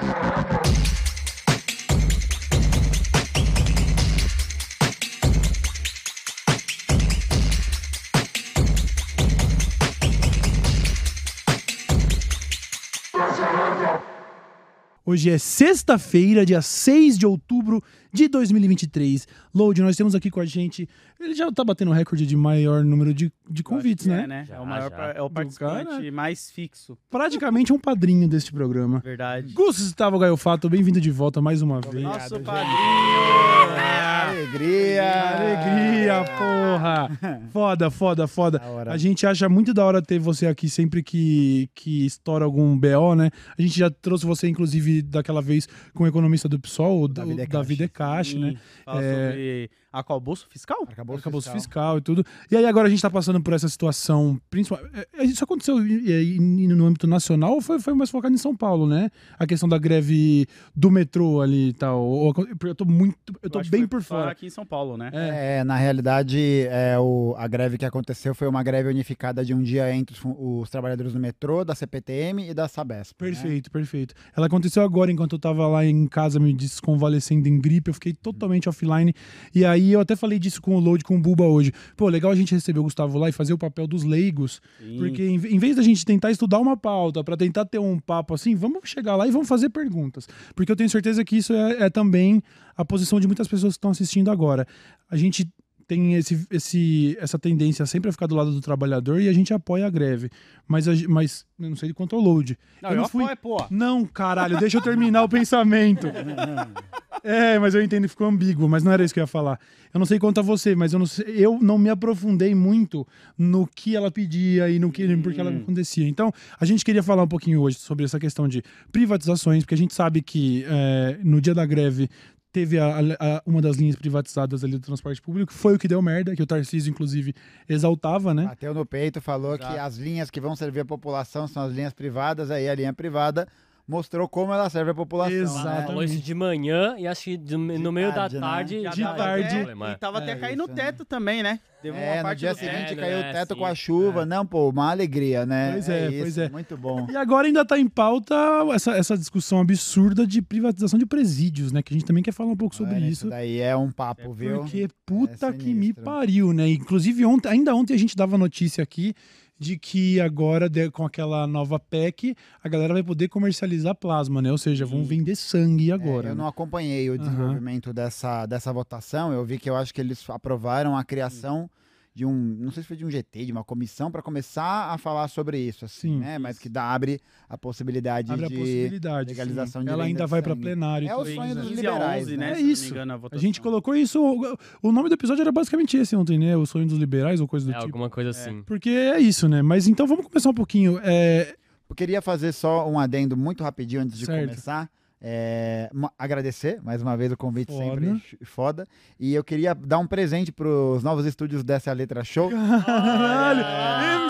Thank you. Hoje é sexta-feira, dia 6 de outubro de 2023. Load, nós temos aqui com a gente. Ele já tá batendo recorde de maior número de, de convites, né? É, né? Já, é o maior, já. é o participante cara. mais fixo. Praticamente um padrinho deste programa. Verdade. Gustavo Gaiofato, bem-vindo de volta mais uma vez. Nosso padrinho! Alegria! Alegria, porra! Foda, foda, foda. A gente acha muito da hora ter você aqui sempre que, que estoura algum BO, né? A gente já trouxe você, inclusive, daquela vez com o economista do PSOL, o Davi Davi Decache. Né? Fala É. sobre arcabouço fiscal? Acabou, Arcabouço fiscal. e tudo. E aí agora a gente tá passando por essa situação, principal. é, é, Isso aconteceu no âmbito nacional ou foi, foi mais focado em São Paulo, né? A questão da greve do metrô ali e tal. Eu tô muito. Eu tô que bem por fora. aqui em São Paulo, né? É. É, na realidade, é, o, a greve que aconteceu foi uma greve unificada de um dia entre os, os trabalhadores do metrô, da CPTM e da Sabesp. né? Perfeito, perfeito. Ela aconteceu agora, enquanto eu tava lá em casa me desconvalecendo em gripe, eu fiquei totalmente offline. E aí eu até falei disso com o Load, com o Buba hoje. Pô, legal a gente receber o Gustavo lá e fazer o papel dos leigos, Sim. porque em, vez da gente tentar estudar uma pauta, pra tentar ter um papo assim, vamos chegar lá e vamos fazer perguntas. Porque eu tenho certeza que isso é, é também a posição de muitas pessoas que estão assistindo agora. A gente tem esse, esse, essa tendência sempre a ficar do lado do trabalhador e a gente apoia a greve. Mas, a, mas eu não sei quanto ao load. Não, eu eu não fui. apoio, pô. Não, caralho, deixa eu terminar o pensamento. É, mas eu entendo que ficou ambíguo, mas não era isso que eu ia falar. Eu não sei quanto a você, mas eu não, sei- eu não me aprofundei muito no que ela pedia e no que porque ela acontecia. Então, a gente queria falar um pouquinho hoje sobre essa questão de privatizações, porque a gente sabe que é, no dia da greve teve a- a- a- uma das linhas privatizadas ali do transporte público, que foi o que deu merda, que o Tarcísio, inclusive, exaltava, né? Bateu no peito, falou Exato. que as linhas que vão servir a população são as linhas privadas, aí a linha privada mostrou como ela serve a população. Exato. Né? Falou isso de manhã e acho que de- no meio tarde, da né? tarde. Já de tava tarde. Até, Problema, e tava até É, caindo o isso, teto também, né? Teve uma É, no parte dia do seguinte É, caiu o é, teto sim. com a chuva. Não, pô, uma alegria, né? Pois é, isso, pois é. Muito bom. E agora ainda tá em pauta essa, essa discussão absurda de privatização de presídios, né? Que a gente também quer falar um pouco sobre Olha, isso. daí é um papo, viu? Porque puta É que me pariu, né? Inclusive, ontem, ainda ontem a gente dava notícia aqui de que agora, com aquela nova PEC, a galera vai poder comercializar plasma, né? Ou seja, vão vender sangue agora. É, eu né? não acompanhei o desenvolvimento dessa, dessa votação. Eu vi que eu acho que eles aprovaram a criação de um, não sei se foi de um GT, de uma comissão para começar a falar sobre isso, assim, Sim, né? Mas que dá, abre a possibilidade Abre a de possibilidade. legalização sim. de Ela ainda de vai pra sangue. plenário. É o sonho dos 15 a liberais, 11, né? né? É se não me isso. engano, a A gente colocou isso. O, o nome do episódio era basicamente esse ontem, né? O sonho dos liberais ou coisa do É tipo. alguma coisa assim. Porque é isso, né? Mas então vamos começar um pouquinho. É, Eu queria fazer só um adendo muito rapidinho antes de Certo. começar. É, agradecer mais uma vez o convite Foda. sempre foda. E eu queria dar um presente para os novos estúdios dessa letra show. Caralho!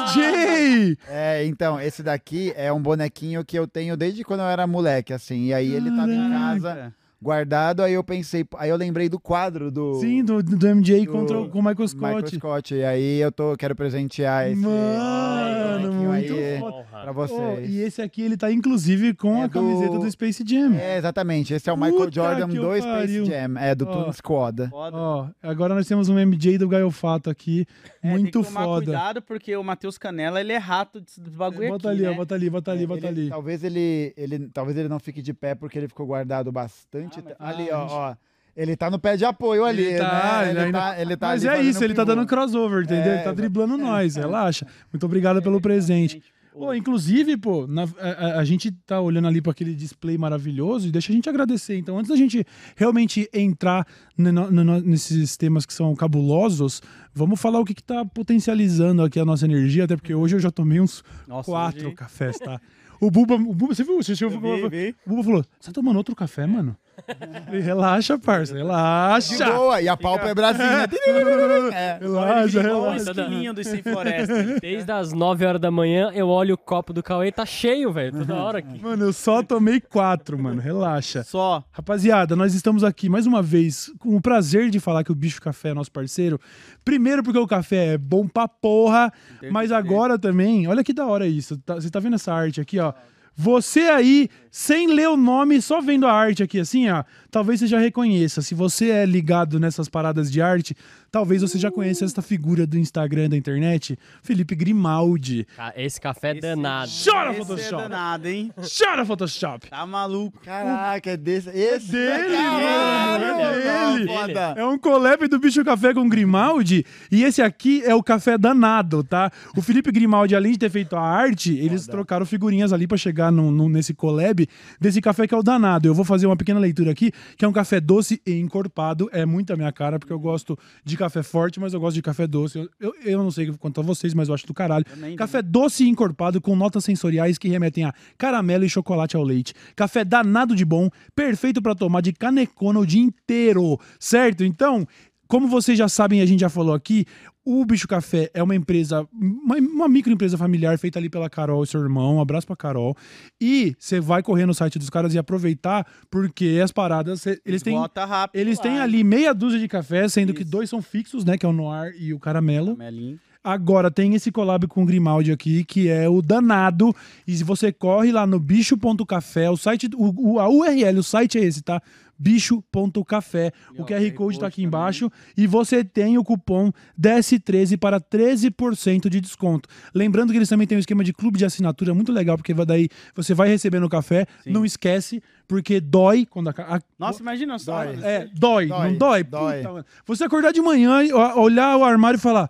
MJ! É, então, esse daqui é um bonequinho que eu tenho desde quando eu era moleque, assim. E aí ele tava em casa, Caraca. Guardado, aí eu pensei, aí eu lembrei do quadro do Sim, do, do MJ do contra, o- com o Michael Michael Scott. Scott. E aí eu tô, quero presentear esse Mano, muito aí foda. pra Oh, vocês. e esse aqui, ele tá inclusive com É a do- camiseta do Space Jam. É, exatamente. Esse é o Puta Michael Jordan do eu Space pariu. Jam, é do Ó. Toon Squad. Ó, agora nós temos um MJ do Gaiofato aqui. É, muito tem que tomar foda. cuidado, porque o Matheus Canela, ele é rato dos dos bagulho Bota aqui, ali, ó, né? bota ali, bota ali, É, bota ele- ali. Talvez ele, ele, talvez ele não fique de pé porque ele ficou guardado bastante. Ah, mas- te- ali, Ah, ó, ó. Ele tá no pé de apoio ali, Ele tá, né? ele Ele, ainda- tá, ele tá Mas ali é isso, ele tá dando crossover, entendeu? É, ele tá driblando nós, relaxa. Muito obrigado pelo presente. Pô, inclusive, pô, na- a, a- gente tá olhando ali para aquele display maravilhoso e deixa a gente agradecer. Então, antes da gente realmente entrar no- no- nesses temas que são cabulosos, vamos falar o que, que tá potencializando aqui a nossa energia, até porque hoje eu já tomei uns Nossa, quatro hoje- cafés, tá? O Buba, o Buba, você viu? Você Eu vi, vi. O Buba falou: Você tá tomando outro café, mano? Relaxa, parça, De relaxa. boa, e a pálpebra Brasília. é. Relaxa, Igual o relaxa. esquilinho do Sem Floresta. Desde as 9 horas da manhã eu olho o copo do Cauê tá cheio, velho. Toda hora aqui. Mano, eu só tomei quatro, mano. Relaxa. Só. Rapaziada, nós estamos aqui mais uma vez com o prazer de falar que o Bicho Café é nosso parceiro. Primeiro porque o café é bom pra porra, mas agora também, olha que da hora isso. Tá- Você tá vendo essa arte aqui, ó? Você aí, sem ler o nome, só vendo a arte aqui assim, ó, talvez você já reconheça. Se você é ligado nessas paradas de arte, talvez você já conheça essa figura do Instagram da internet, Felipe Grimaldi. Esse café é danado. Chora Esse Photoshop! é danado, hein? Chora Photoshop! Tá maluco. Caraca, é desse. Esse dele, Caralho, mano, é não, dele. foda. É um collab do Bicho Café com Grimaldi. E esse aqui é o café danado, tá? O Felipe Grimaldi, além de ter feito a arte, eles trocaram figurinhas ali pra chegar no, no- nesse collab desse café que é o danado. Eu vou fazer uma pequena leitura aqui, que é um café doce e encorpado. É muito a minha cara, porque eu gosto de café forte, mas eu gosto de café doce. Eu, eu, eu não sei quanto a vocês, mas eu acho do caralho. Também, Café doce e encorpado com notas sensoriais que remetem a caramelo e chocolate ao leite. Café danado de bom, perfeito pra tomar de canecona o dia inteiro, certo? Então, como vocês já sabem, a gente já falou aqui, o Bicho Café é uma empresa, uma, uma microempresa familiar feita ali pela Carol e seu irmão. Um abraço pra Carol. E você vai correr no site dos caras e aproveitar, porque as paradas, cê- eles têm. Rápido. Eles têm lá, ali meia dúzia de cafés, sendo que Isso. dois são fixos, né? Que é o Noir e o Caramelo. Melinho. Agora tem esse collab com o Grimaldi aqui, que é o danado. E se você corre lá no bicho.café, o site, o, o- a URL, o site é esse, tá? bicho.café. O QR Code tá aqui também. embaixo. E você tem o cupom DS13 para 13% de desconto. Lembrando que eles também têm um esquema de clube de assinatura muito legal, porque vai daí você vai recebendo o café. Sim. Não esquece, porque dói quando a, a, Nossa, imagina só. Dói. é, dói, Dói, não dói? dói. Puta. Você acordar de manhã, e olhar o armário e falar: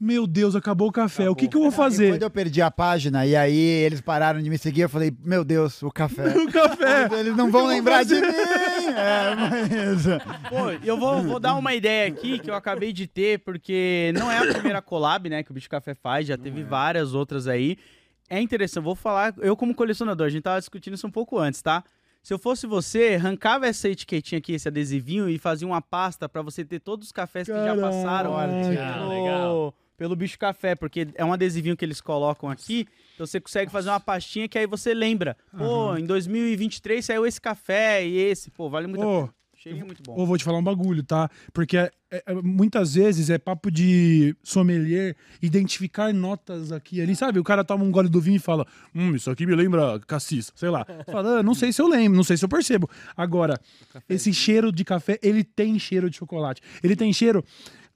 Meu Deus, acabou o café, o que, que eu vou fazer? quando eu perdi a página e aí eles pararam de me seguir, eu falei, meu Deus, o café. O café. Eles não vão lembrar de mim. É, mas... Pô, eu vou, vou dar uma ideia aqui que eu acabei de ter, porque não é a primeira collab, né, que o Bicho Café faz, já teve várias outras aí. É interessante, vou falar, eu como colecionador, a gente tava discutindo isso um pouco antes, tá? Se eu fosse você, arrancava essa etiquetinha aqui, esse adesivinho, e fazia uma pasta pra você ter todos os cafés que já passaram Ah, pelo, legal. Pelo Bicho Café, porque é um adesivinho que eles colocam aqui, então você consegue fazer uma pastinha que aí você lembra. Pô, em 2023 saiu esse café e esse, pô, vale muito a Ô, pena. Cheirinho muito bom. Ou vou te falar um bagulho, tá? Porque é- é- muitas vezes é papo de sommelier identificar notas aqui ali, sabe? O cara toma um gole do vinho e fala: Hum, isso aqui me lembra cassis, sei lá. Fala, "Ah, não sei se eu lembro, não sei se eu percebo. Agora, esse cheiro de café, ele tem cheiro de chocolate. Ele tem cheiro.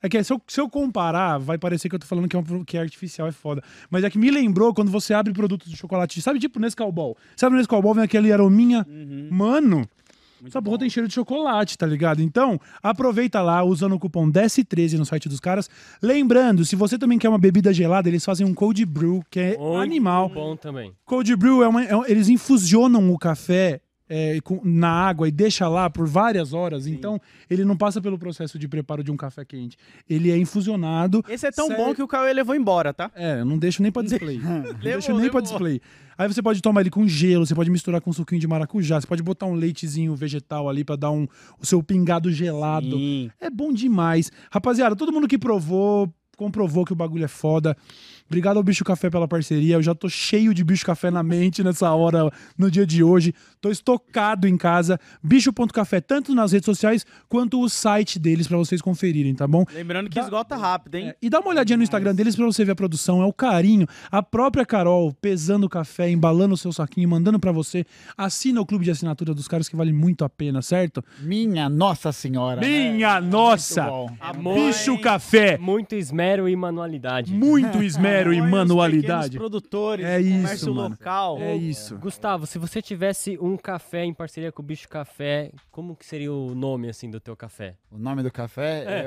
É que se eu, se eu comparar, vai parecer que eu tô falando que é, um, que é artificial, é foda. Mas é que me lembrou quando você abre produtos de chocolate, sabe tipo Nescau Ball? Sabe o Nescau Ball, vem aquele arominha? Mano, essa porra tem cheiro de chocolate, tá ligado? Então, aproveita lá, usando o cupom DS13 no site dos caras. Lembrando, se você também quer uma bebida gelada, eles fazem um cold brew, que é Muito animal. bom também. Cold brew é uma. é eles infusionam o café é, com- na água e deixa lá por várias horas. Então, ele não passa pelo processo de preparo de um café quente. Ele é infusionado. Esse é tão Sério? bom que o Cauê levou embora, tá? É, eu não deixo nem pra display. não deixo nem pra levou. display. Aí você pode tomar ele com gelo, você pode misturar com suquinho de maracujá, você pode botar um leitezinho vegetal ali pra dar um, o seu pingado gelado. Sim. É bom demais. Rapaziada, todo mundo que provou, comprovou que o bagulho é foda. Obrigado ao Bicho Café pela parceria. Eu já tô cheio de Bicho Café na mente nessa hora, no dia de hoje. Tô estocado em casa. Bicho.café, tanto nas redes sociais quanto o site deles pra vocês conferirem, tá bom? Lembrando que Dá- esgota rápido, hein? É, e dá uma olhadinha no Instagram deles pra você ver a produção, é o carinho. A própria Carol pesando o café, embalando o seu saquinho, mandando pra você. Assina o clube de assinatura dos caras que vale muito a pena, certo? Minha Nossa Senhora. né? Minha nossa! Muito bom. Amor, Bicho Café! muito esmero e manualidade. Muito esmero e manualidade. produtores, É isso, comércio mano. local. É isso. Gustavo, se você tivesse um café em parceria com o Bicho Café, como que seria o nome assim do teu café? O nome do café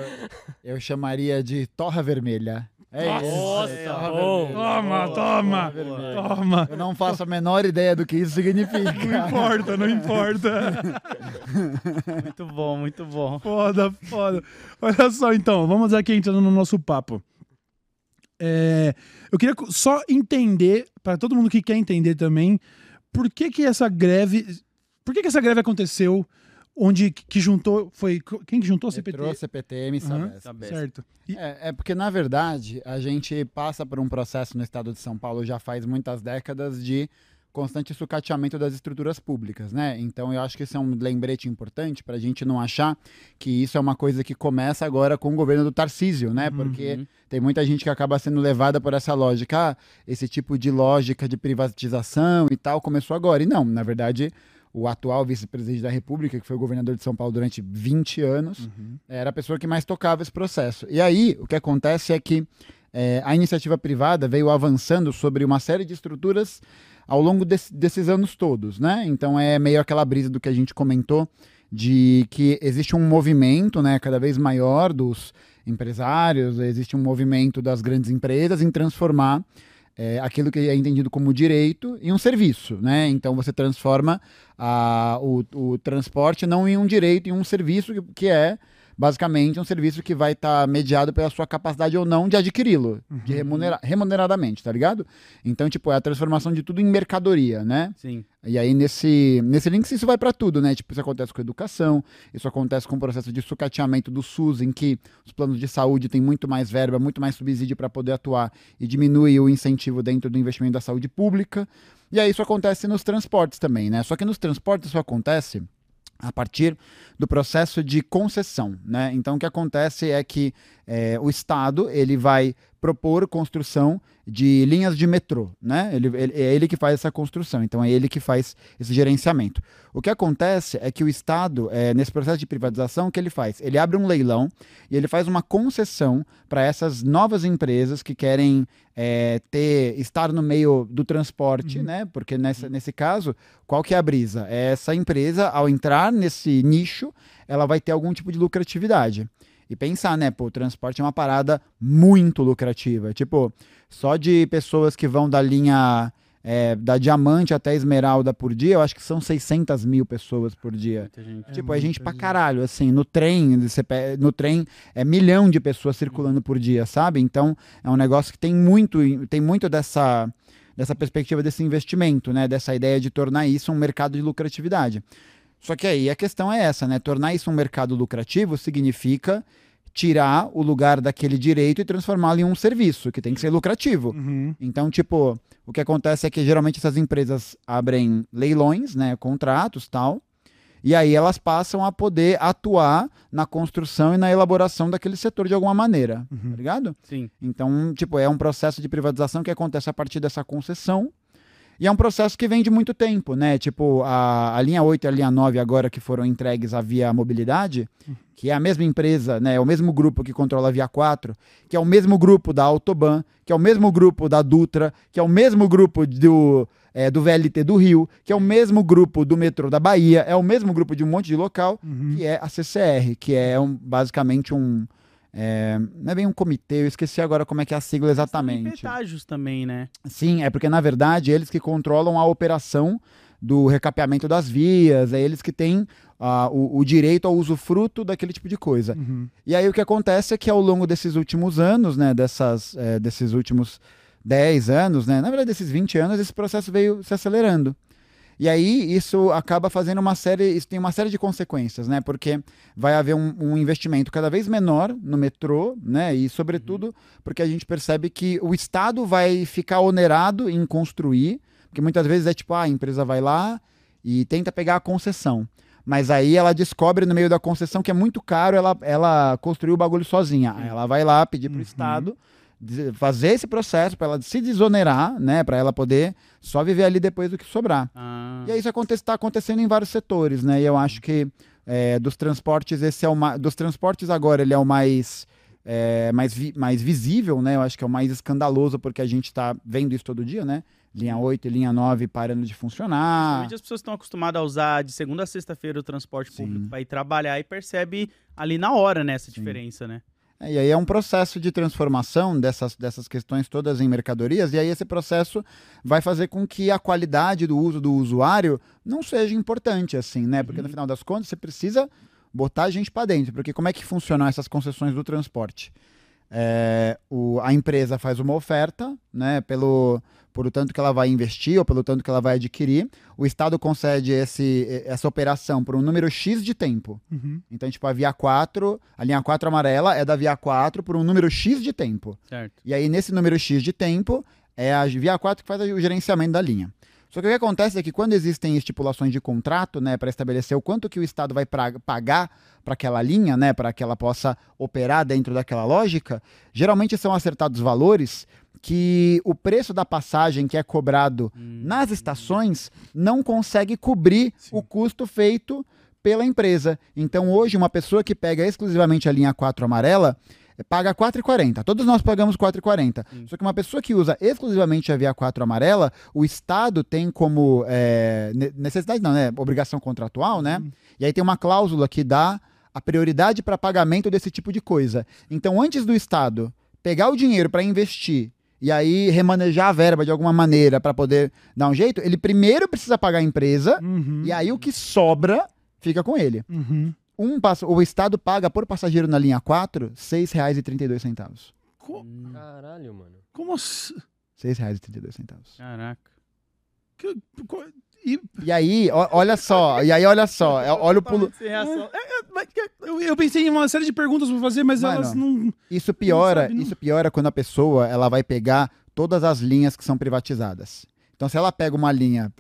eu, eu chamaria de Torra Vermelha. É isso. Nossa, Torra bom. Vermelha. Toma, toma, toma. Eu não faço a menor ideia do que isso significa. Não importa, não importa. Muito bom, muito bom. Foda, foda. Olha só, então, vamos aqui entrando no nosso papo. É, eu queria só entender, para todo mundo que quer entender também, por que que essa greve, por que que essa greve aconteceu, onde que juntou, foi, quem que juntou? CPT? Metrô, CPTM, Aham. Sabesp. Sabesp. Certo. E- É, é porque, na verdade, a gente passa por um processo no estado de São Paulo já faz muitas décadas de constante sucateamento das estruturas públicas, né? Então eu acho que esse é um lembrete importante para a gente não achar que isso é uma coisa que começa agora com o governo do Tarcísio, né? Porque Uhum. tem muita gente que acaba sendo levada por essa lógica, ah, esse tipo de lógica de privatização e tal começou agora. E não, na verdade, o atual vice-presidente da República, que foi o governador de São Paulo durante 20 anos, era a pessoa que mais tocava esse processo. E aí, o que acontece é que eh, a iniciativa privada veio avançando sobre uma série de estruturas ao longo desse- desses anos todos, né? Então é meio aquela brisa do que a gente comentou de que existe um movimento, né, cada vez maior dos empresários, existe um movimento das grandes empresas em transformar é, aquilo que é entendido como direito em um serviço, né? Então você transforma a, o, o transporte não em um direito, em um serviço que, que é basicamente um serviço que vai estar mediado pela sua capacidade ou não de adquiri-lo, de remunera, remuneradamente, tá ligado? Então, tipo, é a transformação de tudo em mercadoria, né? Sim. E aí, nesse, nesse link, isso vai para tudo, né? Tipo, isso acontece com educação, isso acontece com o processo de sucateamento do SUS, em que os planos de saúde têm muito mais verba, muito mais subsídio para poder atuar e diminui o incentivo dentro do investimento da saúde pública. E aí, isso acontece nos transportes também, né? Só que nos transportes isso acontece a partir do processo de concessão, né? Então, o que acontece é que eh, o Estado ele vai propor construção de linhas de metrô, né? Ele, ele- é ele que faz essa construção, então é ele que faz esse gerenciamento. O que acontece é que o Estado, eh, nesse processo de privatização, o que ele faz? Ele abre um leilão e ele faz uma concessão para essas novas empresas que querem eh, ter estar no meio do transporte, né? Porque nessa, nesse caso, qual que é a brisa? É Essa empresa, ao entrar nesse nicho, ela vai ter algum tipo de lucratividade. E pensar, né, pô, o transporte é uma parada muito lucrativa. Tipo, só de pessoas que vão da linha é, da diamante até esmeralda por dia, eu acho que são 600 mil pessoas por dia. Gente. tipo, é gente muita pra gente. caralho, assim, no trem, no trem é milhão de pessoas circulando por dia, sabe? Então, é um negócio que tem muito, tem muito dessa, dessa perspectiva desse investimento, né? Dessa ideia de tornar isso um mercado de lucratividade. Só que aí a questão é essa, né? Tornar isso um mercado lucrativo significa tirar o lugar daquele direito e transformá-lo em um serviço, que tem que ser lucrativo. Uhum. Então, tipo, o que acontece é que geralmente essas empresas abrem leilões, né, contratos, tal, e aí elas passam a poder atuar na construção e na elaboração daquele setor de alguma maneira, tá ligado? Sim. Então, tipo, é um processo de privatização que acontece a partir dessa concessão. E é um processo que vem de muito tempo, né? Tipo, a, a linha 8 e a linha 9 agora que foram entregues à Via Mobilidade, que é a mesma empresa, né? É o mesmo grupo que controla a Via 4, que é o mesmo grupo da Autoban, que é o mesmo grupo da Dutra, que é o mesmo grupo do, é, do VLT do Rio, que é o mesmo grupo do metrô da Bahia, é o mesmo grupo de um monte de local, Uhum. que é a CCR, que é um, basicamente um. É, não é bem um comitê, eu esqueci agora como é que é a sigla exatamente. pedágios também, né? Sim, é porque na verdade eles que controlam a operação do recapeamento das vias, é eles que têm ah, o, o direito ao usufruto daquele tipo de coisa. Uhum. E aí o que acontece é que ao longo desses últimos anos, né, dessas, eh, desses últimos 10 anos, né, na verdade desses 20 anos, esse processo veio se acelerando. E aí isso acaba fazendo uma série, isso tem uma série de consequências, né? Porque vai haver um, um investimento cada vez menor no metrô, né? E sobretudo porque a gente percebe que o Estado vai ficar onerado em construir, porque muitas vezes é tipo, ah, a empresa vai lá e tenta pegar a concessão. Mas aí ela descobre no meio da concessão que é muito caro ela, ela construir o bagulho sozinha. Aí ela vai lá pedir pro Uhum. Estado fazer esse processo para ela se desonerar, né? Para ela poder só viver ali depois do que sobrar. Ah, E aí isso está acontecendo em vários setores, né? E eu acho que é, dos transportes, esse é o mais. Dos transportes agora, ele é o mais. é, mais, vi- mais visível, né? Eu acho que é o mais escandaloso, porque a gente está vendo isso todo dia, né? Linha 8 e linha 9 parando de funcionar. As pessoas estão acostumadas a usar de segunda a sexta-feira o transporte Sim. público para ir trabalhar e percebe ali na hora, né, essa diferença, né? É, e aí é um processo de transformação dessas, dessas questões todas em mercadorias, e aí esse processo vai fazer com que a qualidade do uso do usuário não seja importante, assim, né? Porque no final das contas você precisa botar a gente para dentro, porque como é que funcionam essas concessões do transporte? É, o- a empresa faz uma oferta, né, pelo, por o tanto que ela vai investir ou pelo tanto que ela vai adquirir, o Estado concede esse, essa operação por um número X de tempo. Uhum. Então, tipo, a via 4, a linha 4 amarela é da via 4 por um número X de tempo. Certo. E aí, nesse número X de tempo, é a via 4 que faz o gerenciamento da linha. Só que o que acontece é que quando existem estipulações de contrato, né, para estabelecer o quanto que o Estado vai pra- pagar para aquela linha, né, para que ela possa operar dentro daquela lógica, geralmente são acertados valores que o preço da passagem que é cobrado nas estações não consegue cobrir Sim. o custo feito pela empresa. Então, hoje, uma pessoa que pega exclusivamente a linha 4 amarela eh, paga 4,40. Todos nós pagamos 4,40. Sim. Só que uma pessoa que usa exclusivamente a via 4 amarela, o Estado tem como ne- necessidade, não, né? Obrigação contratual, né? E aí tem uma cláusula que dá a prioridade para pagamento desse tipo de coisa. Então, antes do Estado pegar o dinheiro para investir e aí remanejar a verba de alguma maneira para poder dar um jeito, ele primeiro precisa pagar a empresa Uhum. e aí o que sobra fica com ele. Uhum. Um passo, o Estado paga por passageiro na linha 4 R$ 6,32. Co- Caralho, mano. como assim? R$ 6,32. Caraca. Que- co- e- E aí, ó- olha só, e aí olha só, é- olha o pulo. Mas que- eu, eu pensei em uma série de perguntas pra fazer, mas Mano, elas não. Isso piora, não- isso piora quando a pessoa ela vai pegar todas as linhas que são privatizadas. Então, se ela pega uma linha,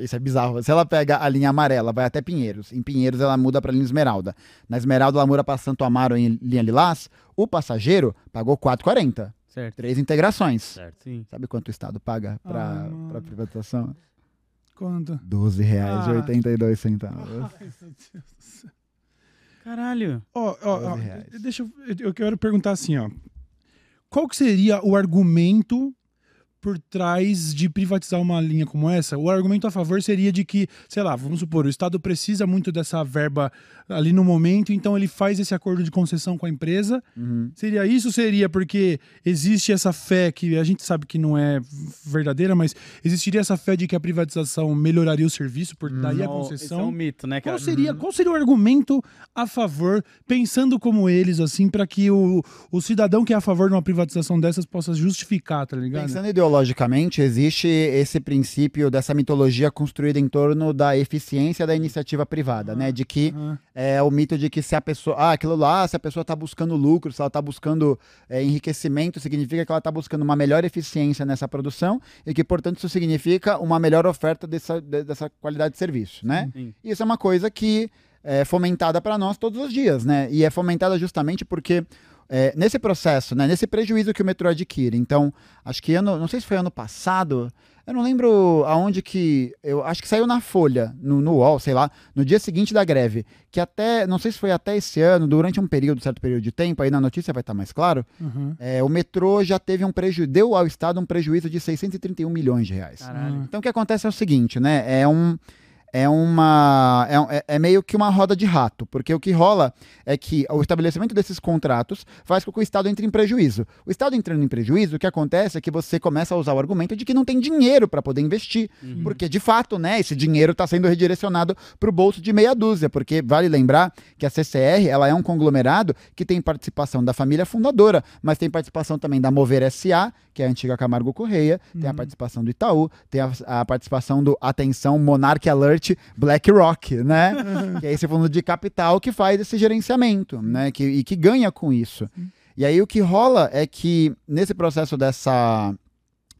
isso é bizarro. Se ela pega a linha amarela, vai até Pinheiros. Em Pinheiros ela muda para linha Esmeralda. Na Esmeralda ela muda para Santo Amaro em linha Lilás. O passageiro pagou 4,40. Certo. Três integrações. Certo. Sim. Sabe quanto o Estado paga para Ah, privatização? Quanto? R$ 12,82 centavos. Ai, meu Deus do céu. Caralho. Ó, ó, ó, 12 reais. deixa eu, eu quero perguntar assim, ó. Qual que seria o argumento por trás de privatizar uma linha como essa? O argumento a favor seria de que, sei lá, vamos supor, o Estado precisa muito dessa verba ali no momento, então ele faz esse acordo de concessão com a empresa. Uhum. Seria isso? Seria porque existe essa fé que a gente sabe que não é verdadeira, mas existiria essa fé de que a privatização melhoraria o serviço, por daí a Não, concessão? É um mito, né, cara? Qual seria, qual seria o argumento a favor, pensando como eles, assim, para que o, o cidadão que é a favor de uma privatização dessas possa justificar, tá ligado? Pensando ideologicamente, existe esse princípio dessa mitologia construída em torno da eficiência da iniciativa privada, né? De que Aham. é o mito de que se a pessoa. Ah, aquilo lá, se a pessoa está buscando lucro, se ela está buscando é, enriquecimento, significa que ela está buscando uma melhor eficiência nessa produção e que, portanto, isso significa uma melhor oferta dessa, de- dessa qualidade de serviço, né? Sim. Isso é uma coisa que é fomentada para nós todos os dias, né? E é fomentada justamente porque é, nesse processo, né, nesse prejuízo que o metrô adquire. Então, acho que ano, não sei se foi ano passado, eu não lembro aonde que, eu acho que saiu na Folha, no, no UOL, sei lá, no dia seguinte da greve, que até, não sei se foi até esse ano, durante um período, certo período de tempo, aí na notícia vai estar mais claro, Uhum. é, o metrô já teve um prejuízo, deu ao Estado um prejuízo de 631 milhões de reais. Caralho. Então o que acontece é o seguinte, né? É um. É uma. É, é- é meio que uma roda de rato, porque o que rola é que o estabelecimento desses contratos faz com que o Estado entre em prejuízo. O Estado entrando em prejuízo, o que acontece é que você começa a usar o argumento de que não tem dinheiro para poder investir. Uhum. Porque, de fato, né, esse dinheiro está sendo redirecionado para o bolso de meia dúzia. Porque vale lembrar que a CCR ela é um conglomerado que tem participação da família fundadora, mas tem participação também da Mover SA, que é a antiga Camargo Correia, tem a participação do Itaú, tem a, a participação do Atenção Monarch Alert BlackRock, né? que é esse fundo de capital que faz esse gerenciamento, né? Que, e que ganha com isso. E aí o que rola é que nesse processo dessa,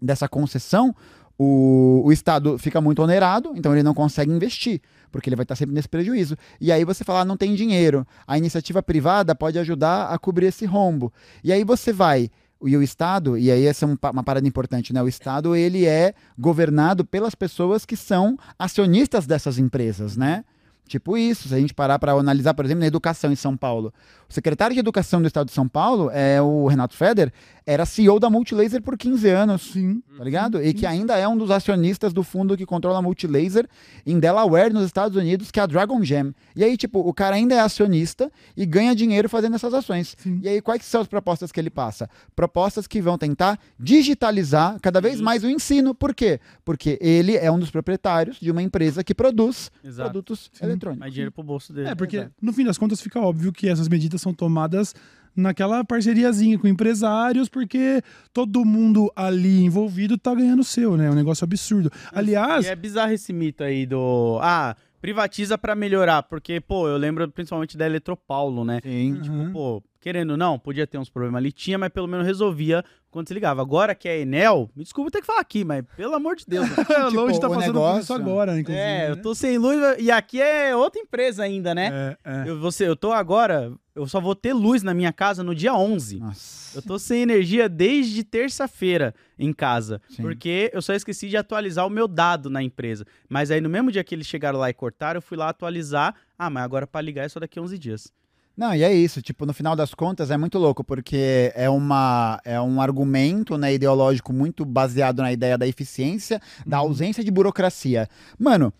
dessa concessão, o, o Estado fica muito onerado, então ele não consegue investir, porque ele vai estar sempre nesse prejuízo. E aí você fala, ah, não tem dinheiro. A iniciativa privada pode ajudar a cobrir esse rombo. E aí você vai. E o Estado, e aí essa é um uma parada importante, né? O Estado, ele é governado pelas pessoas que são acionistas dessas empresas, né? Tipo isso, se a gente parar para analisar, por exemplo, na educação em São Paulo. O secretário de Educação do Estado de São Paulo é o Renato Feder, era CEO da Multilaser por 15 anos Sim. tá ligado? E que ainda é um dos acionistas do fundo que controla a Multilaser em Delaware, nos Estados Unidos, que é a Dragon Gem. E aí, tipo, o cara ainda é acionista e ganha dinheiro fazendo essas ações. Sim. E aí, quais são as propostas que ele passa? Propostas que vão tentar digitalizar cada vez mais o ensino. Por quê? Porque ele é um dos proprietários de uma empresa que produz Exato. produtos Sim. Eletrônicos. Mais dinheiro pro bolso dele. É, porque Exato. no fim das contas fica óbvio que essas medidas são tomadas naquela parceriazinha com empresários, porque todo mundo ali envolvido tá ganhando seu, né? É um negócio absurdo. Aliás, E é bizarro esse mito aí do. Ah, privatiza pra melhorar. Porque, pô, eu lembro principalmente da Eletropaulo, né? Sim. Uhum. Pô, querendo ou não, podia ter uns problemas ali, tinha, mas pelo menos resolvia quando se ligava. Agora que é Enel, me desculpa ter que falar aqui, mas pelo amor de Deus. né? É, Longe tá o passando por isso agora, inclusive. é, eu né? tô sem luz e aqui é outra empresa ainda, né? É, é. Eu, você, eu tô agora, eu só vou ter luz na minha casa no dia 11. Nossa. Eu tô sem energia desde terça-feira em casa, Sim. porque eu só esqueci de atualizar o meu dado na empresa. Mas aí no mesmo dia que eles chegaram lá e cortaram, eu fui lá atualizar. Ah, mas agora pra ligar é só daqui a 11 dias. Não, e é isso, tipo, no final das contas é muito louco, porque é, uma, é um argumento né, ideológico muito baseado na ideia da eficiência, da Uhum. ausência de burocracia. Mano,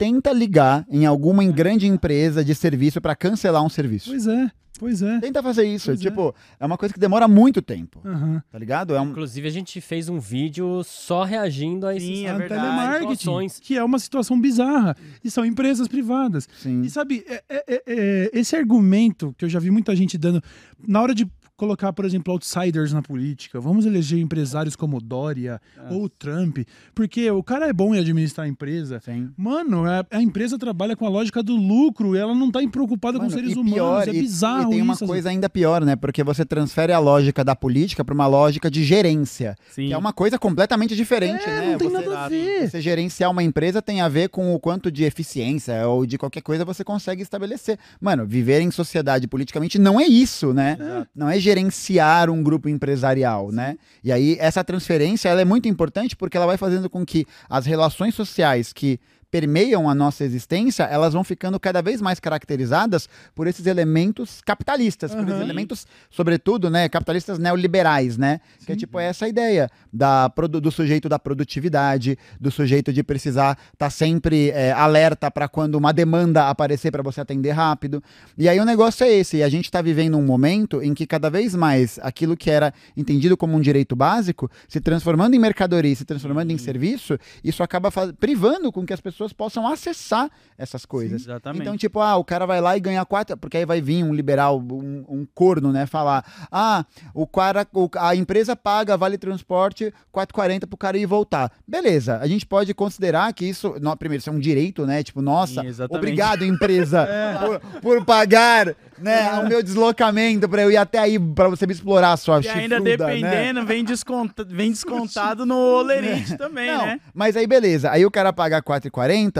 tenta ligar em alguma em grande empresa de serviço pra cancelar um serviço. Pois é, pois é. Tenta fazer isso. Pois é. tipo, é. uma coisa que demora muito tempo, Aham. tá ligado? É um... Inclusive, a gente fez um vídeo só reagindo a esses Sim, é A verdade. telemarketing, situações. que é uma situação bizarra. E são empresas privadas. Sim. E sabe, é- é- é- é, esse argumento que eu já vi muita gente dando, na hora de colocar, por exemplo, outsiders na política, vamos eleger empresários como Dória ou Trump, porque o cara é bom em administrar a empresa. Sim. Mano, a, a empresa trabalha com a lógica do lucro, ela não tá preocupada com Mano, seres e humanos. pior, é e- bizarro E tem uma isso. coisa ainda pior, né? Porque você transfere a lógica da política pra uma lógica de gerência, Sim. que é uma coisa completamente diferente, É, né? não tem Você- nada a ver. Você gerenciar uma empresa tem a ver com o quanto de eficiência ou de qualquer coisa você consegue estabelecer. Mano, viver em sociedade politicamente não é isso, né? Não é gerenciar um grupo empresarial, né? E aí essa transferência ela é muito importante porque ela vai fazendo com que as relações sociais que permeiam a nossa existência, elas vão ficando cada vez mais caracterizadas por esses elementos capitalistas, por esses Aham. elementos, sobretudo, né, capitalistas neoliberais, né? Que é tipo essa ideia da, do sujeito da produtividade, do sujeito de precisar estar sempre é, alerta para quando uma demanda aparecer para você atender rápido. E aí o negócio é esse, e a gente está vivendo um momento em que cada vez mais aquilo que era entendido como um direito básico, se transformando em mercadoria, se transformando em serviço, isso acaba privando com que as pessoas possam acessar essas coisas. Exatamente. Então, tipo, ah, o cara vai lá e ganha quatro, porque aí vai vir um liberal, um, um corno, né, falar, ah, o cara, o- a empresa paga vale transporte 4,40 pro cara ir voltar. Beleza, a gente pode considerar que isso, não, primeiro, isso é um direito, né, tipo, nossa, Sim, obrigado empresa por, por pagar, né, o meu deslocamento pra eu ir até aí pra você me explorar, sua E ainda chifruda, né? dependendo, vem, desconta- vem descontado no Olerite também, Não, né? mas aí beleza, aí o cara paga 4,40,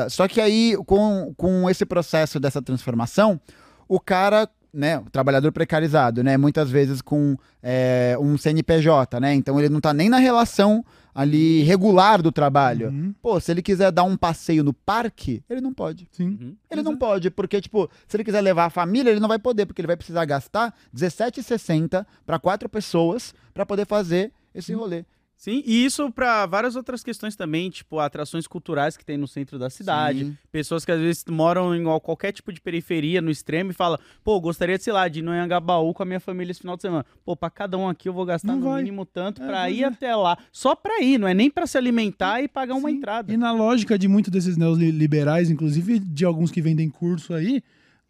só que aí com, com esse processo dessa transformação, o cara, né, o trabalhador precarizado, né, muitas vezes com é, um CNPJ, né, então ele não tá nem na relação ali regular do trabalho. Uhum, Pô, se ele quiser dar um passeio no parque, ele não pode. sim. Uhum. Ele não pode, porque, tipo, se ele quiser levar a família, ele não vai poder, porque ele vai precisar gastar R$17,60 para quatro pessoas para poder fazer esse rolê. Sim, e isso pra várias outras questões também, tipo atrações culturais que tem no centro da cidade. Sim. Pessoas que às vezes moram em qualquer tipo de periferia, no extremo, e falam, pô, gostaria de, sei lá, de ir no Anhangabaú com a minha família esse final de semana. Pô, pra cada um aqui eu vou gastar Não no vai. mínimo tanto É, pra ir é. até lá. Só pra ir, não é nem pra se alimentar e pagar uma Sim. entrada. E na lógica de muitos desses neoliberais, inclusive de alguns que vendem curso aí,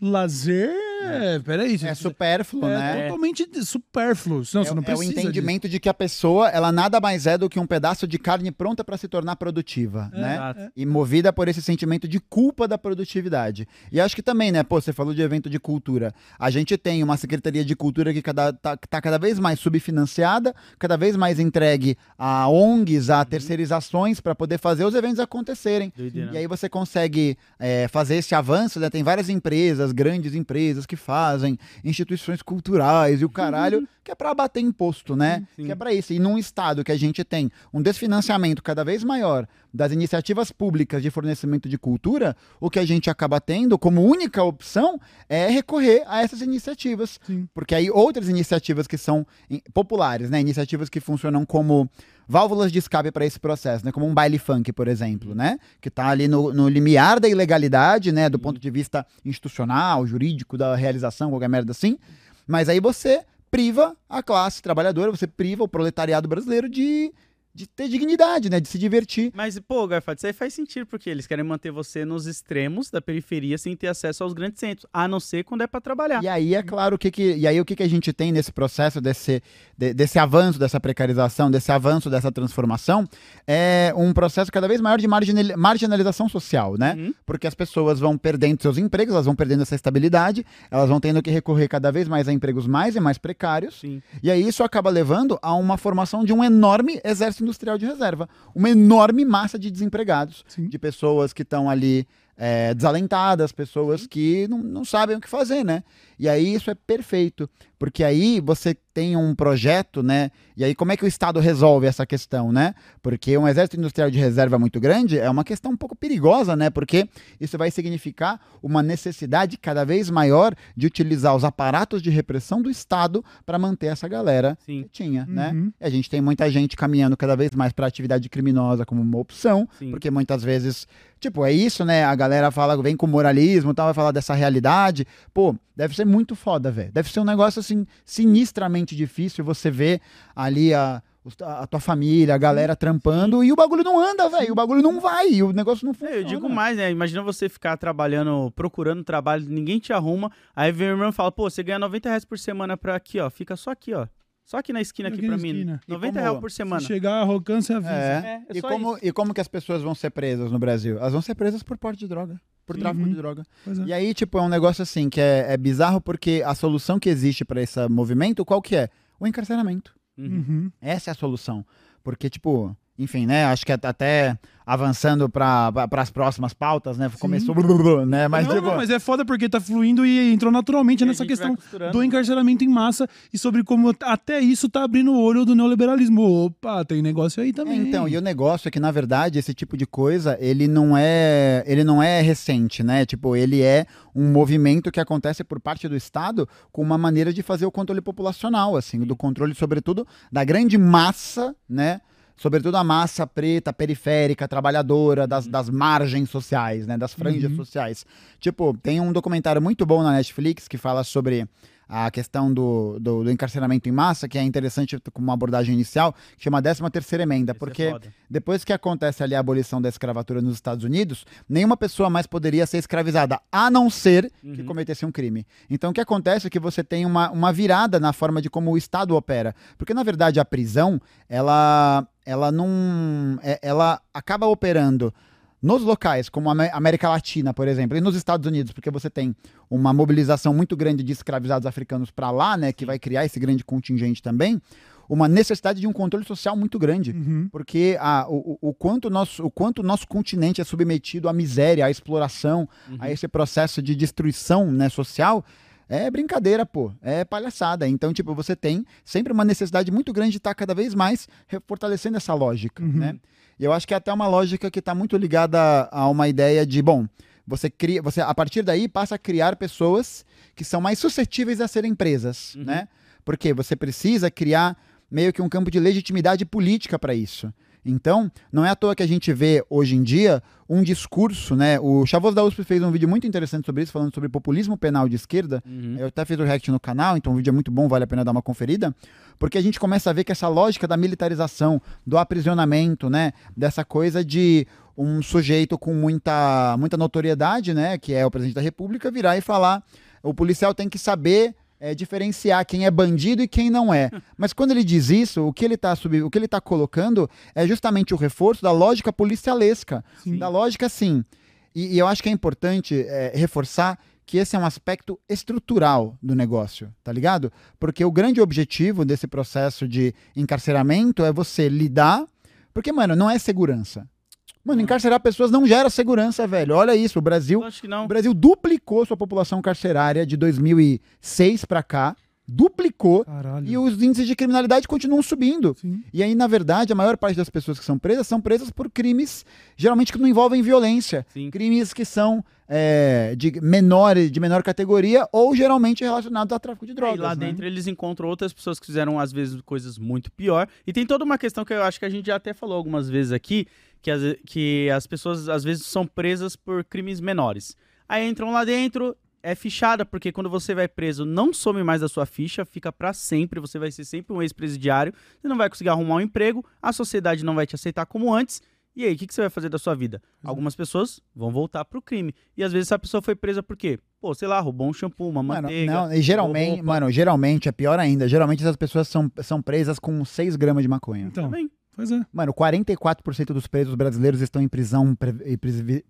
lazer, é, peraí, É isso supérfluo, é né? totalmente supérfluo. Não, você não é, é o precisa entendimento de que a pessoa, ela nada mais é do que um pedaço de carne pronta para se tornar produtiva, né? Exato. E movida por esse sentimento de culpa da produtividade. E acho que também, né, pô, você falou de evento de cultura. A gente tem uma Secretaria de Cultura que cada, tá, tá cada vez mais subfinanciada, cada vez mais entregue a ONGs, a terceirizações para poder fazer os eventos acontecerem. Doideira. E aí você consegue é, fazer esse avanço, né? Tem várias empresas, grandes empresas que fazem, instituições culturais e o caralho, que é para bater imposto, né? Sim. Que é para isso. E num estado que a gente tem um desfinanciamento cada vez maior das iniciativas públicas de fornecimento de cultura, o que a gente acaba tendo como única opção é recorrer a essas iniciativas. Sim. Porque aí outras iniciativas que são populares, né? Iniciativas que funcionam como válvulas de escape para esse processo, né? Como um baile funk, por exemplo, né? Que tá ali no, no limiar da ilegalidade, né? Do ponto de vista institucional, jurídico, da realização, qualquer merda assim. Mas aí você priva a classe trabalhadora, você priva o proletariado brasileiro de de ter dignidade, né? De se divertir. Mas, pô, Garfato, isso aí faz sentido, porque eles querem manter você nos extremos da periferia sem ter acesso aos grandes centros, a não ser quando é pra trabalhar. E aí, é claro, o que que, e aí o que, que a gente tem nesse processo desse, de- desse avanço, dessa precarização, desse avanço, dessa transformação, é um processo cada vez maior de marginal- marginalização social, né? Uhum. Porque as pessoas vão perdendo seus empregos, elas vão perdendo essa estabilidade, elas vão tendo que recorrer cada vez mais a empregos mais e mais precários. Sim. E aí isso acaba levando a uma formação de um enorme exército industrial de reserva, uma enorme massa de desempregados, Sim. de pessoas que estão ali é, desalentadas, pessoas que não, não sabem o que fazer, né? E aí isso é perfeito, porque aí você tem um projeto, né? E aí como é que o Estado resolve essa questão, né? Porque um exército industrial de reserva muito grande é uma questão um pouco perigosa, né? Porque isso vai significar uma necessidade cada vez maior de utilizar os aparatos de repressão do Estado para manter essa galera Sim. tinha, né? Uhum. E a gente tem muita gente caminhando cada vez mais para atividade criminosa como uma opção, Sim. porque muitas vezes, tipo, é isso, né? A galera fala, vem com moralismo, tal, vai falar dessa realidade. Pô, deve ser muito foda, velho. Deve ser um negócio assim sinistramente difícil você ver ali a a tua família, a galera trampando e o bagulho não anda, velho. O bagulho não vai, o negócio não funciona. É, Eu digo mais, né? Imagina você ficar trabalhando, procurando trabalho, ninguém te arruma. Aí vem o irmão e fala, pô, você ganha 90 reais por semana pra aqui, ó. Fica só aqui, ó. Só aqui na esquina aqui Aqui pra na mim. esquina. E 90 como- reais por Se semana. chegar arrogância, avisa. É. É, é e, só como, e como que as pessoas vão ser presas no Brasil? Elas vão ser presas por porte de droga, por Sim. tráfico Uhum. de droga. É. E aí, tipo, é um negócio assim que é, é bizarro porque a solução que existe para esse movimento, qual que é? O encarceramento. Uhum. Uhum. Essa é a solução. Porque, tipo, enfim, né? Acho que at- até avançando para as próximas pautas, né? Começou, né? Mas, não, tipo, não, mas é foda porque tá fluindo e entrou naturalmente E nessa questão do encarceramento em massa e sobre como até isso tá abrindo o olho do neoliberalismo. Opa, tem negócio aí É, também. então, e o negócio é que, na verdade, esse tipo de coisa, ele não é, ele não é recente, né? Tipo, ele é um movimento que acontece por parte do Estado com uma maneira de fazer o controle populacional, assim, do controle, sobretudo, da grande massa, né? Sobretudo a massa preta, periférica, trabalhadora, das, das margens sociais, né? Das franjas Uhum. sociais. Tipo, tem um documentário muito bom na Netflix que fala sobre a questão do, do, do encarceramento em massa, que é interessante com uma abordagem inicial, que chama 13 terceira emenda, Esse é porque foda. depois que acontece ali a abolição da escravatura nos Estados Unidos, nenhuma pessoa mais poderia ser escravizada, a não ser que Uhum. cometesse um crime. Então o que acontece é que você tem uma, uma virada na forma de como o Estado opera. Porque, na verdade, a prisão, ela, ela não. é- ela acaba operando nos locais, como a Amé- América Latina, por exemplo, e nos Estados Unidos, porque você tem uma mobilização muito grande de escravizados africanos para lá, né, que vai criar esse grande contingente também, uma necessidade de um controle social muito grande Uhum. porque a, o, o- quanto nosso, o quanto o nosso continente é submetido à miséria, à exploração, Uhum. a esse processo de destruição né, social, é brincadeira, pô, é palhaçada. Então, tipo, você tem sempre uma necessidade muito grande de estar cada vez mais fortalecendo essa lógica, Uhum. né? E eu acho que é até uma lógica que está muito ligada a uma ideia de, bom, você cria, você a partir daí passa a criar pessoas que são mais suscetíveis a serem presas, Uhum. né? Porque você precisa criar meio que um campo de legitimidade política para isso. Então, não é à toa que a gente vê hoje em dia um discurso, né? O Chavoso da USP fez um vídeo muito interessante sobre isso, falando sobre populismo penal de esquerda. Uhum. Eu até fiz o react no canal, então o vídeo é muito bom, vale a pena dar uma conferida. Porque a gente começa a ver que essa lógica da militarização, do aprisionamento, né? Dessa coisa de um sujeito com muita, muita notoriedade, né? Que é o presidente da República, virar e falar: o policial tem que saber é, diferenciar quem é bandido e quem não é. Mas quando ele diz isso, o que ele está o que ele tá colocando é justamente o reforço da lógica policialesca, Sim. da lógica assim. E, e eu acho que é importante é, reforçar que esse é um aspecto estrutural do negócio, tá ligado? Porque o grande objetivo desse processo de encarceramento é você lidar. Porque, mano, não é segurança. Mano, encarcerar pessoas não gera segurança, velho. Olha isso, o Brasil acho que não. o Brasil duplicou sua população carcerária de 2006 pra cá, duplicou, Caralho. e os índices de criminalidade continuam subindo. Sim. E aí, na verdade, a maior parte das pessoas que são presas são presas por crimes, geralmente que não envolvem violência. Sim. Crimes que são é, de, menor, de menor categoria ou geralmente relacionados a tráfico de drogas. e lá né? dentro eles encontram outras pessoas que fizeram, às vezes, coisas muito pior. E tem toda uma questão que eu acho que a gente já até falou algumas vezes aqui, que as, que as pessoas, às vezes, são presas por crimes menores. Aí entram lá dentro, é fichada, porque quando você vai preso, não some mais da sua ficha, fica pra sempre, você vai ser sempre um ex-presidiário, você não vai conseguir arrumar um emprego, a sociedade não vai te aceitar como antes. E aí, o que, que você vai fazer da sua vida? Algumas pessoas vão voltar pro crime. E às vezes essa pessoa foi presa por quê? Pô, sei lá, roubou um shampoo, uma Mano, manteiga. não, e geralmente, mano, geralmente é pior ainda. Geralmente essas pessoas são, são presas com 6 gramas de maconha. Então, Também. Pois é. Mano, 44% dos presos brasileiros estão em prisão,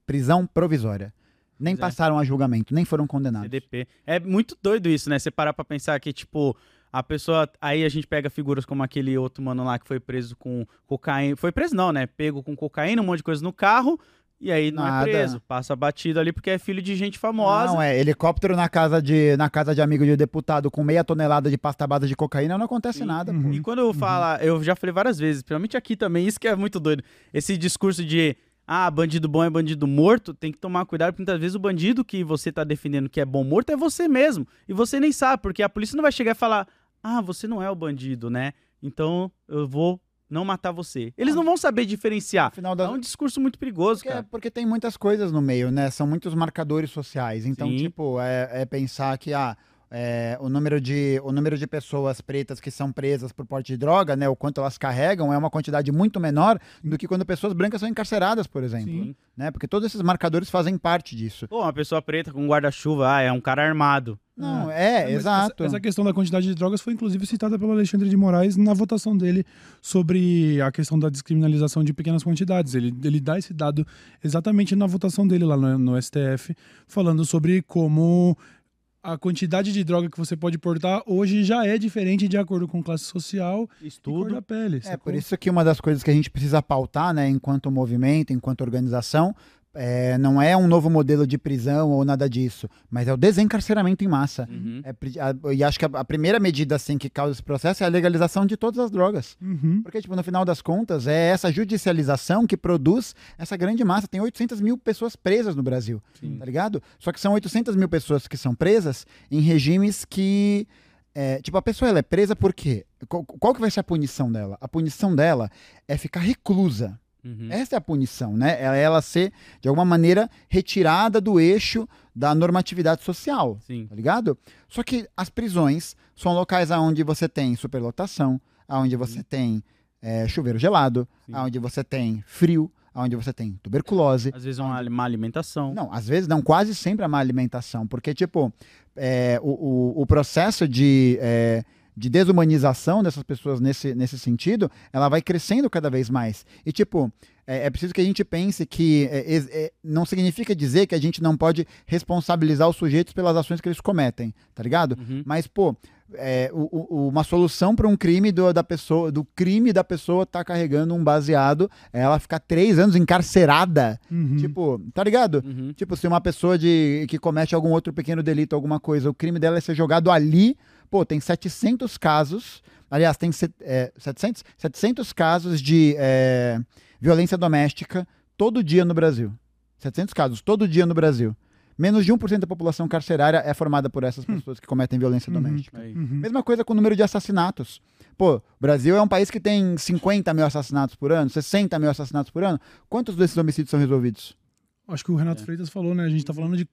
prisão provisória. Nem Pois é. passaram a julgamento, nem foram condenados. CDP. É muito doido isso, né? Você parar pra pensar que, tipo, a pessoa. Aí a gente pega figuras como aquele outro mano lá que foi preso com cocaína. Foi preso, não, né? Pego com cocaína, um monte de coisa no carro. E aí não Nada. é preso. Passa batido ali porque é filho de gente famosa. Não, é helicóptero na casa de, na casa de amigo de deputado com meia tonelada de pasta base de cocaína, não acontece Sim. nada, Uhum. E quando eu falo, eu já falei várias vezes, principalmente aqui também, isso que é muito doido. Esse discurso de, ah, bandido bom é bandido morto, tem que tomar cuidado, porque muitas vezes o bandido que você tá defendendo que é bom morto é você mesmo. E você nem sabe, porque a polícia não vai chegar e falar, ah, você não é o bandido, né? Então eu vou não matar você. Eles não vão saber diferenciar. É um discurso muito perigoso, Porque, cara. porque tem muitas coisas no meio, né? São muitos marcadores sociais. Então, Sim. tipo, é, é pensar que ah, é, o, número de, o número de pessoas pretas que são presas por porte de droga, né? O quanto elas carregam é uma quantidade muito menor do que quando pessoas brancas são encarceradas, por exemplo. Sim. Né? Porque todos esses marcadores fazem parte disso. Pô, uma pessoa preta com um guarda-chuva, ah, é um cara armado. Não, é, Mas exato. Essa, essa questão da quantidade de drogas foi inclusive citada pelo Alexandre de Moraes na votação dele sobre a questão da descriminalização de pequenas quantidades. Ele, ele dá esse dado exatamente na votação dele lá no, no STF, falando sobre como a quantidade de droga que você pode portar hoje já é diferente de acordo com classe social e cor Estudo. da pele. É, sacou? por isso que uma das coisas que a gente precisa pautar, né, enquanto movimento, enquanto organização, é, não é um novo modelo de prisão ou nada disso, mas é o desencarceramento em massa. Uhum. É a- e acho que a, a primeira medida assim que causa esse processo é a legalização de todas as drogas. Uhum. Porque, tipo, no final das contas, é essa judicialização que produz essa grande massa. Tem 800 mil pessoas presas no Brasil, Sim. tá ligado? Só que são 800 mil pessoas que são presas em regimes que... é, tipo, a pessoa ela é presa por quê? Qual, qual que vai ser a punição dela? A punição dela é ficar reclusa. Uhum. Essa é a punição, né? Ela, ela ser, de alguma maneira, retirada do eixo da normatividade social Sim. tá ligado? Só que as prisões são locais onde você tem superlotação, onde você tem é, chuveiro gelado, Sim. onde você tem frio, onde você tem tuberculose. Às vezes é uma má alimentação. Não, às vezes não, quase sempre a má alimentação, porque, tipo, é, o, o, o processo de, é, de desumanização dessas pessoas nesse, nesse sentido, ela vai crescendo cada vez mais. E, tipo, é, é preciso que a gente pense que é, é, não significa dizer que a gente não pode responsabilizar os sujeitos pelas ações que eles cometem, tá ligado? Uhum. Mas, pô, é, o- o- uma solução para um crime do, da pessoa, do crime da pessoa tá carregando um baseado, é ela ficar três anos encarcerada. Uhum. Tipo, tá ligado? Uhum. Tipo, se uma pessoa de, que comete algum outro pequeno delito, alguma coisa, o crime dela é ser jogado ali, pô, tem 700 casos, aliás, tem set- é, 700? 700 casos de é, violência doméstica todo dia no Brasil. 700 casos todo dia no Brasil. Menos de 1% da população carcerária é formada por essas pessoas que cometem violência Uhum. doméstica. Uhum. Mesma coisa com o número de assassinatos. Pô, o Brasil é um país que tem 50 mil assassinatos por ano, 60 mil assassinatos por ano. Quantos desses homicídios são resolvidos? Acho que o Renato É. Freitas falou, né? A gente tá falando de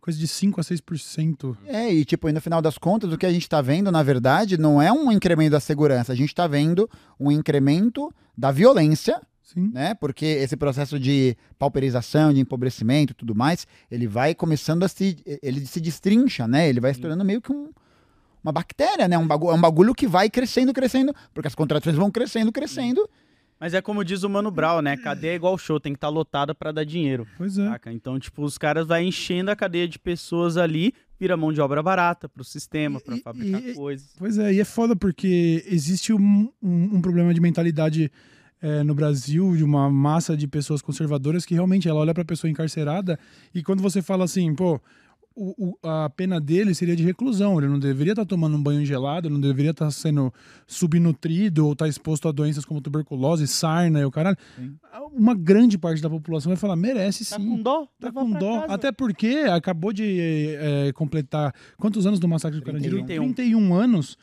coisa de 5 a 6%. É, e tipo, e no final das contas, o que a gente tá vendo, na verdade, não é um incremento da segurança, a gente tá vendo um incremento da violência, Sim. né? Porque esse processo de pauperização, de empobrecimento e tudo mais, ele vai começando a se. Ele se destrincha, né? Ele vai se tornando meio que um- uma bactéria, né? Um bagulho, é um bagulho que vai crescendo, crescendo, porque as contratações vão crescendo, crescendo. Mas é como diz o Mano Brown, né? Cadeia é igual show, tem que estar lotada pra dar dinheiro. Pois é. Saca? Então, tipo, os caras vai enchendo a cadeia de pessoas ali, vira mão de obra barata pro sistema, pra E- fabricar e- coisas. Pois é, e é foda porque existe um, um- um problema de mentalidade é, no Brasil, de uma massa de pessoas conservadoras que realmente ela olha pra pessoa encarcerada e quando você fala assim, pô, o- o- a pena dele seria de reclusão, ele não deveria estar tomando um banho gelado, não deveria estar sendo subnutrido ou estar exposto a doenças como tuberculose, sarna e o caralho. Sim. Uma grande parte da população vai falar, merece sim. Tá com dó? Tá com dó. casa. Até porque acabou de é, completar quantos anos do massacre do Carandiru? 31. 31 anos.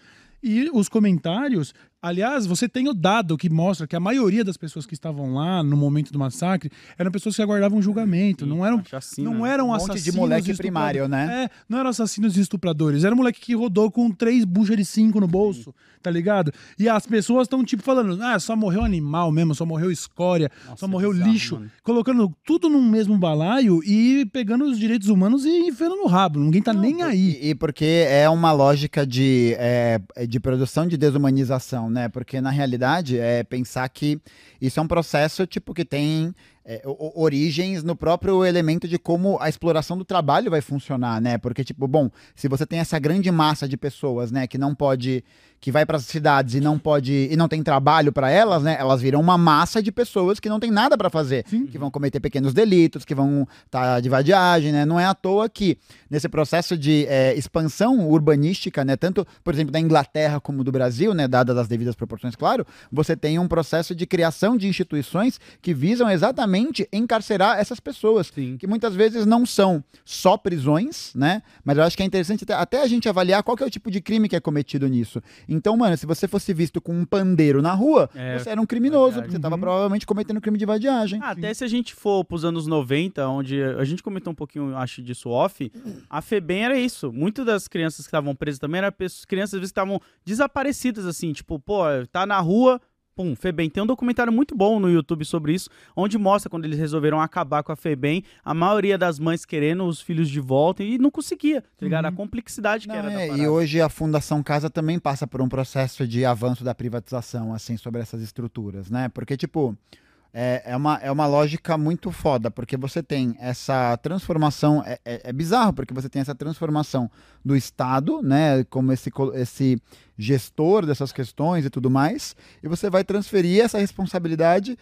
E os comentários Aliás, você tem o dado que mostra que a maioria das pessoas que estavam lá no momento do massacre eram pessoas que aguardavam julgamento, não eram não né? eram Um assassinos de moleque primário, né? É, não eram assassinos e estupradores. Era um moleque que rodou com três buchas de cinco no bolso, tá ligado? E as pessoas estão, tipo, falando, ah, só morreu animal mesmo, só morreu escória, Nossa, só é morreu bizarro, lixo. mano. Colocando tudo num mesmo balaio e pegando os direitos humanos e enfiando no rabo. Ninguém tá nem aí. E, e porque é uma lógica de, é, de produção de desumanização, né? Porque na realidade é pensar que isso é um processo tipo que tem é, origens no próprio elemento de como a exploração do trabalho vai funcionar, né? Porque tipo, bom, se você tem essa grande massa de pessoas, né, que não pode que vai para as cidades e não pode e não tem trabalho para elas, né? Elas viram uma massa de pessoas que não tem nada para fazer, que vão cometer pequenos delitos, que vão estar de vadiagem, né? Não é à toa que nesse processo de é, expansão urbanística, né? Tanto, por exemplo, da Inglaterra como do Brasil, né? Dadas as devidas proporções, claro, você tem um processo de criação de instituições que visam exatamente encarcerar essas pessoas Sim. que muitas vezes não são só prisões, né? Mas eu acho que é interessante até, até a gente avaliar qual que é o tipo de crime que é cometido nisso. Então, mano, se você fosse visto com um pandeiro na rua, É, você era um criminoso, porque você tava Uhum. provavelmente cometendo crime de vadiagem. Ah, Até se a gente for pros anos 90, onde a gente comentou um pouquinho, acho, disso off, a FEBEM era isso. Muitas das crianças que estavam presas também eram pessoas, crianças às vezes que estavam desaparecidas, assim, tipo, pô, tá na rua, pum, FEBEM. Tem um documentário muito bom no YouTube sobre isso, onde mostra quando eles resolveram acabar com a FEBEM, a maioria das mães querendo os filhos de volta e não conseguia, tá ligado? A complexidade que Não, era da é, e parada. hoje a Fundação Casa também passa por um processo de avanço da privatização, assim, sobre essas estruturas, né? Porque, tipo, é, é, uma, é uma lógica muito foda, porque você tem essa transformação, é, é, é bizarro, porque você tem essa transformação do Estado, né, como esse, esse gestor dessas questões e tudo mais, e você vai transferir essa responsabilidade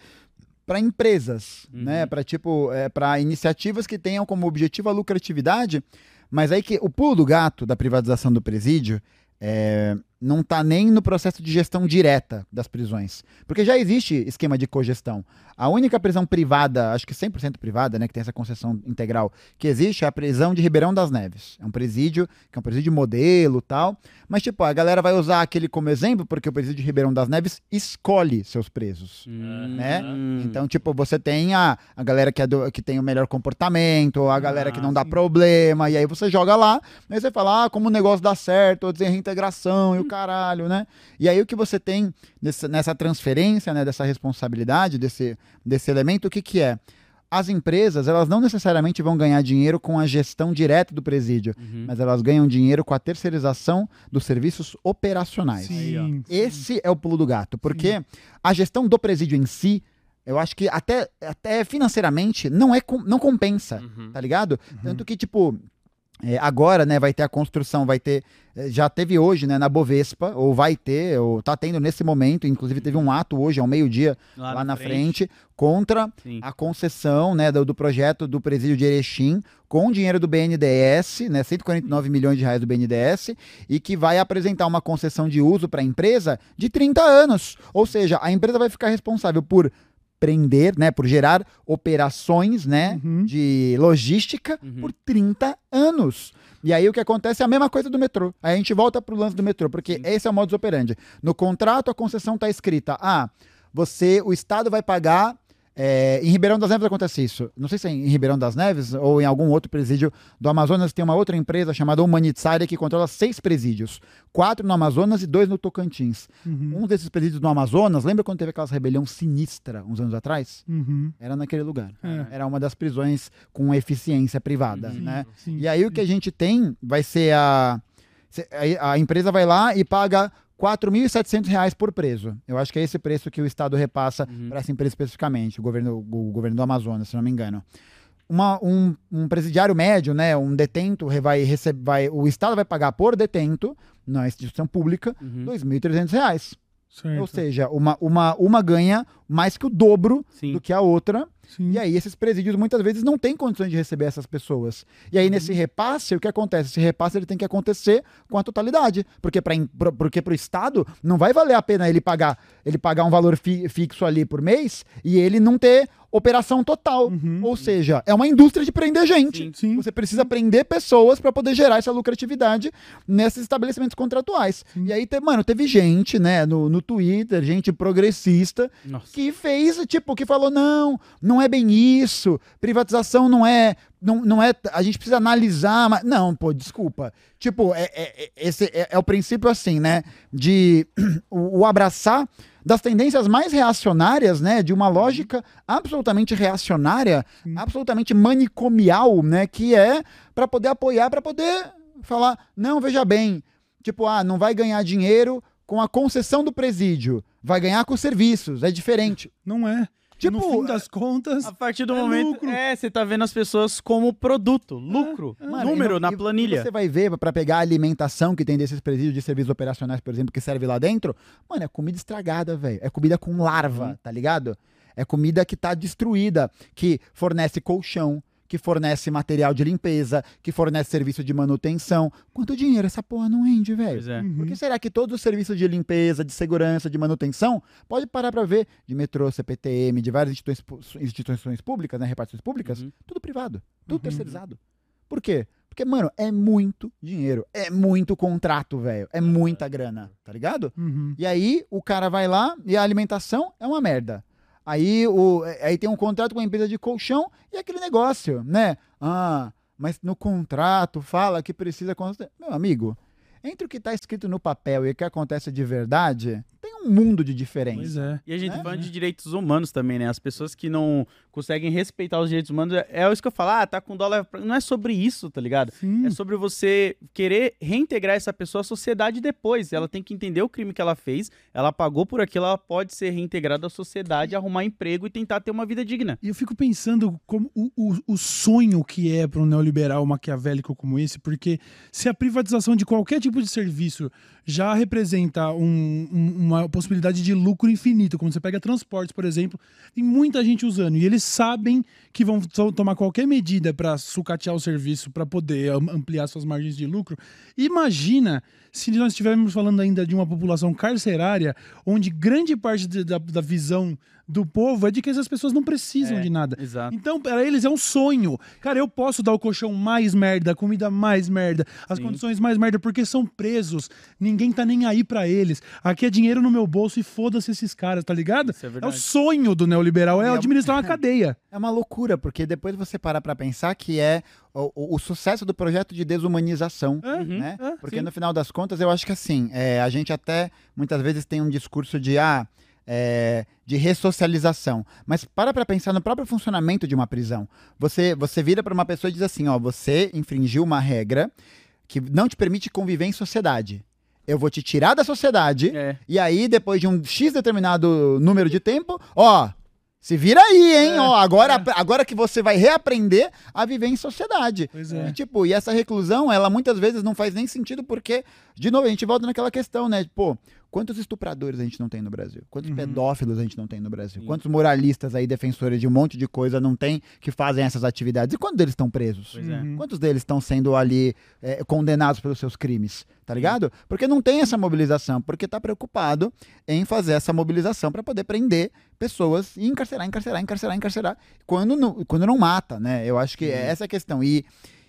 para empresas, Uhum. né, para tipo, é, para iniciativas que tenham como objetivo a lucratividade, mas aí que o pulo do gato da privatização do presídio é, não está nem no processo de gestão direta das prisões. Porque já existe esquema de cogestão. A única prisão privada, acho que 100% privada, né, que tem essa concessão integral, que existe é a prisão de Ribeirão das Neves. É um presídio, que é um presídio modelo tal. Mas, tipo, a galera vai usar aquele como exemplo porque o presídio de Ribeirão das Neves escolhe seus presos. Hum, né? Então, tipo, você tem a, a galera que, é do- que tem o melhor comportamento, a galera que Ah, não dá sim. problema, e aí você joga lá, aí você fala, ah, como o negócio dá certo, dizer reintegração e o caralho, né? E aí o que você tem nessa, nessa transferência, né, dessa responsabilidade, desse, desse elemento, o que que é? As empresas, elas não necessariamente vão ganhar dinheiro com a gestão direta do presídio, Uhum. mas elas ganham dinheiro com a terceirização dos serviços operacionais. Sim. Esse é o pulo do gato, porque a gestão do presídio em si, eu acho que até, até financeiramente não é não compensa, Uhum. tá ligado? Tanto que, tipo, é, agora, né, vai ter a construção, vai ter. é, Já teve hoje, né, na Bovespa, ou vai ter, ou tá tendo nesse momento, inclusive teve um ato hoje, ao meio-dia, lá, na frente, contra Sim. a concessão né, do, do projeto do presídio de Erechim com dinheiro do BNDES, né, 149 milhões de reais do BNDES, e que vai apresentar uma concessão de uso para a empresa de 30 anos. Ou seja, a empresa vai ficar responsável por prender, né, por gerar operações, né, Uhum. de logística Uhum. por 30 anos. E aí o que acontece é a mesma coisa do metrô. Aí a gente volta pro lance do metrô, porque esse é o modus operandi. No contrato a concessão tá escrita: "Ah, você, o estado vai pagar é, em Ribeirão das Neves acontece isso. Não sei se é em Ribeirão das Neves ou em algum outro presídio do Amazonas. Tem uma outra empresa chamada Humanitsária que controla seis presídios: quatro no Amazonas e dois no Tocantins. Uhum. Um desses presídios no Amazonas, lembra quando teve aquela rebelião sinistra uns anos atrás? Uhum. Era naquele lugar. É. Era uma das prisões com eficiência privada, Sim, né? Sim. E aí o que a gente tem vai ser a. se- A a empresa vai lá e paga 4.700 reais por preso. Eu acho que é esse preço que o Estado repassa Uhum. para essa empresa especificamente, o governo, o governo do Amazonas, se não me engano. Uma- um, um presidiário médio, né, um detento, vai receber, vai, o Estado vai pagar por detento, na instituição pública, Uhum. 2.300 reais. Certo. Ou seja, uma, uma, uma ganha mais que o dobro Sim. do que a outra. Sim. E aí esses presídios muitas vezes não têm condições de receber essas pessoas. E aí nesse repasse, o que acontece? Esse repasse ele tem que acontecer com a totalidade, porque para porque pro estado não vai valer a pena ele pagar, ele pagar um valor fi- fixo ali por mês e ele não ter operação total. Uhum. Ou seja, é uma indústria de prender gente. Sim. Sim. Você precisa prender pessoas para poder gerar essa lucratividade nesses estabelecimentos contratuais. E aí, te- mano, teve gente, né, no, no Twitter, gente progressista, Nossa. que fez, tipo, que falou: não, não é bem isso, privatização não é. Não, não é. A gente precisa analisar, mas. Não, pô, desculpa. Tipo, é, é- é- esse é, é o princípio assim, né? De o, o abraçar das tendências mais reacionárias, né? De uma lógica absolutamente reacionária, absolutamente manicomial, né? Que é para poder apoiar, para poder falar, não, veja bem, tipo, ah, não vai ganhar dinheiro com a concessão do presídio, vai ganhar com os serviços, é diferente. Não é. Tipo, no fim das contas, A partir do É momento. lucro. É, você tá vendo as pessoas como produto, lucro, Mano, número e na e planilha. Você vai ver para pegar a alimentação que tem desses presídios de serviços operacionais, por exemplo, que serve lá dentro. Mano, é comida estragada, velho. É comida com larva, tá ligado? É comida que tá destruída, que fornece colchão, que fornece material de limpeza, que fornece serviço de manutenção. Quanto dinheiro essa porra não rende, velho? Pois é. Uhum. Por que será que todos os serviços de limpeza, de segurança, de manutenção, pode parar para ver de metrô, CPTM, de várias instituições, instituições públicas, né, repartições públicas, Uhum. tudo privado, tudo Uhum. terceirizado. Por quê? Porque, mano, é muito dinheiro, é muito contrato, velho, é muita grana, tá ligado? Uhum. E aí o cara vai lá e a alimentação é uma merda. Aí, o, aí tem um contrato com a empresa de colchão e aquele negócio, né? Ah, mas no contrato fala que precisa. Meu amigo, entre o que está escrito no papel e o que acontece de verdade, tem um mundo de diferença. Pois é. E a gente Né? tá falando de direitos humanos também, né? As pessoas que não conseguem respeitar os direitos humanos, é- é isso que eu falo, ah, tá com dólar. Não é sobre isso, tá ligado? Sim. É sobre você querer reintegrar essa pessoa à sociedade depois. Ela tem que entender o crime que ela fez, ela pagou por aquilo, ela pode ser reintegrada à sociedade, arrumar emprego e tentar ter uma vida digna. E eu fico pensando como o, o, o sonho que é para um neoliberal maquiavélico como esse, porque se a privatização de qualquer tipo de serviço já representa um- um- uma possibilidade de lucro infinito, quando você pega transportes, por exemplo, tem muita gente usando e eles sabem que vão to- tomar qualquer medida para sucatear o serviço, para poder am- ampliar suas margens de lucro. Imagina se nós estivéssemos falando ainda de uma população carcerária, onde grande parte da, da visão do povo é de que essas pessoas não precisam É. de nada. Exato. Então, para eles é um sonho. Cara, eu posso dar o colchão mais merda, a comida mais merda, as Sim. condições mais merda, porque são presos. Ninguém tá nem aí pra eles. Aqui é dinheiro no meu bolso e foda-se esses caras, tá ligado? Isso é É o sonho do neoliberal, é é- administrar uma cadeia. É uma loucura, porque depois você para pra pensar que é o, o- o sucesso do projeto de desumanização. É, né? é, Porque sim. no final das contas, eu acho que assim, é, a gente até muitas vezes tem um discurso de ah, é, de ressocialização. Mas para pra pensar no próprio funcionamento de uma prisão. Você, você vira para uma pessoa e diz assim: ó, você infringiu uma regra que não te permite conviver em sociedade. Eu vou te tirar da sociedade. É. E aí, depois de um X determinado número de tempo, ó, se vira aí, hein? É, ó, agora, agora que você vai reaprender a viver em sociedade. Pois é. E, tipo, e essa reclusão, ela muitas vezes não faz nem sentido porque, de novo, a gente volta naquela questão, né? Pô, quantos estupradores a gente não tem no Brasil? Quantos Uhum. pedófilos a gente não tem no Brasil? Sim. Quantos moralistas aí, defensores de um monte de coisa não tem que fazem essas atividades? E quantos deles estão presos? Pois é. Uhum. Quantos deles estão sendo ali é, condenados pelos seus crimes? Tá ligado? Porque não tem essa mobilização, porque tá preocupado em fazer essa mobilização para poder prender pessoas e encarcerar, encarcerar, encarcerar, encarcerar, quando não, quando não mata, né? Eu acho que é essa a questão. E,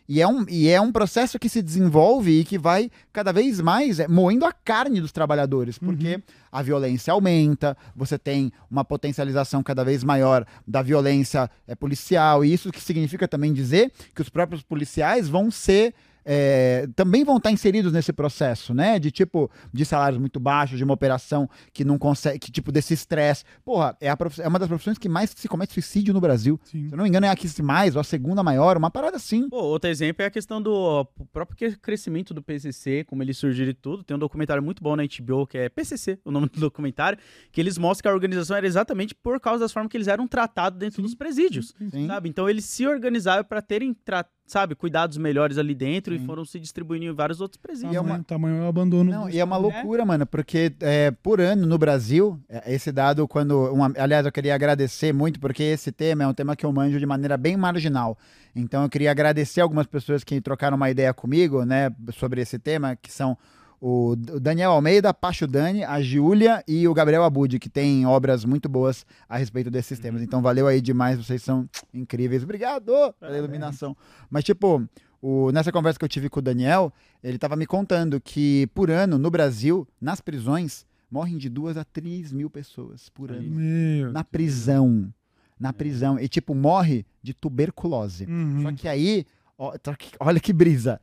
e, é um, e é um processo que se desenvolve e que vai cada vez mais é, moendo a carne dos trabalhadores, porque a violência aumenta, você tem uma potencialização cada vez maior da violência é, policial, e isso que significa também dizer que os próprios policiais vão ser. É, também vão estar inseridos nesse processo, né? De tipo, de salários muito baixos, de uma operação que não consegue, que tipo, desse estresse. Porra, é, a prof- é uma das profissões que mais se comete suicídio no Brasil. Sim. Se eu não me engano, é a que se mais, ou a segunda maior, uma parada assim. Pô, outro exemplo é a questão do próprio crescimento do PCC, como ele surgiu e tudo. Tem um documentário muito bom na HBO que é PCC, o nome do documentário, que eles mostram que a organização era exatamente por causa das formas que eles eram tratados dentro dos presídios. Sim. Sabe? Então eles se organizaram para terem tra- sabe, cuidados melhores ali dentro e Sim. foram se distribuindo em vários outros presídios. E é Tamanho, uma- tamanho é o abandono. Não, e é uma loucura, mano, porque é, por ano no Brasil, é, esse dado, quando. uma- aliás, eu queria agradecer muito, porque esse tema é um tema que eu manjo de maneira bem marginal. Então eu queria agradecer algumas pessoas que trocaram uma ideia comigo, né, sobre esse tema, que são o Daniel Almeida, Pacho Dani, a Giulia e o Gabriel Abud, que tem obras muito boas a respeito desses temas. Então valeu aí demais, vocês são incríveis. Obrigado pela iluminação. Mas, tipo, o- nessa conversa que eu tive com o Daniel, ele tava me contando que por ano, no Brasil, nas prisões, morrem de duas a três mil pessoas por ano. Meu. Na prisão. Na prisão. E, tipo, morre de tuberculose. Uhum. Só que aí, ó, olha que brisa.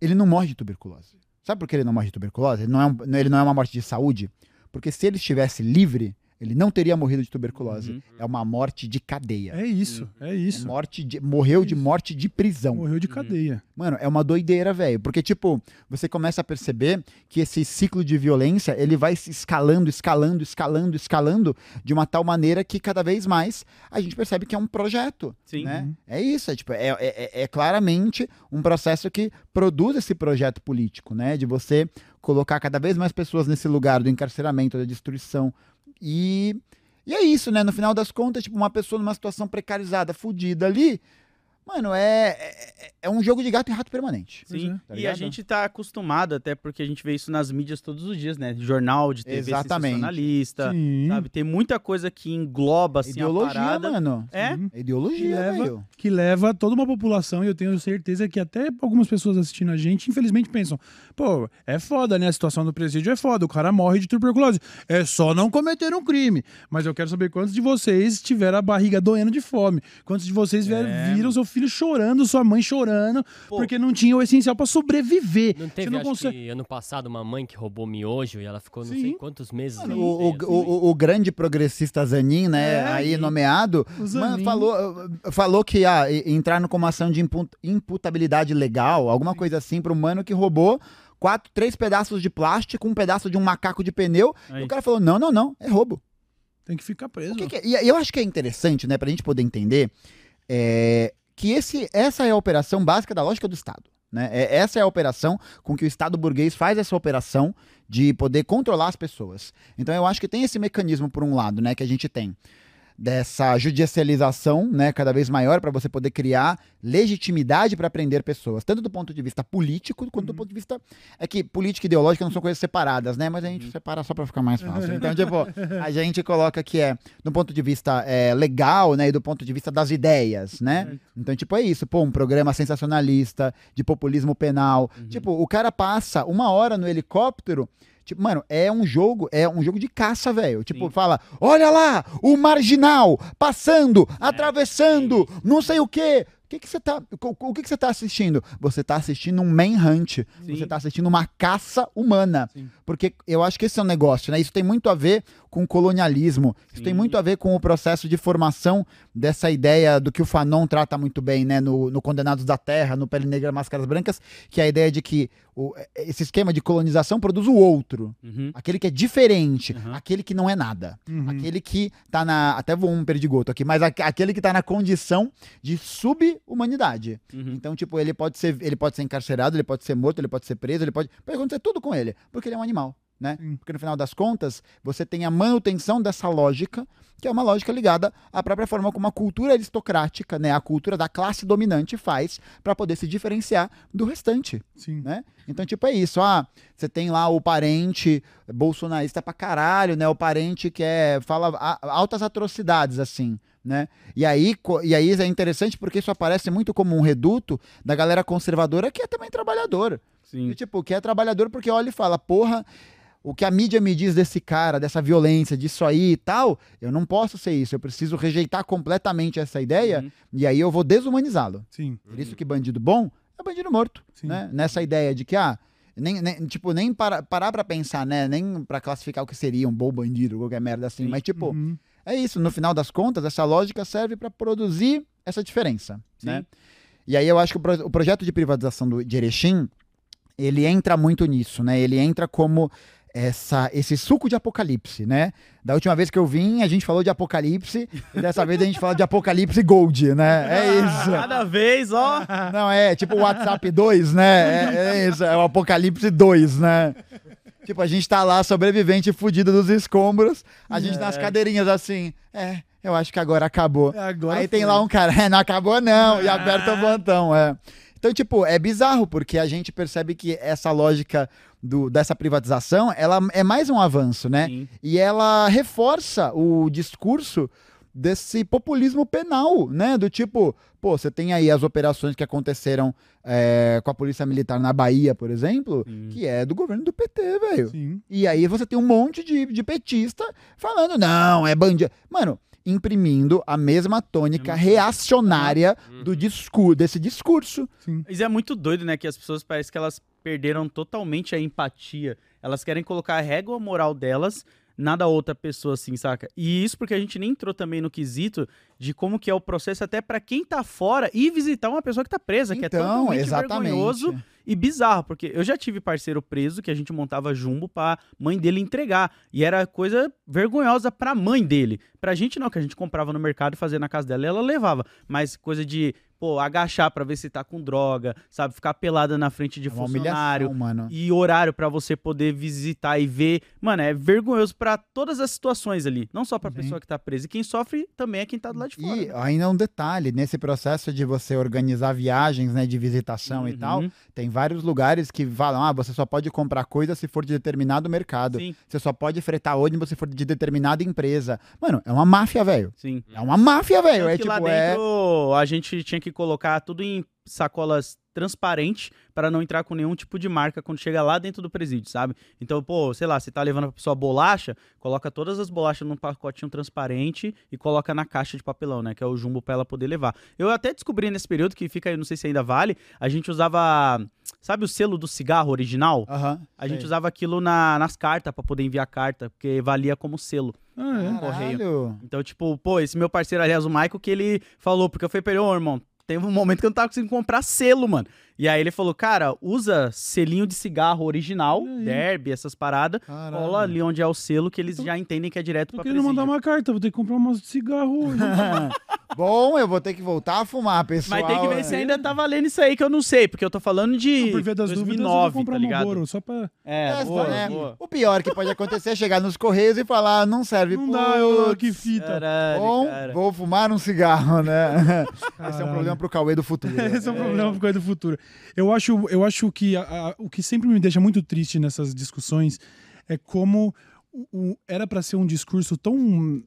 Ele não morre de tuberculose. Sabe por que ele não morre de tuberculose? Ele não é, um- ele não é uma morte de saúde? Porque se ele estivesse livre, ele não teria morrido de tuberculose. Uhum. É uma morte de cadeia. É isso, é É isso. morte de, morreu de morte de prisão. Morreu de cadeia. Mano, é uma doideira, velho. Porque, tipo, você começa a perceber que esse ciclo de violência, ele vai se escalando, escalando, escalando, escalando, de uma tal maneira que cada vez mais a gente percebe que é um projeto. Sim. Né? Uhum. É isso, é, tipo, é, é, é claramente um processo que produz esse projeto político, né? De você colocar cada vez mais pessoas nesse lugar do encarceramento, da destruição. E, e é isso, né? No final das contas, tipo, uma pessoa numa situação precarizada, fudida ali, mano, é, é, é um jogo de gato e rato permanente. Sim, é. Tá e a gente tá acostumado, até porque a gente vê isso nas mídias todos os dias, né? Jornal de TV Exatamente. sensacionalista, Sim. sabe? Tem muita coisa que engloba, assim, a Ideologia, parada. mano. É? Sim. É Ideologia, Leva- velho. que leva toda uma população, e eu tenho certeza que até algumas pessoas assistindo a gente, infelizmente, pensam: pô, é foda, né? A situação do presídio é foda, o cara morre de tuberculose. É só não cometer um crime. Mas eu quero saber quantos de vocês tiveram a barriga doendo de fome. Quantos de vocês vieram- É. viram seu filho chorando, sua mãe chorando, Pô. porque não tinha o essencial pra sobreviver. Não Você teve, não acho consegue. que ano passado, uma mãe que roubou miojo e ela ficou não Sim. sei quantos meses. Mano, o, o, o, o grande progressista Zanin, né, É, aí e- nomeado, Zanin. falou, falou que ah, entrar com uma ação de impu- imputabilidade legal, alguma coisa assim, para um mano que roubou quatro, três pedaços de plástico, um pedaço de um macaco de pneu. Aí. E o cara falou: não, não, não, é roubo. Tem que ficar preso. O que que é? E eu acho que é interessante, né, pra gente poder entender é, que esse, essa é a operação básica da lógica do Estado. Né? É, essa é a operação com que o Estado burguês faz essa operação de poder controlar as pessoas. Então eu acho que tem esse mecanismo, por um lado, né, que a gente tem dessa judicialização, né, cada vez maior para você poder criar legitimidade para prender pessoas, tanto do ponto de vista político quanto do ponto de vista é que política e ideológica não são coisas separadas, né? Mas a gente separa só para ficar mais fácil. Então, tipo, a gente coloca que é do ponto de vista é, legal, né, e do ponto de vista das ideias, né? Então, tipo, é isso. Pô, um programa sensacionalista de populismo penal. Tipo, o cara passa uma hora no helicóptero. Tipo, mano, é um jogo, é um jogo de caça, velho. Tipo, Sim. fala, olha lá, o marginal passando, atravessando, não sei o quê. O que que você tá, o, que que você tá assistindo? Você tá assistindo um manhunt. Sim. Você tá assistindo uma caça humana. Sim. Porque eu acho que esse é um negócio, né? Isso tem muito a ver com o colonialismo. Isso Sim. tem muito a ver com o processo de formação dessa ideia do que o Fanon trata muito bem, né? No, no Condenados da Terra, no Pele Negra Máscaras Brancas, que é a ideia de que o- esse esquema de colonização produz o outro. Uhum. Aquele que é diferente, Uhum. aquele que não é nada. Uhum. Aquele que tá na. Até vou um perdigoto aqui, mas aque- aquele que tá na condição de sub-humanidade. Uhum. Então, tipo, ele pode ser, ele pode ser encarcerado, ele pode ser morto, ele pode ser preso, ele pode. Pode acontecer tudo com ele, porque ele é um animal, né? Porque no final das contas, você tem a manutenção dessa lógica, que é uma lógica ligada à própria forma como a cultura aristocrática, né? A cultura da classe dominante faz para poder se diferenciar do restante Sim. né? Então, tipo, é isso. Ah, você tem lá o parente bolsonarista pra caralho, né? O parente que é, fala a- altas atrocidades, assim, né? E aí, e aí é interessante porque isso aparece muito como um reduto da galera conservadora que é também trabalhador. Sim. E, tipo, que é trabalhador porque olha e fala, porra, o que a mídia me diz desse cara, dessa violência, disso aí e tal, eu não posso ser isso. Eu preciso rejeitar completamente essa ideia Uhum. e aí eu vou desumanizá-lo. Sim. Por isso que bandido bom é bandido morto, Sim. né? Nessa ideia de que, ah, nem, nem- tipo, nem para, parar pra pensar, né? Nem pra classificar o que seria um bom bandido, qualquer merda assim. Sim. Mas, tipo, Uhum. é isso. No final das contas, essa lógica serve pra produzir essa diferença, Sim. né? E aí eu acho que o, pro- o projeto de privatização do, de Erechim, ele entra muito nisso, né? Ele entra como essa, esse suco de apocalipse, né? Da última vez que eu vim, a gente falou de apocalipse, e dessa vez a gente fala de apocalipse gold, né? É isso. Cada vez, ó. Não, é tipo o WhatsApp 2, né? É, é isso, é o apocalipse 2, né? Tipo, a gente tá lá, sobrevivente, fudido dos escombros, a gente nas cadeirinhas assim, é, eu acho que agora acabou. Agora Aí tem foi. lá um cara, é, não acabou não, e aperta o botão, é. Então, tipo, é bizarro, porque a gente percebe que essa lógica do, dessa privatização, ela é mais um avanço, né? Sim. E ela reforça o discurso desse populismo penal, né? Do tipo, pô, você tem aí as operações que aconteceram é, com a polícia militar na Bahia, por exemplo, Sim. que é do governo do PT, velho. E aí você tem um monte de, de petista falando, não, é bandido. Mano, imprimindo a mesma tônica Mesma reacionária do discurso, desse discurso. Sim. Mas é muito doido, né? Que as pessoas parece que elas perderam totalmente a empatia. Elas querem colocar a régua moral delas na da outra pessoa, assim, saca? E isso porque a gente nem entrou também no quesito de como que é o processo até pra quem tá fora e visitar uma pessoa que tá presa, que é Então, totalmente exatamente. vergonhoso e bizarro, porque eu já tive parceiro preso que a gente montava jumbo pra mãe dele entregar. E era coisa vergonhosa pra mãe dele. Pra gente não, que a gente comprava no mercado e fazia na casa dela e ela levava. Mas coisa de, pô, agachar pra ver se tá com droga, sabe? Ficar pelada na frente de É funcionário. mano. E horário pra você poder visitar e ver. Mano, é vergonhoso pra todas as situações ali. Não só pra Sim. pessoa que tá presa. E quem sofre também é quem tá do lado de fora. E né? ainda um detalhe, nesse processo de você organizar viagens, né, de visitação e Uhum. tal, tem vários lugares que falam, ah, você só pode comprar coisa se for de determinado mercado. Sim, Você só pode fretar ônibus se for de determinada empresa. Mano, é uma máfia, velho. sim. É uma máfia, velho. É tipo, lá é... dentro a gente tinha que colocar tudo em sacolas transparentes para não entrar com nenhum tipo de marca quando chega lá dentro do presídio, sabe? Então, pô, sei lá, você tá levando a pessoa bolacha, coloca todas as bolachas num pacotinho transparente e coloca na caixa de papelão, né? Que é o jumbo pra ela poder levar. Eu até descobri nesse período que fica aí, não sei se ainda vale, a gente usava, sabe o selo do cigarro original? Aham, A gente usava aquilo na- nas cartas pra poder enviar carta, porque valia como selo. Ah, é. Caralho. Então, tipo, pô, esse meu parceiro, aliás, o Michael, que ele falou, porque eu falei pra ele, ô, irmão, teve um momento que eu não tava conseguindo comprar selo, mano. E aí ele falou, cara, usa selinho de cigarro original, derby, essas paradas, Caralho. cola ali onde é o selo, que eles já entendem que é direto pra presídio. mandar uma carta, vou ter que comprar umas de cigarro hoje. Bom, eu vou ter que voltar a fumar, pessoal. Mas tem que ver se ainda tá valendo isso aí, que eu não sei, porque eu tô falando de Por via das dúvidas, eu vou 2009, comprar tá ligado? Marlboro, só pra... É, Essa, boa, né? boa. O pior que pode acontecer é chegar nos correios e falar, não serve Não putz, dá, eu, que fita. Caralho, Bom, cara. vou fumar um cigarro, né? Esse é um Caralho. problema pro Cauê do futuro. Esse é um problema por causa do futuro. Eu acho, eu acho que a- a- o que sempre me deixa muito triste nessas discussões é como o- o- era para ser um discurso tão.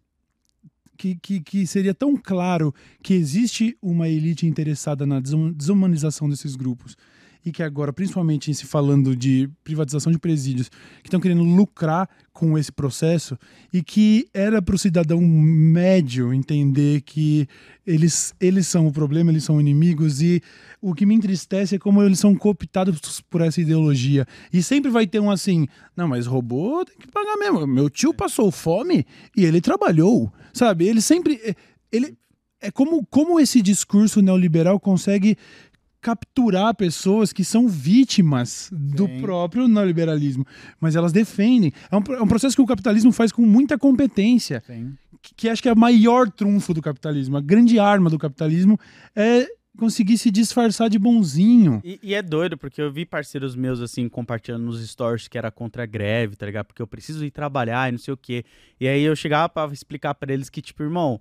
Que, que, que seria tão claro que existe uma elite interessada na desum- desumanização desses grupos. E que agora, principalmente em se falando de privatização de presídios, que estão querendo lucrar com esse processo, e que era para o cidadão médio entender que eles, eles são o problema, eles são inimigos, e o que me entristece é como eles são cooptados por essa ideologia. E sempre vai ter um assim, não, mas robô tem que pagar mesmo. Meu tio passou fome e ele trabalhou, sabe? Ele sempre. é- Ele, é como, como esse discurso neoliberal consegue capturar pessoas que são vítimas do Sim. próprio neoliberalismo, mas elas defendem. É um, é um processo que o capitalismo faz com muita competência que, que acho que é o maior trunfo do capitalismo, a grande arma do capitalismo é conseguir se disfarçar de bonzinho. E, e é doido, porque eu vi parceiros meus, assim, compartilhando nos stories que era contra a greve, tá ligado? Porque eu preciso ir trabalhar e não sei o quê. E aí eu chegava pra explicar pra eles que, tipo, irmão,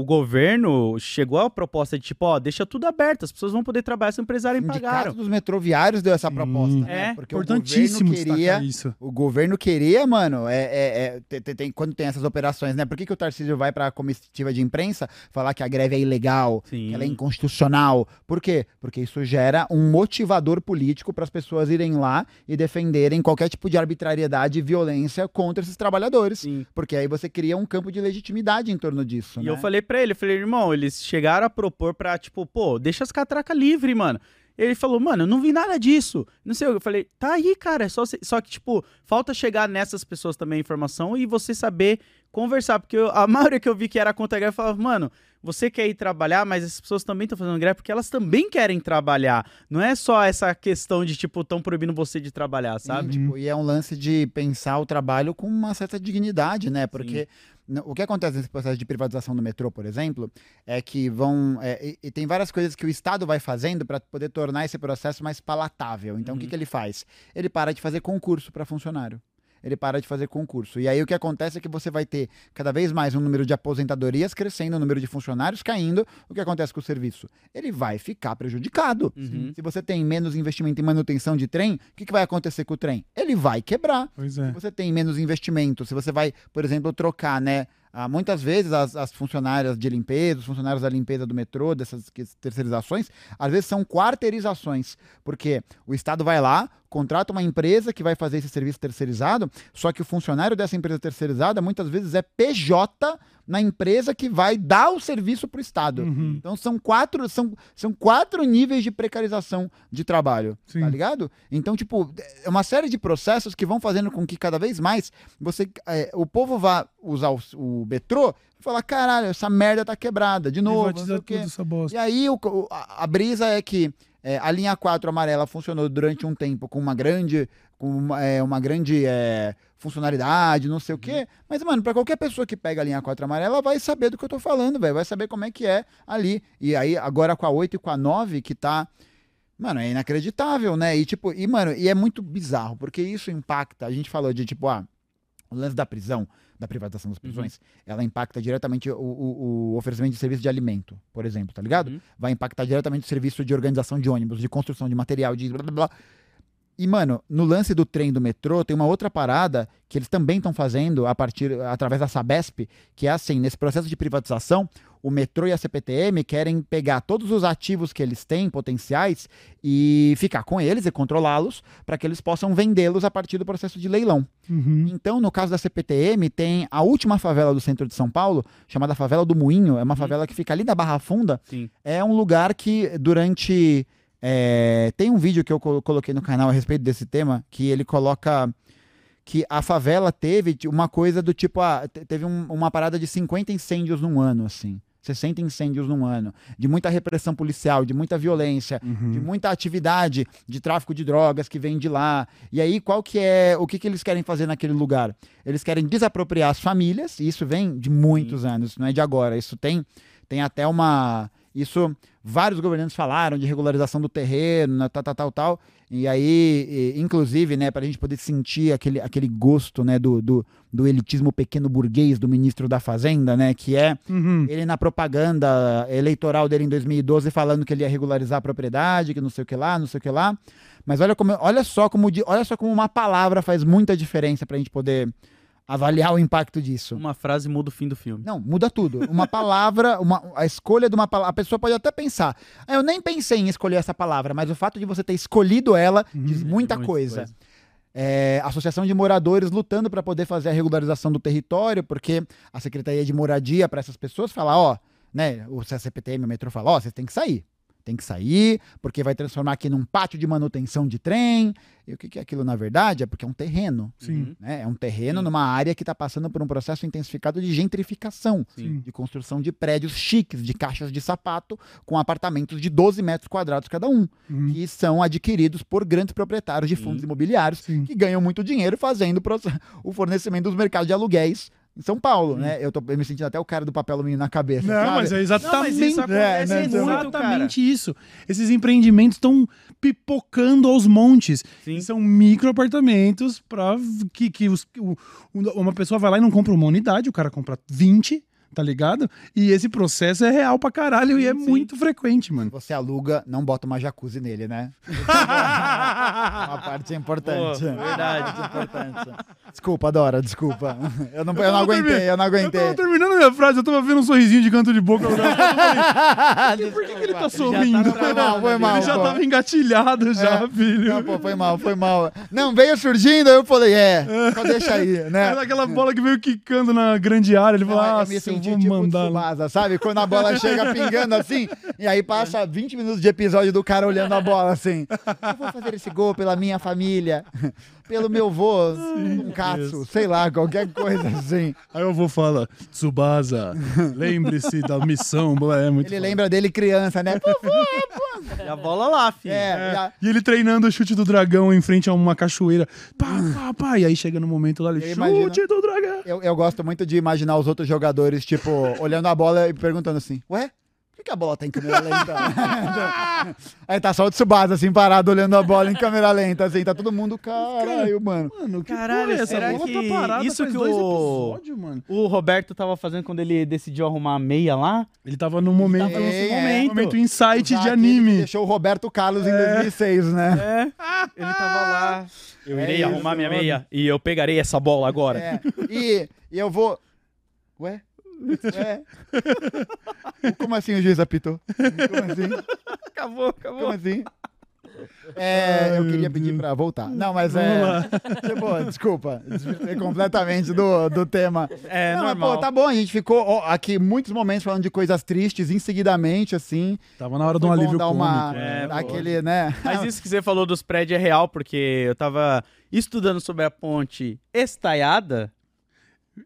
o governo chegou à proposta de, tipo, ó, deixa tudo aberto, as pessoas vão poder trabalhar se o empresário O pagaram. Sindicato dos metroviários deu essa Sim. proposta, né? É, Porque o Importantíssimo governo queria... isso. O governo queria, mano, é, é- é- tem- tem- tem- quando tem essas operações, né? Por que, que o Tarcísio vai pra comitiva de imprensa falar que a greve é ilegal, Sim. que ela é inconstitucional? Por quê? Porque isso gera um motivador político para as pessoas irem lá e defenderem qualquer tipo de arbitrariedade e violência contra esses trabalhadores. Sim. Porque aí você cria um campo de legitimidade em torno disso, E né? eu falei pra ele, eu falei, irmão, eles chegaram a propor pra, tipo, pô, deixa as catracas livre, mano. Ele falou, mano, eu não vi nada disso. Não sei, eu falei, tá aí, cara, é só, só que, tipo, falta chegar nessas pessoas também a informação e você saber conversar, porque eu- a maioria que eu vi que era contra a greve falava, mano, você quer ir trabalhar, mas as pessoas também estão fazendo greve porque elas também querem trabalhar. Não é só essa questão de, tipo, estão proibindo você de trabalhar, sabe? E, tipo, e é um lance de pensar o trabalho com uma certa dignidade, né? Porque n- o que acontece nesse processo de privatização do metrô, por exemplo, é que vão. é, e, e tem várias coisas que o Estado vai fazendo para poder tornar esse processo mais palatável. Então, o que, Uhum. que ele faz? Ele para de fazer concurso para funcionário. Ele para de fazer concurso. E aí o que acontece é que você vai ter cada vez mais um número de aposentadorias crescendo, o número de funcionários caindo. O que acontece com o serviço? Ele vai ficar prejudicado. Uhum. Se você tem menos investimento em manutenção de trem, o que, que vai acontecer com o trem? Ele vai quebrar. Pois é. Se você tem menos investimento, se você vai, por exemplo, trocar, né? ah, muitas vezes as, as funcionárias de limpeza, os funcionários da limpeza do metrô, dessas terceirizações, às vezes são quarteirizações, porque o Estado vai lá, contrata uma empresa que vai fazer esse serviço terceirizado, só que o funcionário dessa empresa terceirizada muitas vezes é PJ na empresa que vai dar o serviço para o Estado. Uhum. Então são quatro, são, são quatro níveis de precarização de trabalho, Sim. tá ligado? Então, tipo, é uma série de processos que vão fazendo com que cada vez mais você, é, o povo vá usar o, o metrô e falar, caralho, essa merda tá quebrada, de novo, tudo bosta. E aí o- a, a brisa é que é, a linha 4 amarela funcionou durante um tempo com uma grande, com uma, é, uma grande é, funcionalidade, não sei o quê. Mas, mano, pra qualquer pessoa que pega a linha 4 amarela, vai saber do que eu tô falando, velho. Vai saber como é que é ali. E aí, agora com a 8 e com a 9, que tá. Mano, é inacreditável, né? E tipo, e, mano, e é muito bizarro, porque isso impacta. A gente falou de tipo, ah, o lance da prisão, da privatização das prisões, ela impacta diretamente o, o- o oferecimento de serviço de alimento, por exemplo, tá ligado? Uhum. Vai impactar diretamente o serviço de organização de ônibus, de construção de material, de blá blá blá. E, mano, no lance do trem do metrô, tem uma outra parada que eles também estão fazendo a partir, através da Sabesp, que é assim, nesse processo de privatização, o metrô e a CPTM querem pegar todos os ativos que eles têm, potenciais, e ficar com eles e controlá-los, para que eles possam vendê-los a partir do processo de leilão. Uhum. Então, no caso da CPTM, tem a última favela do centro de São Paulo, chamada Favela do Moinho. É uma favela que fica ali na Barra Funda. Sim. É um lugar que, durante. é, tem um vídeo que eu colo- coloquei no canal a respeito desse tema, que ele coloca que a favela teve t- uma coisa do tipo, ah, te- teve um- uma parada de 50 incêndios num ano, assim. 60 incêndios num ano. De muita repressão policial, de muita violência, Uhum. de muita atividade de tráfico de drogas que vem de lá. E aí, qual que é. O que, que eles querem fazer naquele lugar? Eles querem desapropriar as famílias, e isso vem de muitos anos, não é de agora. Isso tem, tem até uma. Isso vários governantes falaram de regularização do terreno, tal, tal, tal, tal. E aí, inclusive, né, para a gente poder sentir aquele, aquele gosto, né, do, do, do elitismo pequeno burguês do ministro da Fazenda, né, que é Uhum. ele na propaganda eleitoral dele em 2012 falando que ele ia regularizar a propriedade, que não sei o que lá, não sei o que lá. Mas olha como, olha só como, olha só como uma palavra faz muita diferença pra gente poder avaliar o impacto disso. Uma frase muda o fim do filme. Não, muda tudo. Uma palavra, uma, a escolha de uma palavra. A pessoa pode até pensar, "Ah, eu nem pensei em escolher essa palavra, mas o fato de você ter escolhido ela diz muita Muita coisa. coisa. É, associação de moradores lutando para poder fazer a regularização do território, porque a Secretaria de Moradia para essas pessoas fala, ó, né, o CPTM, o metrô fala, ó, vocês têm que sair. Tem que sair, porque vai transformar aqui num pátio de manutenção de trem. E o que, que é aquilo, na verdade? É porque é um terreno. Sim. Uhum. Né? É um terreno Sim. numa área que está passando por um processo intensificado de gentrificação Sim. de construção de prédios chiques, de caixas de sapato, com apartamentos de 12 metros quadrados cada um, Uhum. que são adquiridos por grandes proprietários de Sim. fundos imobiliários Sim. que ganham muito dinheiro fazendo o fornecimento dos mercados de aluguéis em São Paulo, né? Eu tô me sentindo até o cara do papel alumínio na cabeça. Não, sabe? mas é exatamente, isso acontece é, muito, exatamente isso. Esses empreendimentos estão pipocando aos montes. Sim. São micro apartamentos para que, que os- o- uma pessoa vai lá e não compra uma unidade, o cara compra 20, tá ligado? E esse processo é real pra caralho e é Sim, sim. muito frequente, mano. Você aluga, não bota uma jacuzzi nele, né? Uma parte importante. Pô, verdade. Importante. Desculpa, Dora, desculpa. Eu não, eu não tava aguentei, termi- eu não Eu aguentei. tava terminando a minha frase, eu tava vendo um sorrisinho de canto de boca. Eu falei, por que, que ele tá sorrindo? Foi mal, foi mal. ele já pô. tava engatilhado já, É. filho. Não, pô, foi mal, foi mal. Não, veio surgindo, aí eu falei, é, só deixa aí, né? Era aquela bola que veio quicando na grande área. Ele Não, falou, eu ah, me eu senti vou tipo mandar. lá." Tsubasa, sabe? Quando a bola chega pingando assim, e aí passa 20 minutos de episódio do cara olhando a bola assim. Eu vou fazer esse gol pela minha família. Pelo meu vô, um katsu, sei lá, qualquer coisa assim. Aí eu vou falar, Tsubasa, lembre-se da missão. É muito Ele foda. lembra dele criança, né? E a bola lá, filho. É, já- E ele treinando o chute do dragão em frente a uma cachoeira. Pá, pá, pá. E aí chega no momento lá, ele Eu chute imagino. do dragão. Eu, eu gosto muito de imaginar os outros jogadores, tipo, olhando a bola e perguntando assim, ué? Por que, que a bola tá em câmera lenta? Aí tá só o Tsubasa, assim, parado, olhando a bola em câmera lenta, assim, tá todo mundo, caralho, mano. Mano, que Caralho, porra é essa? será bola que tá parada isso faz que dois o- episódios, mano. O Roberto tava fazendo quando ele decidiu arrumar a meia lá. Ele tava num momento, tava nesse É, é. momento. momento insight Usar de aquele que anime. Deixou o Roberto Carlos em 2006, né? É, ele tava lá. Eu É irei isso, arrumar minha mano. meia e eu pegarei essa bola agora. É, e, e eu vou... Ué? Ué? Como assim o juiz apitou? Como assim? Acabou, acabou. Como assim? É, eu Ai, queria meu pedir pra voltar. Não, mas é. Tipo, desculpa, desvirtuei completamente do, do tema. É, Não, mas, normal. pô, tá bom, a gente ficou ó, aqui muitos momentos falando de coisas tristes, em seguidamente, assim. Tava na hora de um alívio dar uma. cômico. É, né? pô. aquele, né? Mas isso que você falou dos prédios é real, porque eu tava estudando sobre a ponte estaiada.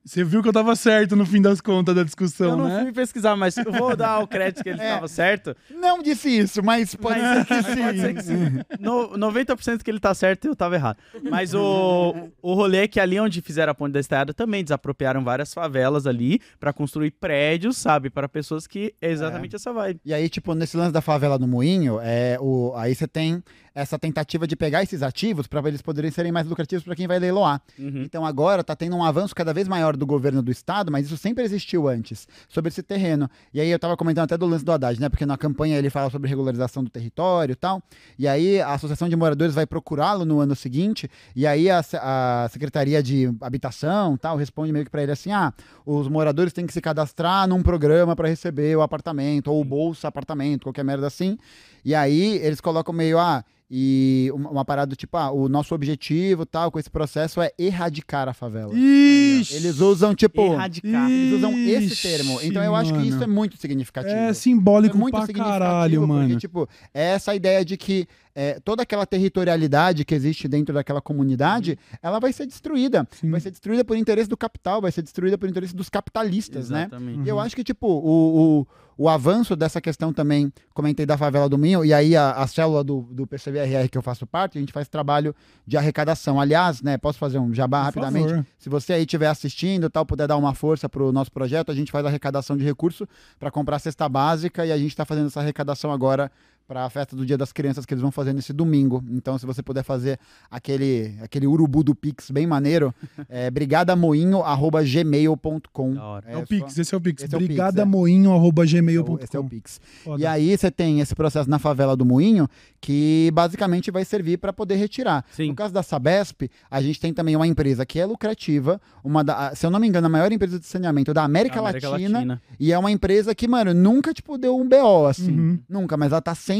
Você viu que eu tava certo no fim das contas da eu discussão, não né? fui pesquisar, mas eu vou dar o crédito que ele É. tava certo. Não disse isso, mas pode Mas- ser que pode ser que sim. No, 90% que ele tá certo e eu tava errado. Mas o, o rolê é que ali onde fizeram a ponte da estaiada também desapropriaram várias favelas ali pra construir prédios, sabe? Para pessoas que é exatamente essa vibe. E aí, tipo, nesse lance da favela do Moinho, é, o, aí você tem essa tentativa de pegar esses ativos para eles poderem serem mais lucrativos para quem vai leiloar. Uhum. Então agora tá tendo um avanço cada vez maior do governo do estado, mas isso sempre existiu antes, sobre esse terreno. E aí eu tava comentando até do lance do Haddad, né? Porque na campanha ele fala sobre regularização do território e tal. E aí a Associação de Moradores vai procurá-lo no ano seguinte, e aí a, a Secretaria de Habitação tal responde meio que para ele assim: ah, os moradores têm que se cadastrar num programa para receber o apartamento, ou o bolsa apartamento, qualquer merda assim. E aí eles colocam meio, ah, e uma, parada do tipo, ah, o nosso objetivo tal com esse processo é erradicar a favela. Ixi! Eles usam, tipo, Erradicar. eles usam esse Ixi, termo. Então eu acho que isso é mano. muito significativo. É simbólico É muito pra significativo, caralho, porque, mano. tipo, é essa ideia de que é, toda aquela territorialidade que existe dentro daquela comunidade, ela vai ser destruída. Sim. Vai ser destruída por interesse do capital, vai ser destruída por interesse dos capitalistas, né? Exatamente. E eu acho que, tipo, o, o, o avanço dessa questão também, comentei da favela do Minho, e aí a, a célula do, do PCVRR que eu faço parte, a gente faz trabalho de arrecadação. Aliás, né, posso fazer um jabá Por rapidamente? favor. Se você aí estiver assistindo, tal, puder dar uma força pro nosso projeto, a gente faz arrecadação de recurso para comprar cesta básica e a gente está fazendo essa arrecadação agora para a festa do Dia das Crianças que eles vão fazer nesse domingo. Então, se você puder fazer aquele aquele urubu do Pix bem maneiro, é brigadamoinho@gmail.com. Da hora. É, o só- Pix, esse é o Pix. esse é o Pix, é. Brigadamoinho.gmail.com. Esse é o Pix. Foda. E aí você tem esse processo na favela do Moinho que basicamente vai servir para poder retirar. Sim. No caso da Sabesp, a gente tem também uma empresa que é lucrativa, uma da, se eu não me engano, a maior empresa de saneamento da América, América Latina, Latina. e é uma empresa que, mano, nunca tipo deu um BO assim, Uhum. nunca, mas ela tá sempre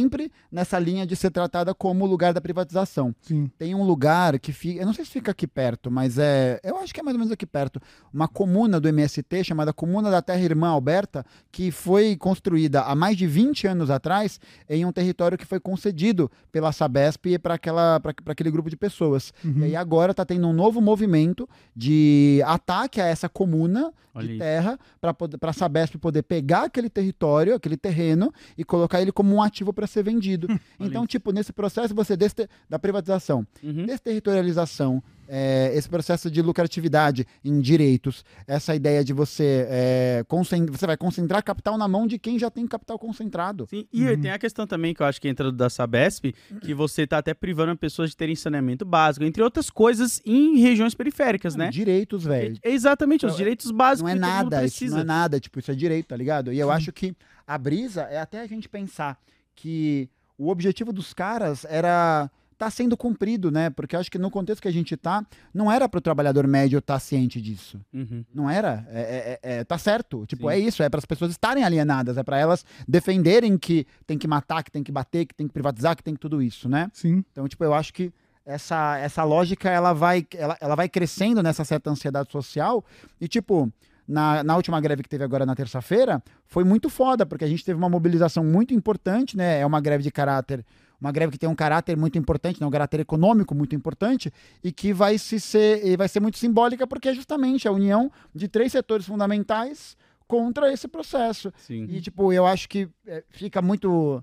nessa linha de ser tratada como lugar da privatização. Sim. Tem um lugar que fica, eu não sei se fica aqui perto, mas é, eu acho que é mais ou menos aqui perto, uma comuna do MST chamada Comuna da Terra Irmã Alberta, que foi construída há mais de 20 anos atrás em um território que foi concedido pela Sabesp para aquela para aquele grupo de pessoas. Uhum. E aí agora está tendo um novo movimento de ataque a essa comuna Olha de isso. terra para a Sabesp poder pegar aquele território, aquele terreno e colocar ele como um ativo para ser vendido. então, tipo, nesse processo você deste, da privatização, Uhum. desterritorialização, é, esse processo de lucratividade em direitos, essa ideia de você é, você vai concentrar capital na mão de quem já tem capital concentrado. Sim, e Uhum. tem a questão também que eu acho que entra da Sabesp, que você tá até privando pessoas de terem saneamento básico, entre outras coisas, em regiões periféricas, né? Direitos, velho. É Exatamente, os Então, direitos básicos Não é nada, isso não é nada, tipo, isso é direito, tá ligado? E eu acho que a brisa é até a gente pensar que o objetivo dos caras era tá sendo cumprido, né? Porque eu acho que no contexto que a gente tá, não era pro trabalhador médio estar ciente disso. Uhum. Não era? É, é- é- é- tá certo. Tipo, Sim. é isso. É para as pessoas estarem alienadas. É para elas defenderem que tem que matar, que tem que bater, que tem que privatizar, que tem que tudo isso, né? Sim. Então, tipo, eu acho que essa, essa lógica ela vai, ela, ela vai crescendo nessa certa ansiedade social. E, tipo, na, na última greve que teve agora na terça-feira, foi muito foda, porque a gente teve uma mobilização muito importante, né? É uma greve de caráter uma greve que tem um caráter muito importante, né, um caráter econômico muito importante, e que vai, se ser, vai ser muito simbólica, porque é justamente a união de três setores fundamentais contra esse processo. Sim. E, tipo, eu acho que é, fica muito.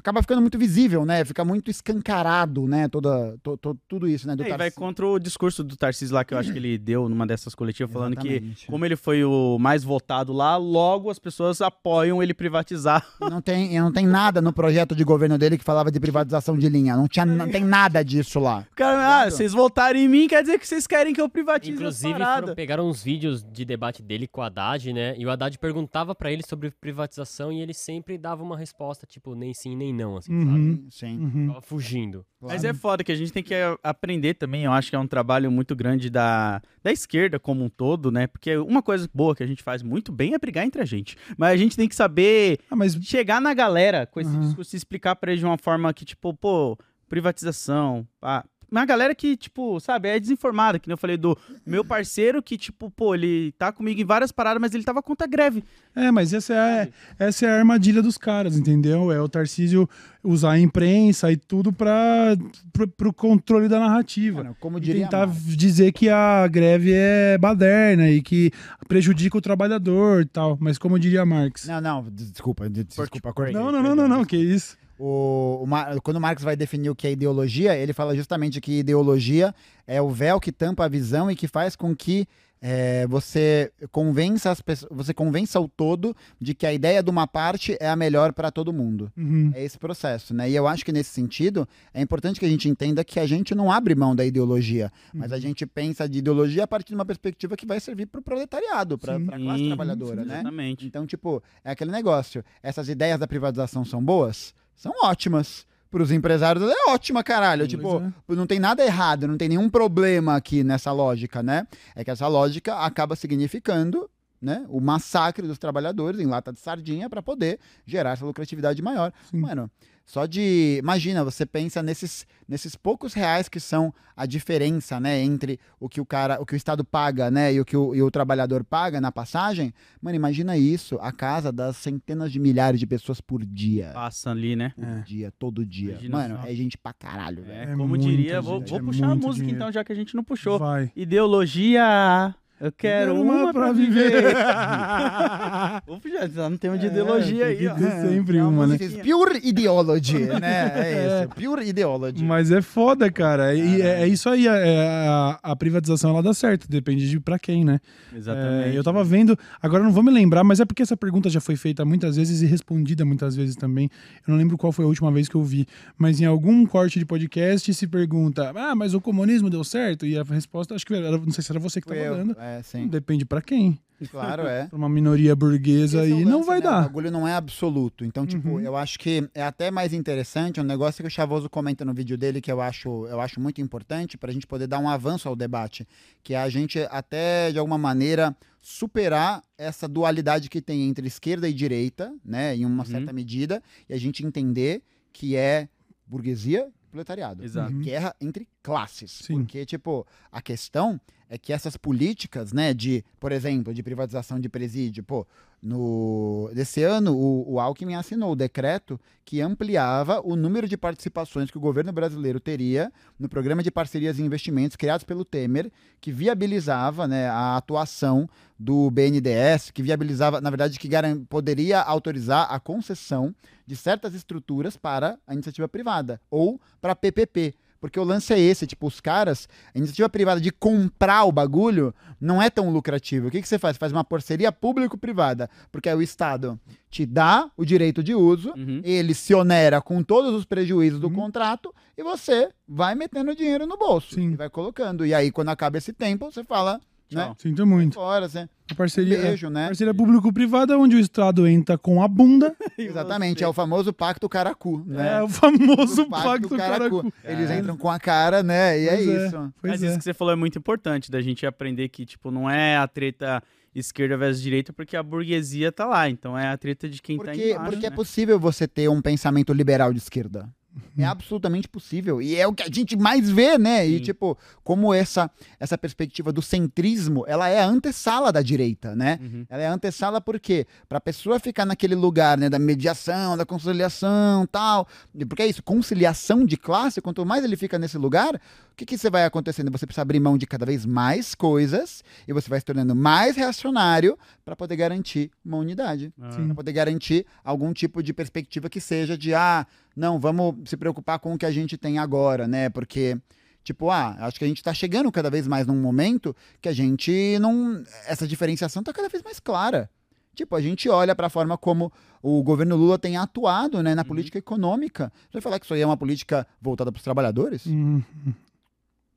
Acaba ficando muito visível, né? Fica muito escancarado, né? Toda, to- to- tudo isso, né? Do É, vai contra o discurso do Tarcísio lá, que eu acho que ele deu numa dessas coletivas, falando que, Exatamente. como ele foi o mais votado lá, logo as pessoas apoiam ele privatizar. Não tem, não tem nada no projeto de governo dele que falava de privatização de linha. Não, tinha, não tem nada disso lá. O cara, ah, vocês votaram em mim, quer dizer que vocês querem que eu privatize Inclusive, foram- pegaram uns vídeos de debate dele com o Haddad, né? E o Haddad perguntava pra ele sobre privatização e ele sempre dava uma resposta, tipo, nem sim, nem não, assim, sabe? Uhum, Sim. uhum. Tava fugindo. Mas é foda que a gente tem que a- aprender também, eu acho que é um trabalho muito grande da, da esquerda como um todo, né? Porque uma coisa boa que a gente faz muito bem é brigar entre a gente. Mas a gente tem que saber Ah, mas chegar na galera com esse Uhum. discurso e explicar pra eles de uma forma que, tipo, pô, privatização, pá. Uma galera que, tipo, sabe, é desinformada, que nem eu falei do meu parceiro que, tipo, pô, ele tá comigo em várias paradas, mas ele tava contra a greve. É, mas essa é, a, essa é a armadilha dos caras, entendeu? É o Tarcísio usar a imprensa e tudo para pro, pro controle da narrativa. Mano, como E diria tentar Marx. dizer que a greve é baderna e que prejudica o trabalhador e tal. Mas como diria Marx. Não, não, des- desculpa, des- desculpa, cortei. Não, não, não, não, não, que isso. O, o quando o Marx vai definir o que é ideologia, ele fala justamente que ideologia é o véu que tampa a visão e que faz com que é, você convença as pessoas, você convença o todo de que a ideia de uma parte é a melhor para todo mundo. Uhum. É esse processo, né? E eu acho que nesse sentido é importante que a gente entenda que a gente não abre mão da ideologia, mas a Uhum. gente pensa de ideologia a partir de uma perspectiva que vai servir para o proletariado, para a classe trabalhadora, sim, né? Exatamente. Então, tipo, é aquele negócio. Essas ideias da privatização são boas? São ótimas. Para os empresários é ótima, caralho. Pois tipo, é. não tem nada errado, não tem nenhum problema aqui nessa lógica, né? É que essa lógica acaba significando né, o massacre dos trabalhadores em lata de sardinha para poder gerar essa lucratividade maior. Sim. Mano, só de. Imagina, você pensa nesses, nesses poucos reais que são a diferença, né, entre o que o cara, o que o Estado paga, né, e o que o, e o trabalhador paga na passagem. Mano, imagina isso, a casa das centenas de milhares de pessoas por dia. Passa ali, né? Por dia, todo dia. Imagina Mano, só. é gente pra caralho, velho. É, É como muita diria, vou, vou é puxar a música dinheiro. então, já que a gente não puxou. Vai. Ideologia, eu quero uma, pra viver. viver. Vou puxar, tá no tema de ideologia tem aí, ó. sempre É uma, né? Pure ideology, né? É isso, pure ideology. Mas é foda, cara. E é, é isso aí. é- a, a privatização ela dá certo. Depende de pra quem, né? Exatamente. É, eu tava vendo, agora eu não vou me lembrar, mas é porque essa pergunta já foi feita muitas vezes e respondida muitas vezes também. Eu não lembro qual foi a última vez que eu vi, mas em algum corte de podcast se pergunta: ah, mas o comunismo deu certo? E a resposta, acho que era, não sei se era você que Fui tava eu. dando. É, sim. Depende pra quem. Claro, é. Pra uma minoria burguesa é o aí, não vai né? O dar. bagulho não é absoluto. Então, tipo, Uhum. eu acho que é até mais interessante um negócio que o Chavoso comenta no vídeo dele que eu acho, eu acho muito importante pra gente poder dar um avanço ao debate, que é a gente até de alguma maneira superar essa dualidade que tem entre esquerda e direita, né, em uma Uhum. certa medida, e a gente entender que é burguesia proletariado. Exato. Uhum. Guerra entre classes. Sim. Porque, tipo, a questão é que essas políticas, né, de, por exemplo, de privatização de presídio, pô, no desse ano o, o Alckmin assinou o decreto que ampliava o número de participações que o governo brasileiro teria no programa de parcerias e investimentos criados pelo Temer, que viabilizava, né, a atuação do BNDES, que viabilizava, na verdade, que poderia autorizar a concessão de certas estruturas para a iniciativa privada ou para PPP. Porque o lance é esse, tipo, os caras, a iniciativa privada de comprar o bagulho não é tão lucrativo. O que, que você faz? Você faz uma parceria público-privada, porque aí o Estado te dá o direito de uso, Uhum. ele se onera com todos os prejuízos do Uhum. contrato e você vai metendo dinheiro no bolso Sim. e vai colocando. E aí, quando acaba esse tempo, você fala, né? Sinto muito. Fora, você... A parceria, é, Beijo, né? parceria público-privada, onde o Estado entra com a bunda. Exatamente, é o famoso pacto caracu, né? É o famoso O pacto caracu. Eles entram com a cara, né? E Pois é, é. isso. Pois Mas é. isso que você falou é muito importante, da gente aprender que, tipo, não é a treta esquerda versus direita, porque a burguesia tá lá. Então é a treta de quem tá Porque, embaixo, porque é né? possível você ter um pensamento liberal de esquerda. É absolutamente possível. E é o que a gente mais vê, né? E, Sim. tipo, como essa, essa perspectiva do centrismo, ela é a antessala da direita, né? Uhum. Ela é a antessala por quê? Pra pessoa ficar naquele lugar, né, da mediação, da conciliação, tal. E Porque é isso, conciliação de classe, quanto mais ele fica nesse lugar, que que você vai acontecendo? Você precisa abrir mão de cada vez mais coisas e você vai se tornando mais reacionário pra poder garantir uma unidade, Ah. Sim. Pra poder garantir algum tipo de perspectiva que seja de ah, não, vamos se preocupar com o que a gente tem agora, né? Porque Tipo, ah, acho que a gente tá chegando cada vez mais num momento que a gente não. Essa diferenciação tá cada vez mais clara. Tipo, a gente olha para a forma como o governo Lula tem atuado né, na política econômica. Você vai falar que isso aí é uma política voltada para os trabalhadores? Hum,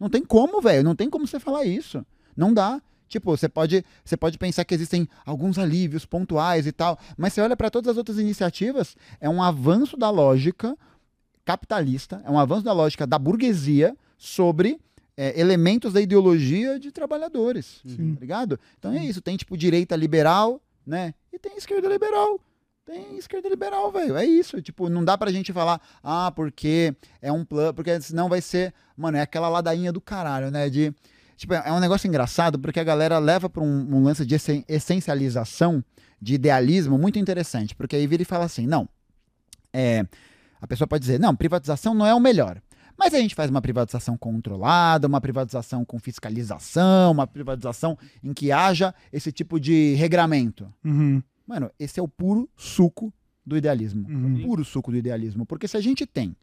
Não tem como, velho. Não tem como você falar isso. Não dá. Tipo, você pode, você pode pensar que existem alguns alívios pontuais e tal, mas você olha para todas as outras iniciativas, é um avanço da lógica capitalista, é um avanço da lógica da burguesia sobre é, elementos da ideologia de trabalhadores. Sim. Tá ligado? Então é isso. Tem, tipo, direita liberal, né? E tem esquerda liberal. Tem esquerda liberal, velho. É isso. Tipo, não dá pra gente falar, ah, porque é um plano. Porque senão vai ser. Mano, é aquela ladainha do caralho, né? De. Tipo, é um negócio engraçado porque a galera leva pra um, um lance de essen- essencialização, de idealismo muito interessante. Porque aí vira e fala assim: não. É, a pessoa pode dizer, não, privatização não é o melhor. Mas a gente faz uma privatização controlada, uma privatização com fiscalização, uma privatização em que haja esse tipo de regramento. uhum, Mano, esse é o puro suco do idealismo. uhum. Puro suco do idealismo. Porque se a gente tem.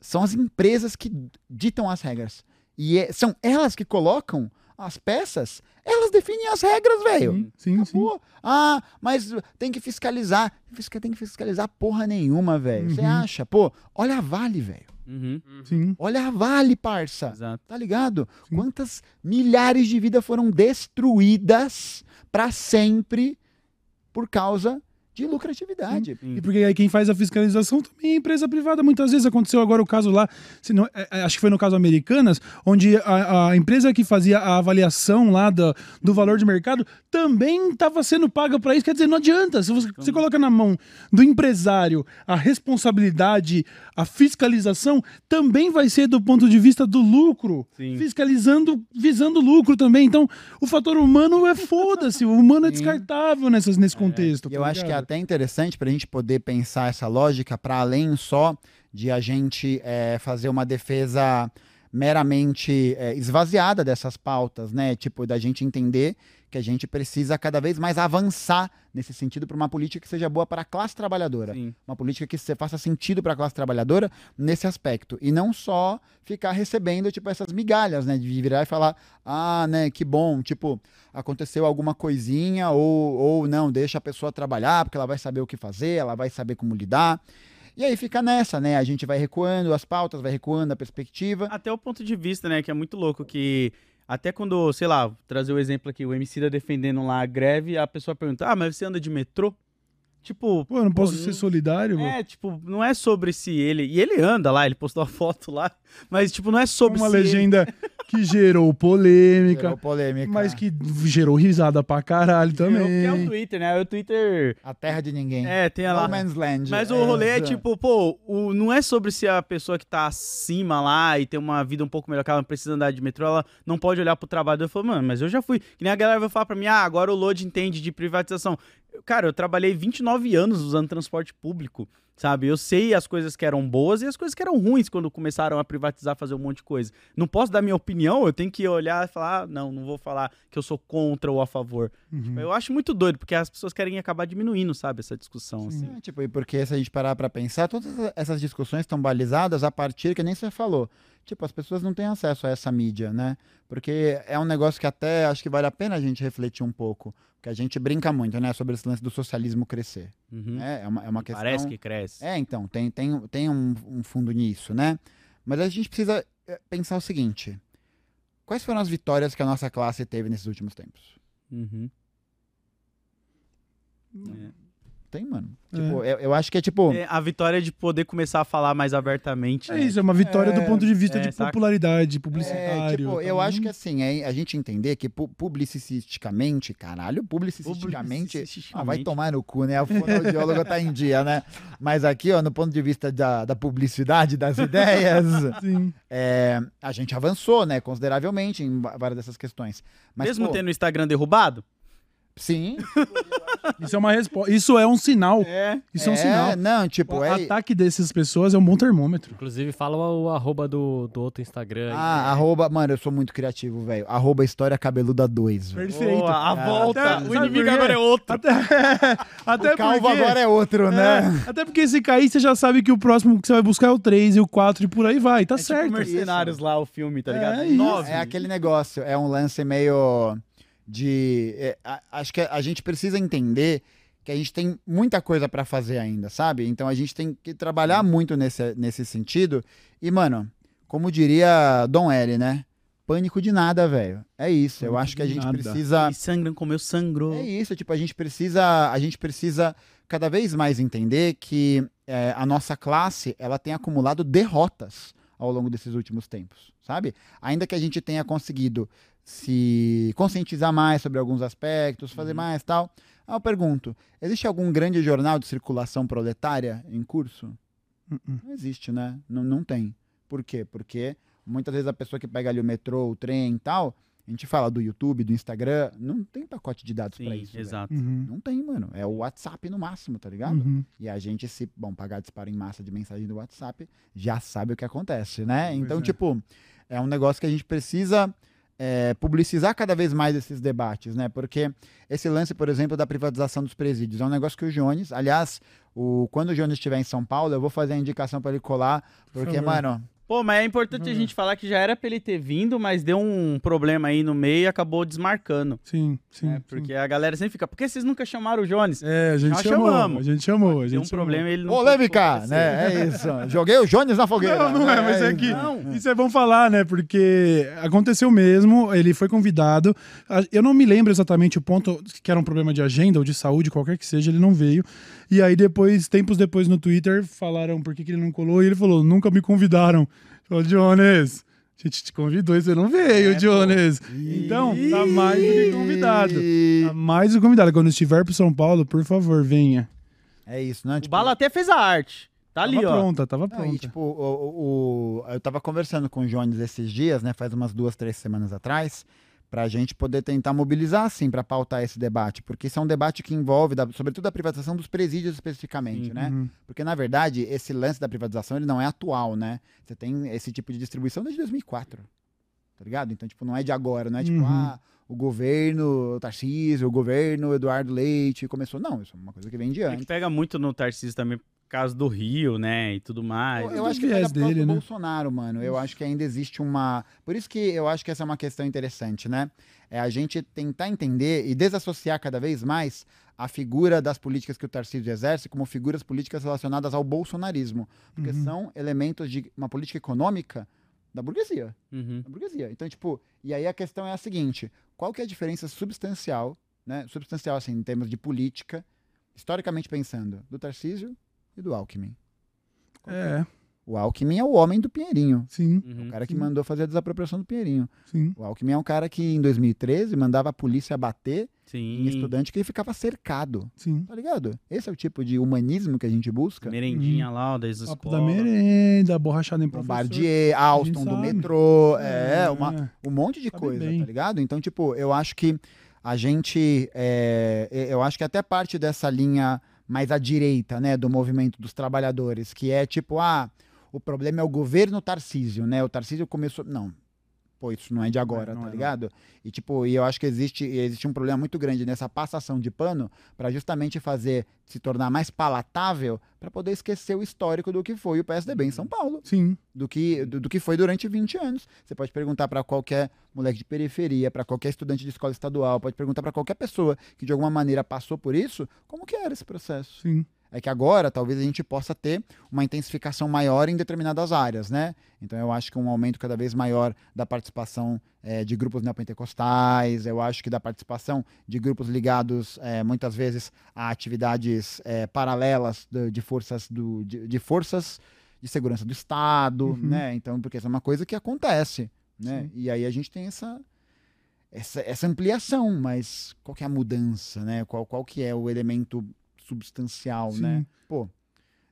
São as empresas que ditam as regras. E é- são elas que colocam as peças, elas definem as regras, velho. Sim, sim, sim. Ah, mas tem que fiscalizar. Fisca- Tem que fiscalizar porra nenhuma, velho. Você Uhum. acha? Pô, olha a Vale, velho. Uhum. sim. Olha a Vale, parça. Exato. Tá ligado? Sim. Quantas milhares de vidas foram destruídas pra sempre por causa de lucratividade. Sim. E porque aí quem faz a fiscalização também é empresa privada. Muitas vezes aconteceu agora o caso lá, se não- é, é, acho que foi no caso Americanas, onde a, a empresa que fazia a avaliação lá do, do valor de mercado também estava sendo paga para isso. Quer dizer, não adianta. Se você, você coloca na mão do empresário a responsabilidade, a fiscalização, também vai ser do ponto de vista do lucro. Sim. Fiscalizando, visando lucro também. Então, o fator humano é foda-se. O humano é Sim. descartável nessas, nesse contexto. E tá eu acho que é ligado? Até interessante para a gente poder pensar essa lógica para além só de a gente é, fazer uma defesa meramente é, esvaziada dessas pautas, né? Tipo, da gente entender que a gente precisa cada vez mais avançar nesse sentido para uma política que seja boa para a classe trabalhadora. Sim. Uma política que se- faça sentido para a classe trabalhadora nesse aspecto. E não só ficar recebendo, tipo, essas migalhas, né? De virar e falar, ah, né, que bom, tipo, aconteceu alguma coisinha, ou, ou não, deixa a pessoa trabalhar, porque ela vai saber o que fazer, ela vai saber como lidar. E aí fica nessa, né? A gente vai recuando as pautas, vai recuando a perspectiva. Até o ponto de vista, né, que é muito louco, que até quando, sei lá, trazer o exemplo aqui, o MC da defendendo lá a greve, a pessoa pergunta, ah, mas você anda de metrô? Tipo, Pô, eu não posso Pô, ser solidário? pô? é, tipo, não é sobre se ele. E ele anda lá, ele postou a foto lá, mas, tipo, não é sobre Uma se ele- legenda que gerou polêmica, Gerou polêmica. mas que gerou risada pra caralho porque é o também. Twitter, né? O Twitter. A terra de ninguém. É, tem no lá. man's land. Mas o rolê é exato. tipo, pô, o, não é sobre se a pessoa que tá acima lá e tem uma vida um pouco melhor que ela não precisa andar de metrô, ela não pode olhar pro trabalho. Eu falo, mano, mas eu já fui. Que nem a galera vai falar pra mim, ah, agora o Load entende de privatização. Cara, eu trabalhei 29 anos usando transporte público, sabe? Eu sei as coisas que eram boas e as coisas que eram ruins quando começaram a privatizar, fazer um monte de coisa. Não posso dar minha opinião, eu tenho que olhar e falar, ah, não, não vou falar que eu sou contra ou a favor. Uhum. Eu acho muito doido, porque as pessoas querem acabar diminuindo, sabe, essa discussão, assim. É, tipo, e porque se a gente parar pra pensar, todas essas discussões estão balizadas a partir, que nem você falou, tipo, as pessoas não têm acesso a essa mídia, né? Porque é um negócio que até acho que vale a pena a gente refletir um pouco, porque a gente brinca muito, né, sobre esse lance do socialismo crescer. Uhum. né? É, uma, é uma questão... Parece que cresce. É, então, tem, tem, tem um, um fundo nisso, né? Mas a gente precisa é, pensar o seguinte, quais foram as vitórias que a nossa classe teve nesses últimos tempos? Uhum. É. Tem, mano. Tipo, eu, eu acho que é tipo. É, a vitória de poder começar a falar mais abertamente. É né? isso, é uma vitória do É, ponto de vista é, de saca? popularidade, É, publicitário. tipo, eu Então, acho que assim, é a gente entender que pu- publicisticamente, caralho, publicisticamente. Ah, vai tomar no cu, né? O fonoaudiólogo tá em dia, né? Mas aqui, ó, no ponto de vista da, da publicidade, das ideias, Sim. é, a gente avançou, né, consideravelmente em várias dessas questões. Mas, Mesmo pô, tendo o Instagram derrubado? Sim. Isso é uma resposta. Isso é um sinal. É. Isso é, um sinal. Não, tipo, O é. ataque dessas pessoas é um bom termômetro. Inclusive, fala o, arroba do, do outro Instagram. aí. Ah, arroba. Mano, eu sou muito criativo, velho. Arroba História Cabeluda 2. velho. Perfeito. Boa, a volta. até- o inimigo agora é outro. Até, até O calvo porque, agora é outro, né? É, até porque se cair, você já sabe que o próximo que você vai buscar é o 3 e o 4 e por aí vai. Tá É tipo certo. Mercenários lá, o filme, tá É ligado? isso. Nove. É aquele negócio, é um lance meio de. é, a- acho que a gente precisa entender que a gente tem muita coisa pra fazer ainda, sabe? Então a gente tem que trabalhar muito nesse, nesse sentido. E, mano, como diria Dom L, né? Pânico de nada, velho. É isso. Eu Pânico acho que a gente nada. precisa. E sangram comeu sangrou. É isso, tipo, a gente precisa, a gente precisa cada vez mais entender que é, a nossa classe, ela tem acumulado derrotas ao longo desses últimos tempos, sabe? Ainda que a gente tenha conseguido se conscientizar mais sobre alguns aspectos, fazer mais tal. Ah, eu pergunto, existe algum grande jornal de circulação proletária em curso? Uh-uh. Não existe, né? Não, não tem. Por quê? Porque muitas vezes a pessoa que pega ali o metrô, o trem e tal, a gente fala do YouTube, do Instagram, não tem pacote de dados pra Sim, isso. exato. Uhum. Não tem, mano. É o WhatsApp no máximo, tá ligado? Uhum. E a gente, se, bom, pagar disparo em massa de mensagem do WhatsApp, já sabe o que acontece, né? Pois então, é. tipo, é um negócio que a gente precisa é, publicizar cada vez mais esses debates, né? Porque esse lance, por exemplo, da privatização dos presídios é um negócio que o Jones, aliás, o, quando o Jones estiver em São Paulo, eu vou fazer a indicação pra ele colar, porque, favor. mano, Pô, mas é importante a gente falar que já era pra ele ter vindo, mas deu um problema aí no meio e acabou desmarcando. Sim, sim. sim. Porque a galera sempre fica, por que vocês nunca chamaram o Jones? É, a gente Nós chamou. chamamos. A gente chamou. A Deu gente um chamou. problema e ele não. polêmica, pôde né? É isso. Joguei o Jones na fogueira. Não, não é, né? mas é isso. que Não. isso é bom falar, né? Porque aconteceu mesmo, ele foi convidado. Eu não me lembro exatamente o ponto que era um problema de agenda ou de saúde, qualquer que seja, ele não veio. E aí depois, tempos depois no Twitter, falaram por que, que ele não colou e ele falou: nunca me convidaram. Falou, Jones, a gente te convidou e você não veio, É, pô. Jones. Então, tá mais do que convidado. Tá mais do que convidado. Quando estiver pro São Paulo, por favor, venha. É isso, né? O Tipo, Bala até fez a arte. Tá ali, tava ó. pronta, tava pronta. e, tipo, o, o- o- eu tava conversando com o Jones esses dias, né? Faz umas duas, três semanas atrás, pra gente poder tentar mobilizar, assim, pra pautar esse debate. Porque isso é um debate que envolve, da- sobretudo, a privatização dos presídios especificamente, Sim. né? Uhum. Porque, na verdade, esse lance da privatização, ele não é atual, né? Você tem esse tipo de distribuição desde 2004, tá ligado? Então, tipo, não é de agora, não é tipo, Uhum. ah, o governo Tarcísio, o governo Eduardo Leite começou. Não, isso é uma coisa que vem de É antes. que pega muito no Tarcísio também, causa do Rio, né? E tudo mais. Eu, eu acho que causa dele, do né? Bolsonaro, mano. Eu acho que ainda existe uma. Por isso que eu acho que essa é uma questão interessante, né? É a gente tentar entender e desassociar cada vez mais a figura das políticas que o Tarcísio exerce como figuras políticas relacionadas ao bolsonarismo. Porque Uhum. são elementos de uma política econômica da burguesia. Uhum. Da burguesia. Então, tipo, e aí a questão é a seguinte: qual que é a diferença substancial, né? Substancial, assim, em termos de política, historicamente pensando, do Tarcísio e do Alckmin? É, o Alckmin é o homem do Pinheirinho. sim, Uhum. O cara que Sim. mandou fazer a desapropriação do Pinheirinho. sim. O Alckmin é um cara que, em 2013, mandava a polícia bater Sim. em estudante que ele ficava cercado. Sim. Tá ligado? Esse é o tipo de humanismo que a gente busca. Merendinha lá, ó, da escola. da merenda, borrachada em professor. Bombardier, Alston do metrô, é, uma, É. um monte de Sabe coisa, bem. tá ligado? Então, tipo, eu acho que a gente. é, eu acho que até parte dessa linha mais à direita, né, do movimento dos trabalhadores, que é tipo, ah, o problema é o governo Tarcísio, né? O Tarcísio começou. Não. Pô, isso não é de agora, não tá é, não. ligado? E tipo, e eu acho que existe, existe um problema muito grande nessa passação de pano para justamente fazer se tornar mais palatável para poder esquecer o histórico do que foi o PSDB em São Paulo Sim. do que, do, do que foi durante 20 anos. Você pode perguntar para qualquer moleque de periferia, para qualquer estudante de escola estadual, pode perguntar para qualquer pessoa que de alguma maneira passou por isso, como que era esse processo. Sim. É que agora talvez a gente possa ter uma intensificação maior em determinadas áreas, né? Então eu acho que um aumento cada vez maior da participação eh, de grupos neopentecostais, eu acho que da participação de grupos ligados eh, muitas vezes a atividades eh, paralelas de, de forças do, de, de forças de segurança do Estado, Uhum. né? Então, porque isso é uma coisa que acontece, né? Sim. E aí a gente tem essa, essa, essa ampliação, mas qual que é a mudança, né? Qual, qual que é o elemento substancial, Sim. né? Pô,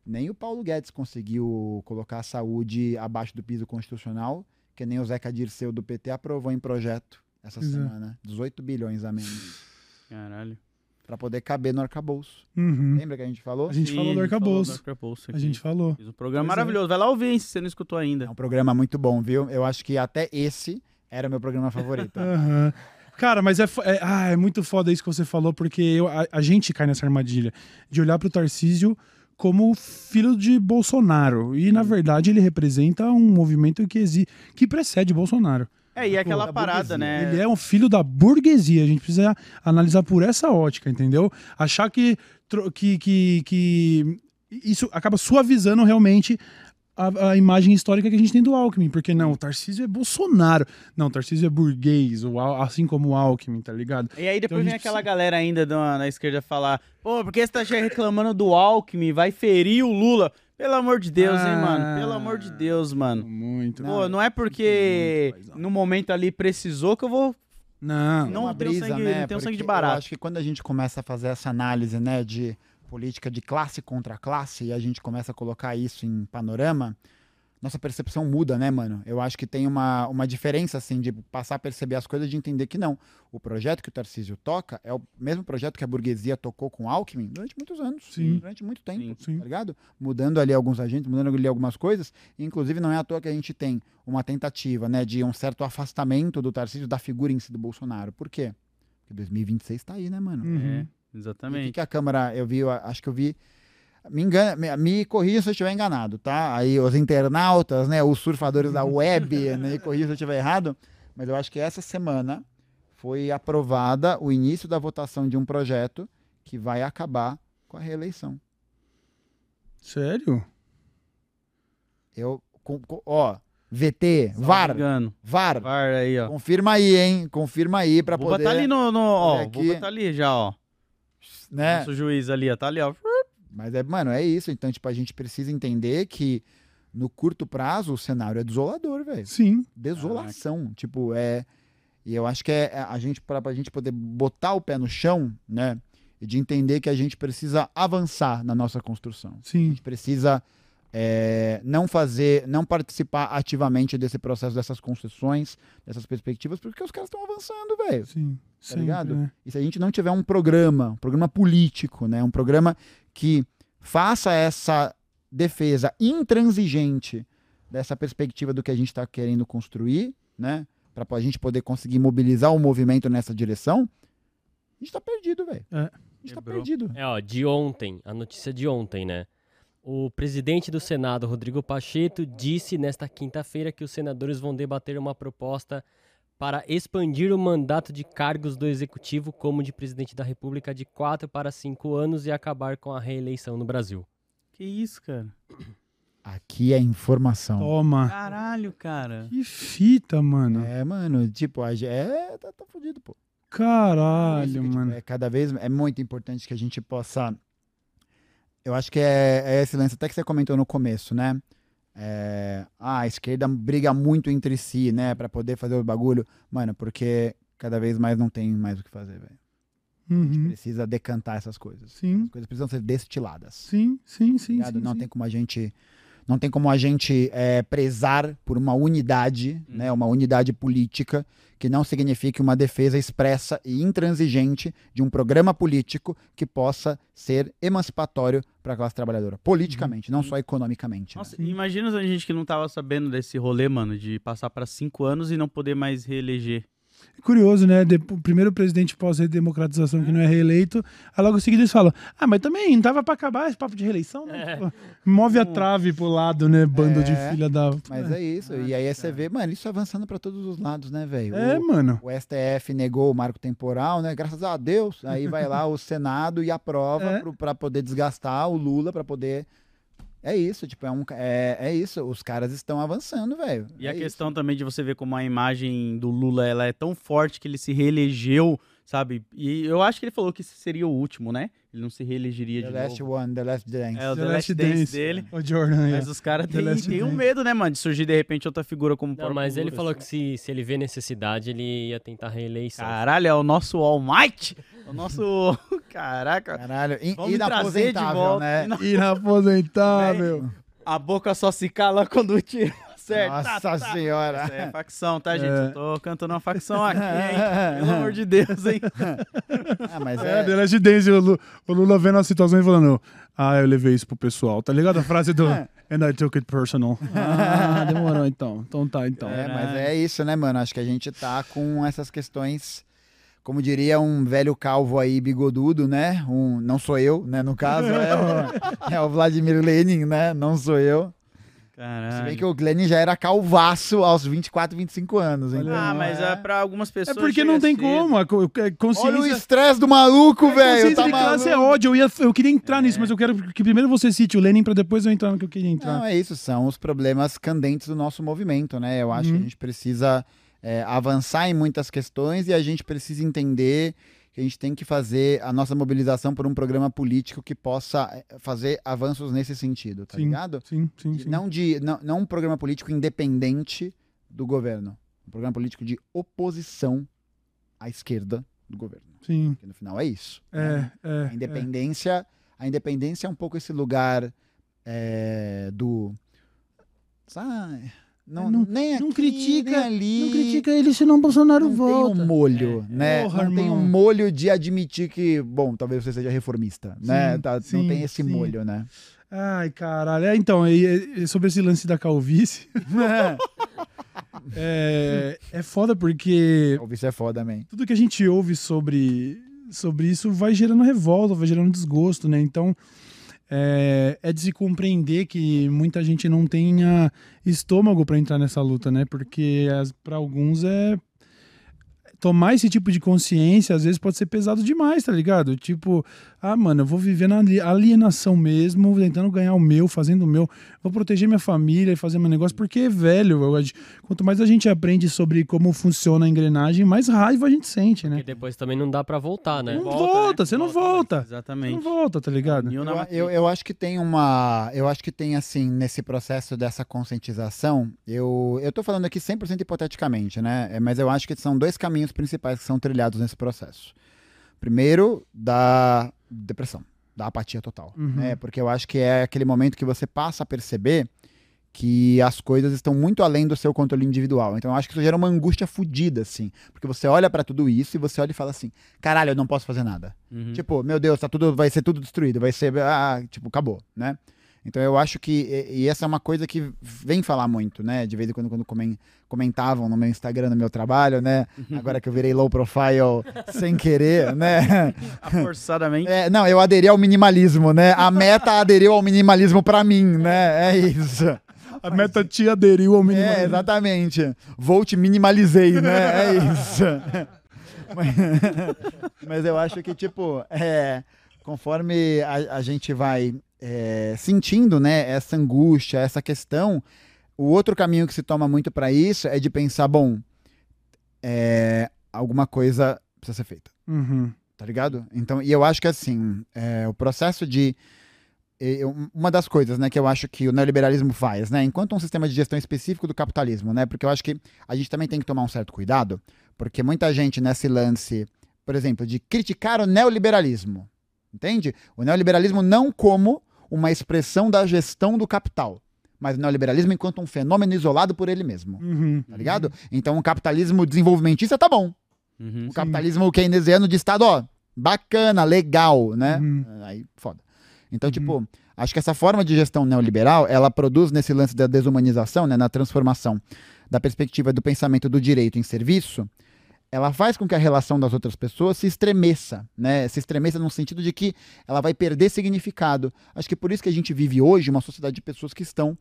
nem o Paulo Guedes conseguiu colocar a saúde abaixo do piso constitucional, que nem o Zeca Dirceu do PT aprovou em projeto essa Pois é. semana. 18 bilhões a menos. Caralho. Pra poder caber no arcabouço. Uhum. Lembra que a gente falou? A gente falou do arcabouço. arcabouço A gente falou. Fiz um programa Pois é. maravilhoso. Vai lá ouvir, hein, se você não escutou ainda. É um programa muito bom, viu? Eu acho que até esse era o meu programa favorito. Aham. Cara, mas é, é, ah, é muito foda isso que você falou, porque eu- a, a gente cai nessa armadilha de olhar pro Tarcísio como filho de Bolsonaro. E, na verdade, ele representa um movimento que, exi que precede Bolsonaro. É, e é aquela da parada, né? Ele é um filho da burguesia. A gente precisa analisar por essa ótica, entendeu? Achar que, que, que, que isso acaba suavizando realmente a, a imagem histórica que a gente tem do Alckmin. Porque não, o Tarcísio é Bolsonaro. Não, o Tarcísio é burguês, o Al- assim como o Alckmin, tá ligado? E aí depois Então vem aquela precisa- galera ainda da, na esquerda falar, pô, por que você tá já reclamando do Alckmin? Vai ferir o Lula. Pelo amor de Deus, hein, mano? Pelo amor de Deus, mano. Muito. Pô, não é porque muito, no momento ali precisou que eu vou. Não. Não uma tem brisa, sangue- né? não tem um sangue de barato. Eu acho que quando a gente começa a fazer essa análise, né, de política de classe contra classe e a gente começa a colocar isso em panorama, nossa percepção muda, né, mano? Eu acho que tem uma, uma diferença, assim, de passar a perceber as coisas, de entender que não. O projeto que o Tarcísio toca é o mesmo projeto que a burguesia tocou com o Alckmin durante muitos anos. Sim. Durante muito tempo, Sim. tá ligado? Mudando ali alguns agentes, mudando ali algumas coisas. E, inclusive, não é à toa que a gente tem uma tentativa, né, de um certo afastamento do Tarcísio da figura em si do Bolsonaro. Por quê? Porque 2026 tá aí, né, mano? Uhum. É, E o que, exatamente. que a Câmara, eu vi, acho que eu vi. Me, engana, me, me corrija se eu estiver enganado, tá? Aí os internautas, né? Os surfadores da web, né? Me corrija se eu estiver errado. Mas eu acho que essa semana foi aprovada o início da votação de um projeto que vai acabar com a reeleição. Sério? Eu, com- com- ó, VT, Salvo VAR, engano. VAR, VAR aí, ó. confirma aí, hein? Confirma aí pra Vou poder, botar ali no. no ó, Olha vou aqui. botar ali já, ó. Né? Nosso juiz ali. Tá ali, ó. Mas é, mano, é isso. Então, tipo, a gente precisa entender que no curto prazo o cenário é desolador, velho. Sim. Desolação. Tipo, é. E eu acho que é é a gente, pra, pra gente poder botar o pé no chão, né? E de entender que a gente precisa avançar na nossa construção. A Sim. gente precisa é, não fazer, não participar ativamente desse processo, dessas concessões, dessas perspectivas, porque os caras estão avançando, velho. Sim. Sempre, ligado? né? E se a gente não tiver um programa, um programa político, né, um programa que faça essa defesa intransigente dessa perspectiva do que a gente está querendo construir, né, para a gente poder conseguir mobilizar o movimento nessa direção, a gente está perdido, velho. É. A gente tá Quebrou. perdido. É, ó, de ontem, a notícia de ontem, né? O presidente do Senado, Rodrigo Pacheco, disse nesta quinta-feira que os senadores vão debater uma proposta para expandir o mandato de cargos do executivo, como de presidente da República, de quatro para cinco anos e acabar com a reeleição no Brasil. Que isso, cara? Aqui é informação. Toma. Caralho, cara. Que fita, mano. É, mano, tipo, a gente, é, tá, tá fudido, pô. Caralho, que, tipo, mano. é cada vez é muito importante que a gente possa. Eu acho que é, é esse lance até que você comentou no começo, né? É, ah, a esquerda briga muito entre si, né? Pra poder fazer o bagulho. Mano, porque cada vez mais não tem mais o que fazer, velho. Uhum. Precisa decantar essas coisas. Sim. As coisas precisam ser destiladas. Sim, sim, sim. ligado? sim, não sim. tem como a gente não tem como a gente é, prezar por uma unidade, Uhum. né, uma unidade política que não signifique uma defesa expressa e intransigente de um programa político que possa ser emancipatório para a classe trabalhadora, politicamente, não só economicamente. né? Nossa, imagina a gente que não tava sabendo desse rolê, mano, de passar pra cinco anos e não poder mais reeleger. Curioso, né? De- o primeiro presidente pós-redemocratização que não é reeleito, aí logo em seguida eles falam: Ah, mas também não tava pra acabar esse papo de reeleição, né? Tipo, move a trave pro lado, né? Bando de É, filha da. Mas é isso. E aí você vê, mano, isso avançando pra todos os lados, né, velho? É, O- mano. O STF negou o marco temporal, né? Graças a Deus. Aí vai lá o Senado e aprova É. pro- pra poder desgastar o Lula, pra poder. É isso, tipo, é, um, é, é isso. Os caras estão avançando, velho. E É a isso. questão também de você ver como a imagem do Lula ela é tão forte que ele se reelegeu, sabe? E eu acho que ele falou que esse seria o último, né? Ele não se reelegeria The de Last novo. One, The Last Dance. É o The, Last Dance, dele. O Jordan, é. Mas os caras The têm, Last um Dance. medo, né, mano? De surgir de repente outra figura como o Não, mas ele falou assim. que se, se ele vê necessidade, ele ia tentar reeleição. Caralho, é o nosso All Might? O nosso. Caraca. Caralho, in, Vamos me trazer de inaposentável, volta. né? Ina- Inaposentável. A boca só se cala quando o acerta. Nossa Tá, tá. senhora. Isso é facção, tá, gente? É. Eu tô cantando uma facção aqui, hein? Pelo amor de Deus, hein? Ah, mas É, é, The Last Dance, o Lu- o Lula vendo a situação e falando: Ah, eu levei isso pro pessoal. Tá ligado? A frase do É. And I took it personal. Ah, demorou então. Então tá, então. É, mas é isso, né, mano? Acho que a gente tá com essas questões, como diria um velho calvo aí, bigodudo, né? Um, não sou eu, né? No caso, é o, é o Vladimir Lenin, né? Não sou eu. Se Caralho. bem que o Lenin já era calvaço aos 24, 25 anos. Então, Ah, mas é... é pra algumas É pessoas. porque não tem cedo. como. A co- a Olha o consciência. estresse do maluco, velho. consciência Tá de classe é maluco. ódio. Eu, ia, eu queria entrar nisso, mas eu quero que primeiro você cite o Lenin pra depois eu entrar no que eu queria entrar. Não, é isso, são os problemas candentes do nosso movimento, né? Eu acho que a Uhum. gente precisa é, avançar em muitas questões e a gente precisa entender que a gente tem que fazer a nossa mobilização por um programa político que possa é, fazer avanços nesse sentido, tá Sim, ligado? Sim, sim, sim. Não, de, não, não um programa político independente do governo. Um programa político de oposição à esquerda do governo. Sim. Que no final é isso. né? É, é. A independência, a independência é um pouco esse lugar é, do. Sabe? Não, Não- nem não aqui, critica- nem ali. Não critica ele, senão Bolsonaro não volta. tem um molho, né? Porra, não tem um irmão. molho de admitir que, bom, talvez você seja reformista, né? Sim, Tá- não sim, tem esse sim. molho, né? Ai, caralho. É, então, e- e sobre esse lance da calvície, é, é foda porque isso é foda, man. tudo que a gente ouve sobre, sobre isso vai gerando revolta, vai gerando desgosto, né? Então, é, é de se compreender que muita gente não tenha estômago pra entrar nessa luta, né? Porque pra alguns é tomar esse tipo de consciência às vezes pode ser pesado demais, tá ligado? Tipo, ah, mano, eu vou viver na ali- alienação mesmo, tentando ganhar o meu, fazendo o meu, vou proteger minha família e fazer meu negócio, porque, velho, quanto mais a gente aprende sobre como funciona a engrenagem, mais raiva a gente sente, né? E depois também não dá pra voltar, né? Não volta, você não volta. Você Exatamente. não volta, tá ligado? Eu, eu, eu acho que tem uma. Eu acho que tem, assim, nesse processo dessa conscientização, eu, eu tô falando aqui 100% hipoteticamente, né? É, Mas eu acho que são dois caminhos principais que são trilhados nesse processo. Primeiro, da depressão, da apatia total. Uhum. Né? Porque eu acho que é aquele momento que você passa a perceber que as coisas estão muito além do seu controle individual. Então eu acho que isso gera uma angústia fodida, assim. Porque você olha pra tudo isso e você olha e fala assim: caralho, eu não posso fazer nada. Uhum. Tipo, meu Deus, tá tudo, vai ser tudo destruído, vai ser, ah, tipo, acabou, né? Então eu acho que, e, essa é uma coisa que vem falar muito, né? De vez em quando, quando comen- comentavam no meu Instagram, no meu trabalho, né? Agora que eu virei low profile sem querer, né? Forçadamente. É, não, eu aderi ao minimalismo, né? A meta aderiu ao minimalismo pra mim, né? É isso. A meta te aderiu ao mínimo. É, exatamente. Vou te minimalizei, né? É isso. Mas, mas eu acho que, tipo, é, conforme a, a gente vai é, sentindo, né, essa angústia, essa questão, o outro caminho que se toma muito para isso é de pensar, bom, é, alguma coisa precisa ser feita Uhum. tá ligado? Então, e eu acho que assim, é, o processo de eu- uma das coisas, né, que eu acho que o neoliberalismo faz, né, enquanto um sistema de gestão específico do capitalismo, né, porque eu acho que a gente também tem que tomar um certo cuidado, porque muita gente nesse lance, por exemplo, de criticar o neoliberalismo, entende? O neoliberalismo não como uma expressão da gestão do capital, mas o neoliberalismo enquanto um fenômeno isolado por ele mesmo, Uhum. tá ligado? Então, o capitalismo desenvolvimentista tá bom, Uhum. o capitalismo keynesiano de Estado, ó, bacana, legal, né? Uhum. Aí, foda. Então, tipo, acho que essa forma de gestão neoliberal, ela produz nesse lance da desumanização, né, na transformação da perspectiva do pensamento do direito em serviço, ela faz com que a relação das outras pessoas se estremeça, né? Se estremeça no sentido de que ela vai perder significado. Acho que por isso que a gente vive hoje uma sociedade de pessoas que estão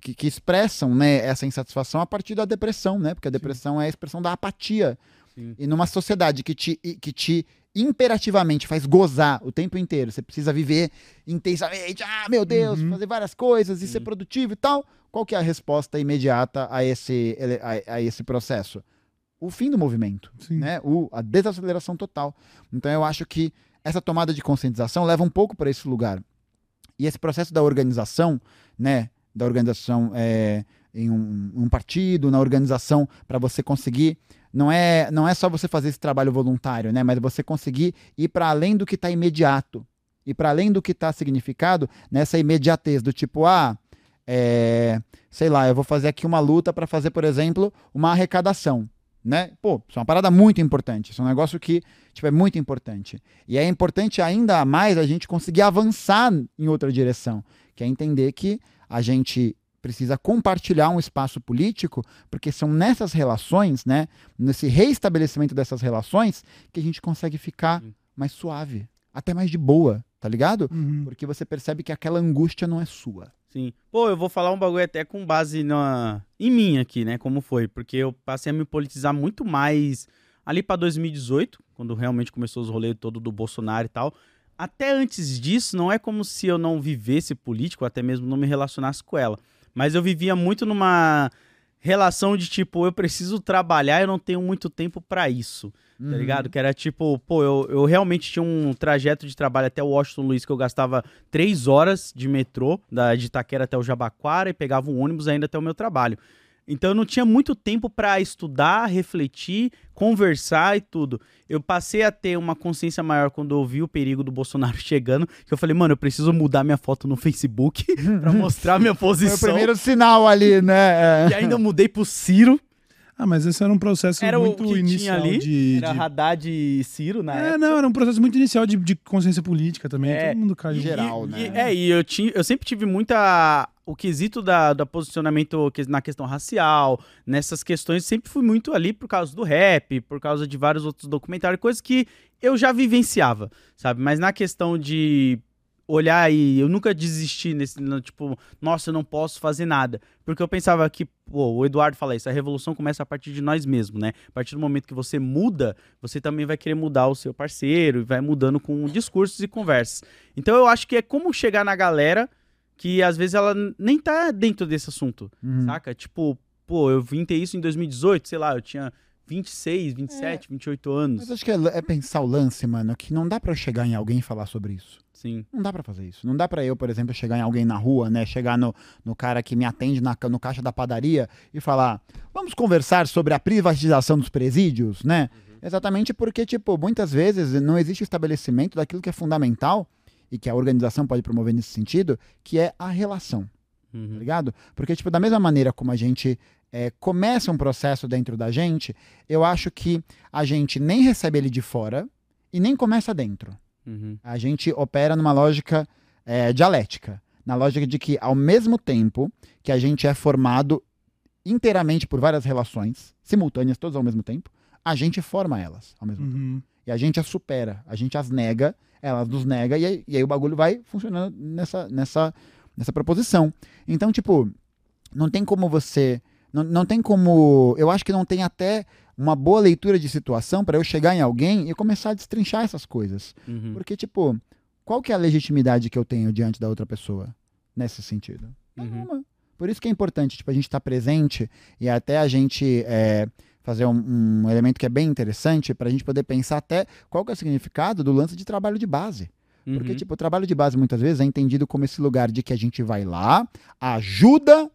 que, que expressam né, essa insatisfação a partir da depressão, né? Porque a depressão é a expressão da apatia. Sim. E numa sociedade que te, que te imperativamente faz gozar o tempo inteiro, você precisa viver intensamente, ah, meu Deus, Uhum. fazer várias coisas e ser produtivo e tal. Qual que é a resposta imediata a esse, a, a esse processo? O fim do movimento, Sim. né? O, a desaceleração total. Então eu acho que essa tomada de conscientização leva um pouco para esse lugar. E esse processo da organização, né? Da organização é, em um, um partido, na organização para você conseguir não é, não é só você fazer esse trabalho voluntário, né? Mas você conseguir ir para além do que está imediato. E para além do que está significado nessa imediatez do tipo, ah, é, sei lá, eu vou fazer aqui uma luta para fazer, por exemplo, uma arrecadação. Né? Pô, isso é uma parada muito importante. Isso é um negócio que tipo, é muito importante. E é importante ainda mais a gente conseguir avançar em outra direção, que é entender que a gente precisa compartilhar um espaço político, porque são nessas relações, né, nesse reestabelecimento dessas relações, que a gente consegue ficar mais suave, até mais de boa, tá ligado? Uhum. Porque você percebe que aquela angústia não é sua. Sim. Pô, eu vou falar um bagulho até com base na... em mim aqui, né? Como foi. Porque eu passei a me politizar muito mais ali pra 2018, quando realmente começou os rolês todo do Bolsonaro e tal. Até antes disso, não é como se eu não vivesse político, até mesmo não me relacionasse com ela. Mas eu vivia muito numa relação de tipo, eu preciso trabalhar, eu não tenho muito tempo pra isso. Uhum. tá ligado? Que era tipo, pô, eu, eu realmente tinha um trajeto de trabalho até o Washington Luiz que eu gastava três horas de metrô, da, de Itaquera até o Jabaquara, e pegava um ônibus ainda até o meu trabalho. Então eu não tinha muito tempo pra estudar, refletir, conversar e tudo. Eu passei a ter uma consciência maior quando eu vi o perigo do Bolsonaro chegando, que eu falei, mano, eu preciso mudar minha foto no Facebook pra mostrar minha Foi posição. o primeiro sinal ali, né? É. E ainda eu mudei pro Ciro, Ah, mas esse era um processo era o muito que tinha inicial ali, de. era de- Haddad e Ciro na época. É, não, era um processo muito inicial de, de consciência política também. É, Todo mundo caiu. em geral, E- né? e- é, e eu, tinha, eu sempre tive muita. O quesito da, da posicionamento que- na questão racial, nessas questões, sempre fui muito ali por causa do rap, por causa de vários outros documentários, coisas que eu já vivenciava, sabe? Mas na questão de olhar e eu nunca desisti nesse, no, tipo, nossa, eu não posso fazer nada. Porque eu pensava que, pô, o Eduardo fala isso, a revolução começa a partir de nós mesmos, né? A partir do momento que você muda, você também vai querer mudar o seu parceiro e vai mudando com discursos e conversas. Então eu acho que é como chegar na galera que às vezes ela nem tá dentro desse assunto, Uhum. saca? Tipo, pô, eu vim ter isso em 2018, sei lá, eu tinha 26, 27, 28 anos. Mas acho que é, é pensar o lance, mano, que não dá pra eu chegar em alguém e falar sobre isso. Sim. Não dá pra fazer isso. Não dá pra eu, por exemplo, chegar em alguém na rua, né? Chegar no, no cara que me atende na, no caixa da padaria e falar: vamos conversar sobre a privatização dos presídios, né? Exatamente porque, tipo, muitas vezes não existe estabelecimento daquilo que é fundamental e que a organização pode promover nesse sentido, que é a relação tá Uhum. ligado? Porque, tipo, da mesma maneira como a gente é, começa um processo dentro da gente, eu acho que a gente nem recebe ele de fora e nem começa dentro. Uhum. A gente opera numa lógica é, dialética. Na lógica de que, ao mesmo tempo que a gente é formado inteiramente por várias relações, simultâneas, todas ao mesmo tempo, a gente forma elas ao mesmo tempo. Uhum. E a gente as supera, a gente as nega, elas nos nega, e aí, e aí o bagulho vai funcionando nessa, nessa, nessa proposição. Então, tipo, não tem como você. Não, não tem como. Eu acho que não tem até uma boa leitura de situação para eu chegar em alguém e começar a destrinchar essas coisas. Uhum. Porque, tipo, qual que é a legitimidade que eu tenho diante da outra pessoa nesse sentido? Uhum. Nenhuma. Por isso que é importante, tipo, a gente estar presente e até a gente é, fazer um, um elemento que é bem interessante para a gente poder pensar até qual que é o significado do lance de trabalho de base. Porque, Uhum. tipo, o trabalho de base muitas vezes é entendido como esse lugar de que a gente vai lá, ajuda,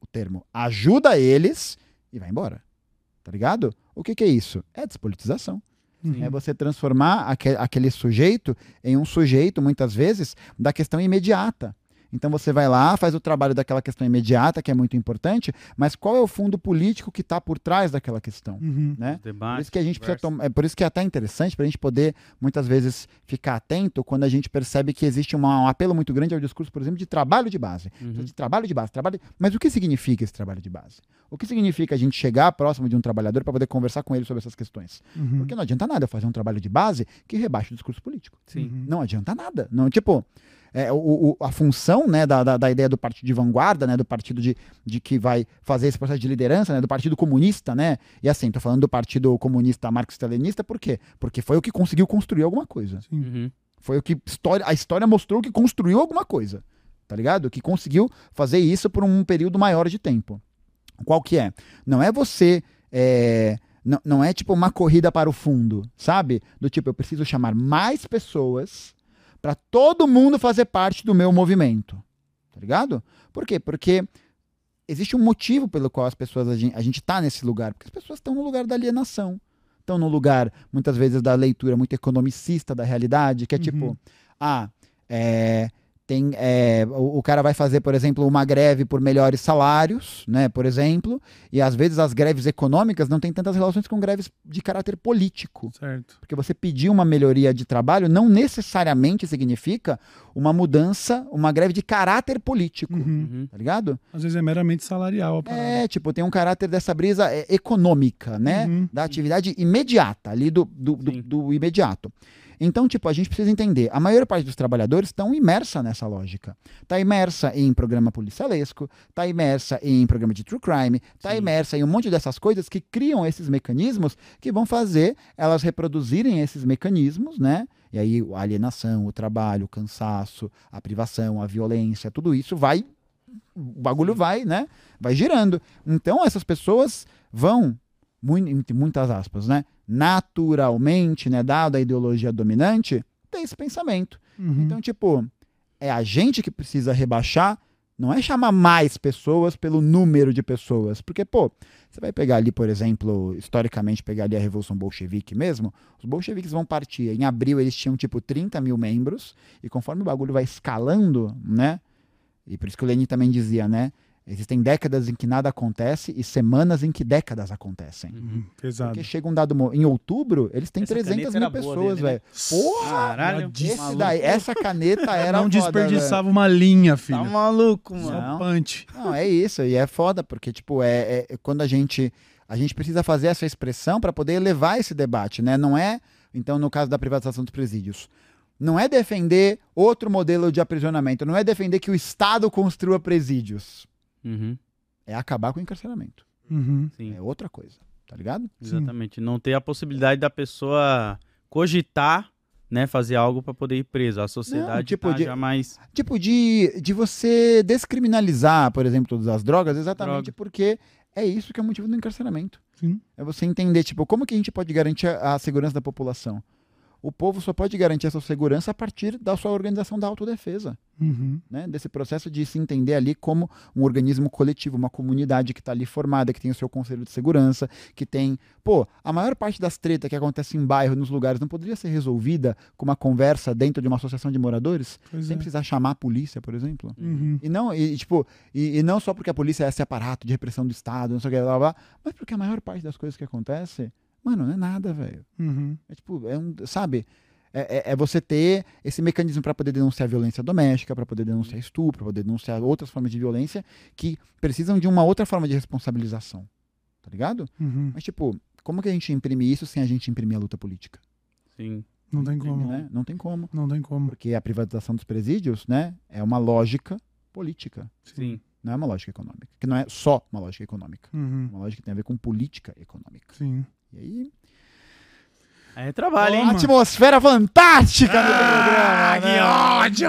o termo, ajuda eles e vai embora. Tá ligado? O que, que é isso? É despolitização. Uhum. É você transformar aque- aquele sujeito em um sujeito, muitas vezes, da questão imediata. Então você vai lá, faz o trabalho daquela questão imediata, que é muito importante, mas qual é o fundo político que está por trás daquela questão? Uhum. Né? Os Por isso que a gente precisa tomar. É por isso que é até interessante para a gente poder, muitas vezes, ficar atento quando a gente percebe que existe uma- um apelo muito grande ao discurso, por exemplo, de trabalho de base. Uhum. De trabalho de base, trabalho. Mas o que significa esse trabalho de base? O que significa a gente chegar próximo de um trabalhador para poder conversar com ele sobre essas questões? Uhum. Porque não adianta nada eu fazer um trabalho de base que rebaixe o discurso político. Sim. Uhum. Não adianta nada. Não, tipo, é, o- o- a função né, da, da, da ideia do partido de vanguarda, né, do partido de, de que vai fazer esse processo de liderança, né, do partido comunista, né? E assim, tô falando do partido comunista marxista-leninista, por quê? Porque foi o que conseguiu construir alguma coisa. Uhum. Foi o que história, a história mostrou que construiu alguma coisa. Tá ligado? Que conseguiu fazer isso por um período maior de tempo. Qual que é? Não é você. é, não, não é tipo uma corrida para o fundo, sabe? Do tipo, eu preciso chamar mais pessoas para todo mundo fazer parte do meu movimento. Tá ligado? Por quê? Porque existe um motivo pelo qual as pessoas, a gente, a gente tá nesse lugar. Porque as pessoas estão no lugar da alienação. Estão no lugar, muitas vezes, da leitura muito economicista da realidade, que é Uhum. tipo, ah, é, tem, é, o, o cara vai fazer, por exemplo, uma greve por melhores salários, né, por exemplo, e às vezes as greves econômicas não têm tantas relações com greves de caráter político. Certo. Porque você pedir uma melhoria de trabalho não necessariamente significa uma mudança, uma greve de caráter político. Uhum. Uhum. Tá ligado? Às vezes é meramente salarial. É, tipo, tem um caráter dessa brisa é, econômica, né? Uhum. Da atividade imediata, ali do, do, do, do imediato. Então, tipo, a gente precisa entender, a maior parte dos trabalhadores estão imersa nessa lógica. Está imersa em programa policialesco, está imersa em programa de true crime, está imersa em um monte dessas coisas que criam esses mecanismos que vão fazer elas reproduzirem esses mecanismos, né? E aí a alienação, o trabalho, o cansaço, a privação, a violência, tudo isso vai o bagulho vai, né? Vai girando. Então essas pessoas vão, entre muitas aspas, né? Naturalmente, né? Dado a ideologia dominante, ter esse pensamento. Uhum. Então, tipo, é a gente que precisa rebaixar, não é chamar mais pessoas pelo número de pessoas. Porque, pô, você vai pegar ali, por exemplo, historicamente, pegar ali a Revolução Bolchevique mesmo, os bolcheviques vão partir. Em abril eles tinham, tipo, 30 mil membros, e conforme o bagulho vai escalando, né? E por isso que o Lenin também dizia, né? Existem décadas em que nada acontece e semanas em que décadas acontecem. Uhum. Pesado. Porque chega um dado. Em outubro, eles têm Essa 300 caneta mil pessoas, né? velho. Porra! Caralho, Esse maluco. daí, essa caneta era. não foda, desperdiçava uma linha, Tá filho. maluco, Não. mano. Punch. velho. Não, é isso. E é foda, porque, tipo, é, é- quando a gente. A gente precisa fazer essa expressão para poder elevar esse debate, né? Não é. Então, no caso da privatização dos presídios. Não é defender outro modelo de aprisionamento. Não é defender que o Estado construa presídios. Uhum. É acabar com o encarceramento. Uhum. Sim, É outra coisa. Tá ligado? exatamente. Não ter a possibilidade da pessoa cogitar, né, fazer algo pra poder ir preso. A sociedade tipo, tá de- já mais... Tipo, de, de você descriminalizar, por exemplo, todas as drogas, exatamente Droga. porque é isso que é o motivo do encarceramento. Sim. É você entender, tipo, como que a gente pode garantir a, a segurança da população? O povo só pode garantir essa segurança a partir da sua organização da autodefesa, Uhum. né? Desse processo de se entender ali como um organismo coletivo, uma comunidade que está ali formada, que tem o seu conselho de segurança, que tem... Pô, a maior parte das tretas que acontecem em bairro, nos lugares, não poderia ser resolvida com uma conversa dentro de uma associação de moradores? Pois Sem é. precisar chamar a polícia, por exemplo? Uhum. E não, e, tipo, e, e não só porque a polícia é esse aparato de repressão do Estado, não sei o que, blá, blá, blá, mas porque a maior parte das coisas que acontece, mano, não é nada, velho. Uhum. É tipo, é um, sabe? É, é- é você ter esse mecanismo para poder denunciar violência doméstica, para poder denunciar estupro, para poder denunciar outras formas de violência que precisam de uma outra forma de responsabilização. Tá ligado? Uhum. Mas, tipo, como que a gente imprime isso sem a gente imprimir a luta política? Sim. Não tem como. Né? Não tem como. Não tem como. Porque a privatização dos presídios, né, é uma lógica política. Sim. Não é uma lógica econômica. Que não é só uma lógica econômica. Uhum. Uma lógica que tem a ver com política econômica. Sim. E aí. Aí é trabalho, hein? Toma. Atmosfera fantástica no Ah, programa! que né? ódio!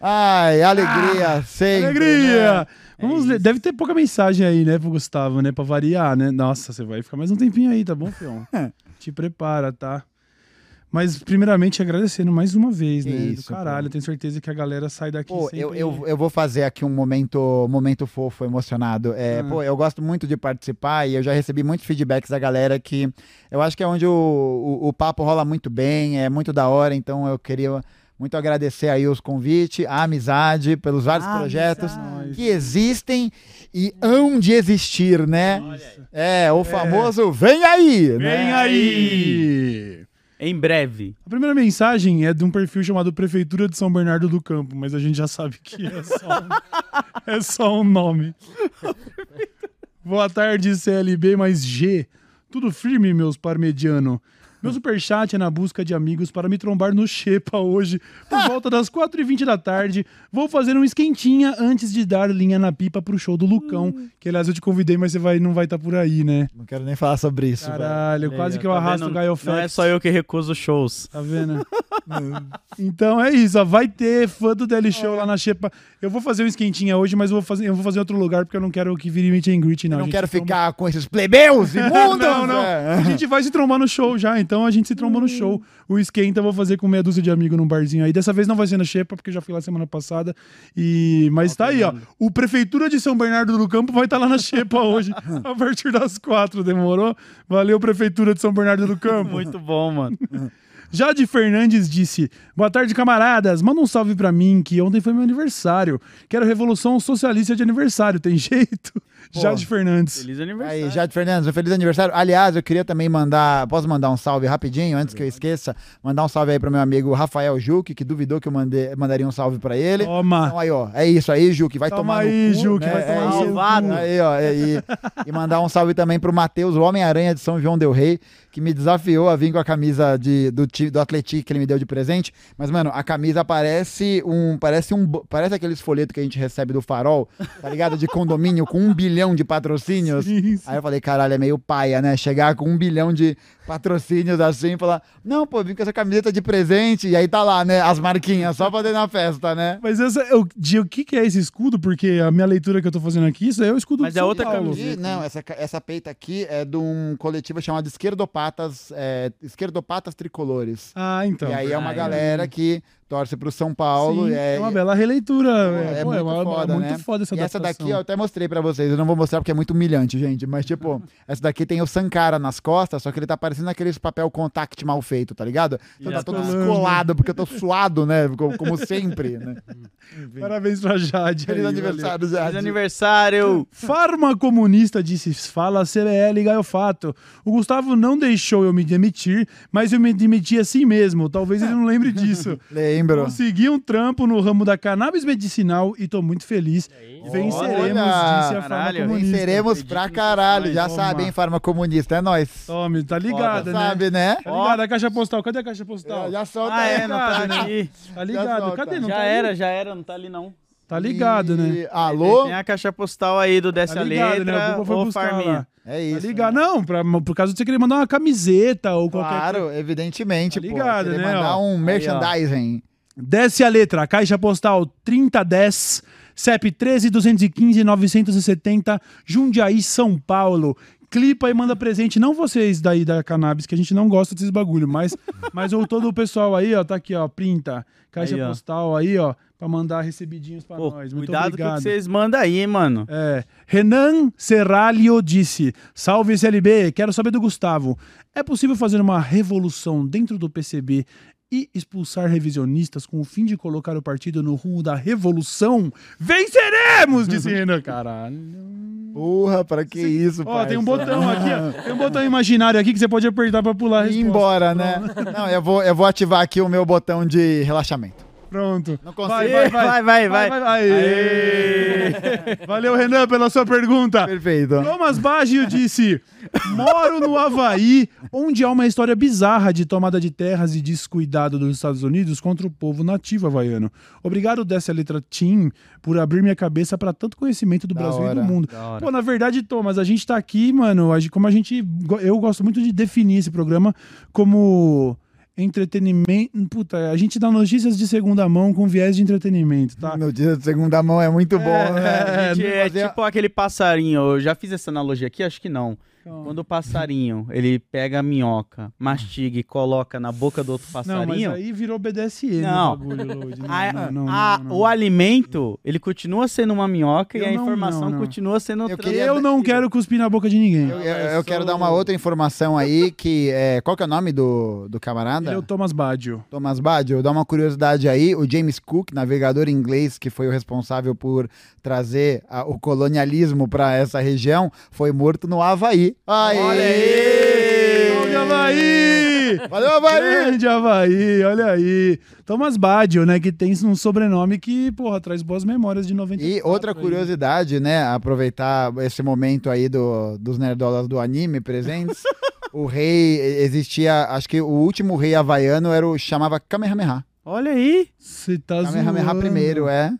Ai, alegria sempre. Alegria! né? Vamos É ler. isso. Deve ter pouca mensagem aí, né, pro Gustavo, né? Pra variar, né? Nossa, você vai ficar mais um tempinho aí, tá bom, Fião? Te prepara, tá? Mas, primeiramente, agradecendo mais uma vez, né? isso, Do caralho. pô. Tenho certeza que a galera sai daqui Pô, sempre... eu, eu, eu vou fazer aqui um momento, momento fofo, emocionado. É, Ah. Pô, eu gosto muito de participar e eu já recebi muitos feedbacks da galera que eu acho que é onde o, o, o papo rola muito bem, é muito da hora, então eu queria Muito agradecer aí os convites, a amizade, pelos vários Ah, projetos amizade. que existem e hão de existir, né? É, o famoso vem aí, né? Vem aí! Em breve. A primeira mensagem é de um perfil chamado Prefeitura de São Bernardo do Campo, mas a gente já sabe que é só um, é só um nome. Boa tarde, CLB mais G. Tudo firme, meus parmediano. Meu superchat é na busca de amigos para me trombar no Xepa hoje, por volta das 4h20 da tarde. Vou fazer um esquentinha antes de dar linha na pipa pro show do Lucão. Que aliás eu te convidei, mas você vai, não vai estar por aí, né? Não quero nem falar sobre isso, velho. Caralho, quase que eu Tá arrasto vendo? o Gaio Não é só eu que recuso shows. Tá vendo? então é isso, ó. Vai ter fã do DL Show lá na Xepa. Eu vou fazer um esquentinha hoje, mas eu vou fazer, eu vou fazer em outro lugar porque eu não quero que vire meet and greet, não. Eu não gente quero ficar com esses plebeus imundos. Não, não. é. A gente vai se trombar no show já, então a gente se tromba no show. O esquenta eu vou fazer com meia dúzia de amigos num barzinho aí. Dessa vez não vai ser na Xepa, porque eu já fui lá semana passada. E... Mas tá aí, ó. O Prefeitura de São Bernardo do Campo vai estar lá na Xepa hoje, a partir das quatro, demorou? Valeu, Prefeitura de São Bernardo do Campo. Muito bom, mano. Jade Fernandes disse: Boa tarde, camaradas. Manda um salve pra mim, que ontem foi meu aniversário. Quero Revolução Socialista de aniversário, tem jeito? Jade Fernandes. Feliz aniversário. Aí, Jade Fernandes, um feliz aniversário. Aliás, eu queria também mandar. Posso mandar um salve rapidinho, antes que eu esqueça? Mandar um salve aí pro meu amigo Rafael Juque, que duvidou que eu mandei, mandaria um salve pra ele. Toma. Então aí, ó, é isso aí, Juque, vai Toma tomar aí, no cu, Juque, né? vai tomar É cu. Aí, ó, é, e, e mandar um salve também pro Matheus, o Homem-Aranha de São João Del Rei, que me desafiou a vir com a camisa de, do, do Atlético que ele me deu de presente. Mas, mano, a camisa parece um. Parece um. Parece aqueles folhetos que a gente recebe do farol, tá ligado? De condomínio com um bilhão de patrocínios. Sim, sim. Aí eu falei, caralho, é meio paia, né? Chegar com um bilhão de patrocínios assim e falar, não, pô, vim com essa camiseta de presente, e aí tá lá, né? As marquinhas, só pra ter na festa, né? Mas essa, eu, de, o que, que é esse escudo? Porque a minha leitura que eu tô fazendo aqui, isso é o escudo Mas de é São outra Paulo. camiseta. Não, essa, essa peita aqui é de um coletivo chamado Esquerdopatas, é, Esquerdopatas Tricolores. Ah, então. e aí é uma Ah, é. galera que torce pro São Paulo. Sim, e é, é uma bela releitura. é, É, pô, é muito uma- foda, é muito né? foda essa E essa daqui eu até mostrei pra vocês, eu não vou mostrar porque é muito humilhante, gente. Mas, tipo, essa daqui tem o Sankara nas costas, só que ele tá parecendo aqueles papel contact mal feito, tá ligado? Então tá todo descolado, porque eu tô suado, né? Como, como sempre, né? Parabéns pra Jade. Feliz aí, aniversário, Feliz Jade. aniversário. Farma Comunista disse: fala CBL Gaiofato. O Gustavo não deixou eu me demitir, mas eu me demiti assim mesmo. Talvez ele não lembre disso. Lembro. Consegui um trampo no ramo da cannabis medicinal e tô muito feliz. Venceremos, Olha! disse a Caralho, Comunista. Venceremos pra caralho. Já sabe, hein, Farma Comunista? É nóis. Tome, tá ligado, Já né? sabe, né? Tá ligado? A caixa postal. Cadê a caixa postal? Já solta Ah, aí, é, não tá né? aqui. Tá ligado? Cadê? Não Já tá aí? era, já era, não tá ali não. Tá ligado, né? E- Alô? Tem a caixa postal aí do Dessa Tá ligado, né? O Letra Google foi ou buscar Farminha. lá. É Tá isso. ligado? Não, pra, por causa de você querer mandar uma camiseta ou qualquer coisa. Claro, evidentemente, Tá pô. ligado, Querer né, mandar um Aí, ó. merchandising. Desce a letra, caixa postal 3010, CEP 13215 970, Jundiaí, São Paulo. Clipa e manda presente, não vocês daí da cannabis, que a gente não gosta desses bagulho, mas, mas o, todo o pessoal aí, ó, tá aqui, ó, printa, caixa Aí, ó. postal aí, ó, pra mandar recebidinhos pra Pô, nós. Muito cuidado com o obrigado. que vocês mandam aí, hein, mano. É, Renan Serralio disse: Salve SLB, quero saber do Gustavo. É possível fazer uma revolução dentro do PCB e expulsar revisionistas com o fim de colocar o partido no rumo da revolução? Venceremos! Disse Renan. Caralho. Porra, pra que isso, Ó, tem um botão aqui, ó. Tem um botão imaginário aqui que você pode apertar pra pular a Ir resposta. embora, né? Não, eu vou, eu vou ativar aqui o meu botão de relaxamento. Pronto. Não consigo. Vai, vai, vai. vai, vai. vai. Aê. Valeu, Renan, pela sua pergunta. Perfeito. Thomas Baggio disse: Moro no Havaí, onde há uma história bizarra de tomada de terras e descuidado dos Estados Unidos contra o povo nativo havaiano. Obrigado dessa letra Team por abrir minha cabeça para tanto conhecimento do Da Brasil hora, e do mundo. Pô, na verdade, Thomas, a gente tá aqui, mano, como a gente. Eu gosto muito de definir esse programa como entretenimento. Puta, a gente dá notícias de segunda mão com viés de entretenimento, tá? Notícia de segunda mão é muito bom, né? A gente É, é tipo aquele passarinho. Eu já fiz essa analogia aqui? Acho que não. Quando o passarinho, ele pega a minhoca, mastiga e coloca na boca do outro Não, mas passarinho, aí virou BDSM Não. o bagulho, o alimento, ele continua sendo uma minhoca e Eu a não- informação não, não. continua sendo Eu queria- Eu não quero cuspir na boca de ninguém. Eu, eu- eu eu quero dar uma outra informação aí, que é, qual que é o nome do, do camarada? Ele é o Thomas Baggio. Thomas Baggio, dá uma curiosidade aí, o James Cook, navegador inglês que foi o responsável por trazer a- o colonialismo para essa região, foi morto no Havaí. Aê! Olha aí! Salve, Havaí! Valeu, Havaí! Grande Havaí, olha aí. Thomas Baggio, né, que tem um sobrenome que, porra, traz boas memórias de 90 E outra curiosidade, né? Aproveitar esse momento aí do, dos nerdolas do anime presentes. o rei existia, acho que o último rei havaiano era o chamava Kamehameha. Olha aí! Você tá Kamehameha zoando. primeiro, é.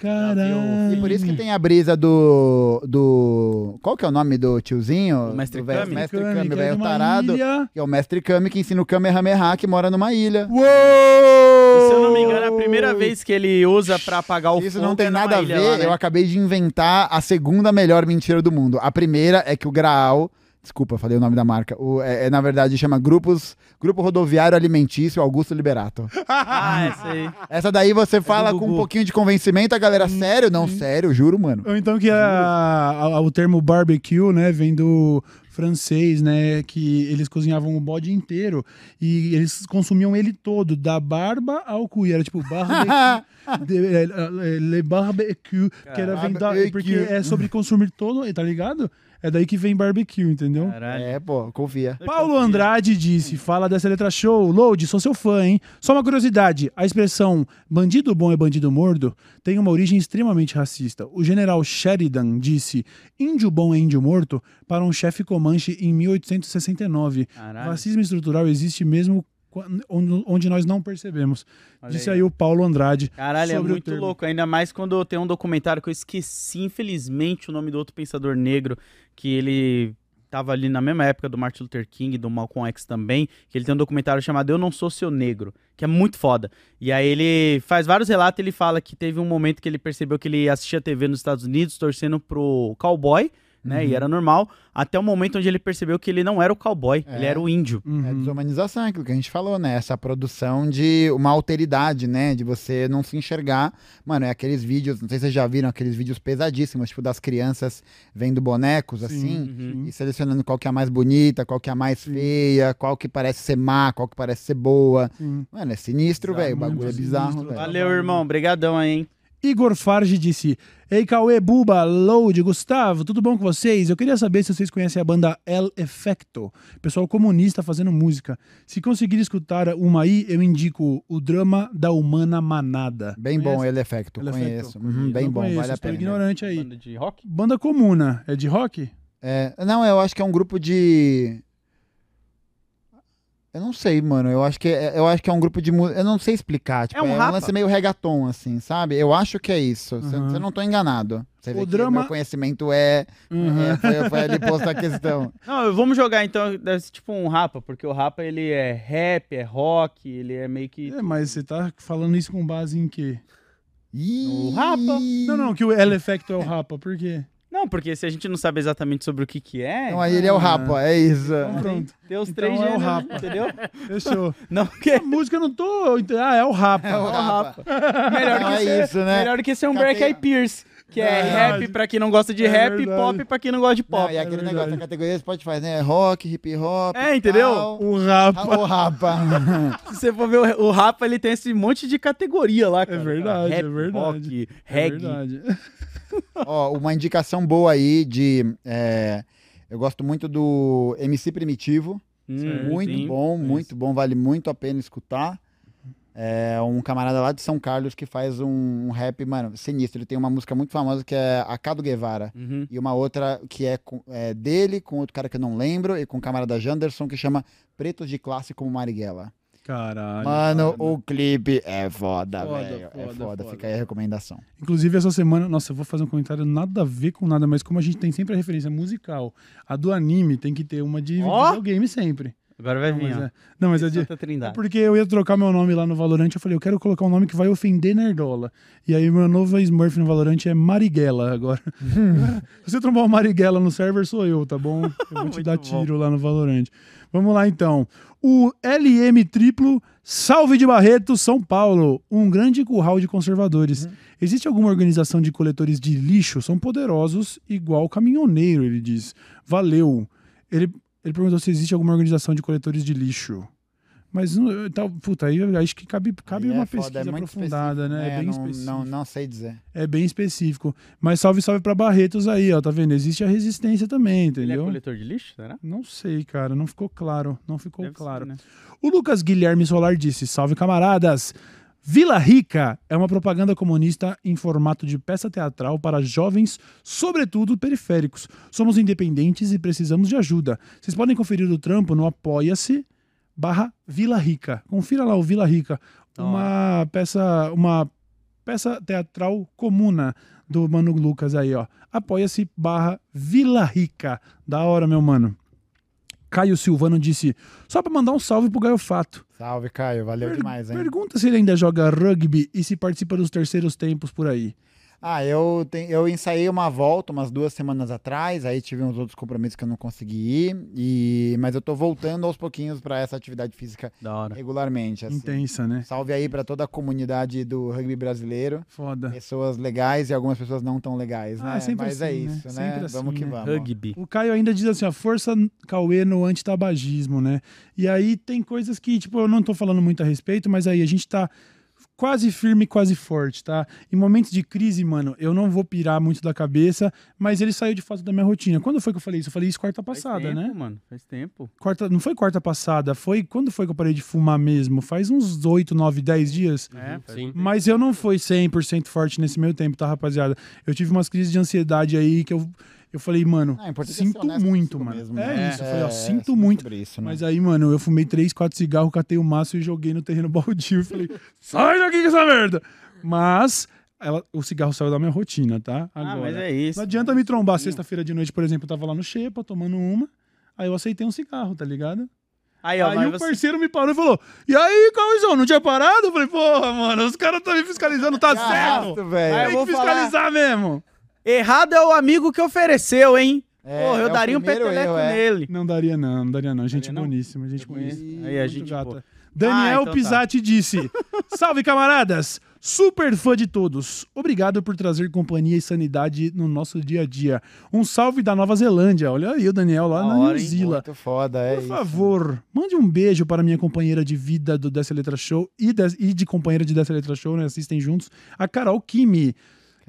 Caralho. E por isso que tem a brisa do. do qual que é o nome do tiozinho? O Mestre do Kami. Mestre Kami, Kami, é velho uma tarado. ilha. Que é o Mestre Kami que ensina o Kamehameha que mora numa ilha. Uou! E se eu não me engano, é a primeira vez que ele usa pra apagar o Isso não tem é nada a ver, lá, né? eu acabei de inventar a segunda melhor mentira do mundo. A primeira é que o Graal, desculpa, falei o nome da marca, o- é, é, na verdade chama Grupos, Grupo Rodoviário Alimentício Augusto Liberato. Ah, essa aí. Essa daí você fala com um pouquinho de convencimento, a galera, sério? Não, sério, juro, mano. Ou então que a- a- o termo barbecue, né, vem do francês, né, que eles cozinhavam o bode inteiro e eles consumiam ele todo, da barba ao cu, e era tipo barbecue, de, é, é, le barbecue, que era vem da, porque é sobre consumir todo, tá ligado? É daí que vem barbecue, entendeu? Caralho. É, pô, confia. Paulo Andrade disse: fala dessa letra show. Load, sou seu fã, hein? Só uma curiosidade: a expressão bandido bom é bandido morto tem uma origem extremamente racista. O general Sheridan disse: índio bom é índio morto para um chefe comanche em 1869. Caralho. Racismo estrutural existe mesmo onde, nós não percebemos. Olha disse aí. aí o Paulo Andrade. Caralho, é muito louco. Ainda mais quando tem um documentário que eu esqueci, infelizmente, o nome do outro pensador negro, que ele tava ali na mesma época do Martin Luther King, do Malcolm X também, que ele tem um documentário chamado Eu Não Sou Seu Negro, que é muito foda. E aí ele faz vários relatos, ele fala que teve um momento que ele percebeu que ele assistia TV nos Estados Unidos, torcendo pro cowboy, né, e era normal, até o momento onde ele percebeu que ele não era o cowboy, É. ele era o índio. É Uhum. desumanização, aquilo que a gente falou, né? Essa produção de uma alteridade, né? De você não se enxergar. Mano, é aqueles vídeos, não sei se vocês já viram aqueles vídeos pesadíssimos, tipo das crianças vendo bonecos, assim, Uhum. e selecionando qual que é a mais bonita, qual que é a mais feia, qual que parece ser má, qual que parece ser boa. Sim. Mano, é sinistro, velho. O bagulho é bizarro, velho. Valeu, irmão. Obrigadão aí, hein? Igor Farge disse: Ei, Cauê, Buba, Load, Gustavo, tudo bom com vocês? Eu queria saber se vocês conhecem a banda El Effecto, pessoal comunista fazendo música. Se conseguir escutar uma aí, eu indico o drama da Humana Manada. Bem bom Conhece? ele efecto, El conheço. Effecto? Uhum, bem bom, conheço, vale a pena. ignorante aí. Banda de rock? Banda Comuna, é de rock? É, não, eu acho que é um grupo de. Eu não sei, mano. Eu acho que é, eu acho que é um grupo de música. Eu não sei explicar. Tipo, É um é um rapa? lance meio reggaeton, assim, sabe? Eu acho que é isso. Se Aham. eu não tô enganado. Você O drama- meu conhecimento é. Uhum. é, foi, foi ali posto a questão. Não, vamos jogar então, deve ser tipo um rapa, porque o rapa ele é rap, é rock, ele é meio que. É, mas você tá falando isso com base em quê? Ih! rapa. Não, não, que o El Effecto é o rapa, por quê? Não, porque se a gente não sabe exatamente sobre o que que é, Então aí ele é o rapa, é isso. Então pronto, tem os Então três é o gêneros, rapa. entendeu? fechou. Não, que A música eu não tô. Ah, é o rapa. É o rapa. melhor Não, que é ser, isso, né? melhor do que ser um Catei- Black Eyed Peas, que é, É rap pra quem não gosta de É rap e verdade. pop pra quem não gosta de Não, pop. e aquele verdade. negócio da categoria Spotify, né? Rock, hip hop. É, entendeu? tal. O rapa. O rapa. Se você for ver o, o rapa, ele tem esse monte de categoria lá, cara. verdade, Rap, é verdade. Rock, É reggae. verdade. Ó, uma indicação boa aí de. é, eu gosto muito do MC Primitivo. Hum, muito sim. bom, muito bom, vale muito a pena escutar. É um camarada lá de São Carlos que faz um, um rap, mano, sinistro. Ele tem uma música muito famosa que é A Cado Guevara. Uhum. E uma outra que é, com- é dele, com outro cara que eu não lembro, e com o camarada Janderson, que chama Pretos de Classe como Marighella. Caralho. Mano, o clipe é foda, velho. É foda, fica aí a recomendação. Inclusive, essa semana, nossa, eu vou fazer um comentário nada a ver com nada, mas como a gente tem sempre a referência musical, a do anime tem que ter uma de Ó! videogame sempre. Agora vai Não, vir, mas ó. é- Não, mas é de... É Trindade. porque eu ia trocar meu nome lá no Valorant, eu falei, eu quero colocar um nome que vai ofender Nerdola. E aí meu novo Smurf no Valorant é Marighella agora. Se você trombar uma Marighella no server, sou eu, tá bom? Eu vou te dar bom. tiro lá no Valorant. Vamos lá então. O LM triplo, salve de Barreto, São Paulo. Um grande curral de conservadores. Existe alguma organização de coletores de lixo? São poderosos, igual caminhoneiro, ele diz. Valeu. Ele, ele perguntou se existe alguma organização de coletores de lixo. Mas, não- tal, puta, aí acho que cabe, cabe Aí é uma foda, pesquisa é aprofundada, né? É bem não, específico. Não, não sei dizer. É bem específico. Mas salve, salve pra Barretos aí, ó. Tá vendo? Existe a resistência também, Ele é entendeu? coletor de lixo, será? Não sei, cara. Não ficou claro. Não ficou Deve ser, claro. né? O Lucas Guilherme Solar disse: Salve camaradas! Vila Rica é uma propaganda comunista em formato de peça teatral para jovens, sobretudo periféricos. Somos independentes e precisamos de ajuda. Vocês podem conferir o trampo no Apoia-se barra Vila Rica. Confira lá o Vila Rica. Da Uma peça, uma peça teatral comuna do Mano Lucas aí, ó. Apoia-se barra Vila Rica. Da hora, meu mano. Caio Silvano disse: só pra mandar um salve pro Gaiofato. Salve, Caio. Valeu Per- demais, hein? Pergunta se ele ainda joga rugby e se participa dos terceiros tempos por aí. Ah, eu, te- eu ensaiei uma volta umas duas semanas atrás, aí tive uns outros compromissos que eu não consegui ir, e... mas eu tô voltando aos pouquinhos para essa atividade física Da hora. regularmente. Assim. Intensa, né? Salve aí para toda a comunidade do rugby brasileiro. Foda. Pessoas legais e algumas pessoas não tão legais, Ah, né? sempre Mas é assim, né? isso, né? Sempre assim, vamos que né? vamos. Rugby. O Caio ainda diz assim, ó, força Cauê no antitabagismo, né? E aí tem coisas que, tipo, eu não tô falando muito a respeito, mas aí a gente tá quase firme, quase forte, tá? Em momentos de crise, mano, eu não vou pirar muito da cabeça, mas ele saiu de fato da minha rotina. Quando foi que eu falei isso? Eu falei isso quarta passada, Faz tempo, né? mano. Faz tempo. Quarta, não foi quarta passada, foi quando foi que eu parei de fumar mesmo? Faz uns 8, 9, 10 dias. É, faz Sim. Mas eu não fui 100% forte nesse meio tempo, tá, rapaziada? Eu tive umas crises de ansiedade aí que eu, eu falei, mano, Ah, é sinto muito, mano. mesmo, é né? isso, eu falei, ó, é sinto muito. isso, né? Mas aí, mano, eu fumei 3, 4 cigarros, catei o maço e joguei no terreno baldio. falei, sai daqui com essa merda! Mas ela- o cigarro saiu da minha rotina, tá? Ah, Agora. mas é isso. Não adianta me trombar sexta-feira de noite, por exemplo, eu tava lá no Xepa tomando uma, aí eu aceitei um cigarro, tá ligado? Aí, ó, aí o você... parceiro me parou e falou: E aí, Cauizão, não tinha parado? Eu falei, porra, mano, os caras estão me fiscalizando, tá certo? Arrasto, velho. Ah, eu Tem vou que fiscalizar mesmo. Errado é o amigo que ofereceu, hein? É, Porra, eu é daria um peteleco erro, é. nele. Não daria, não, não daria, não. Gente Daria, não? boníssima, gente boníssima. Aí a gente, gata. Daniel Ah, então tá. Pisati disse: Salve, camaradas! Super fã de todos. Obrigado por trazer companhia e sanidade no nosso dia a dia. Um salve da Nova Zelândia. Olha aí o Daniel lá na hora, New? Zealand. Muito foda, é Por isso. favor, mande um beijo para minha companheira de vida do Dessa Letra Show e, des- e de companheira de Dessa Letra Show, né? Assistem juntos, a Carol Kimi.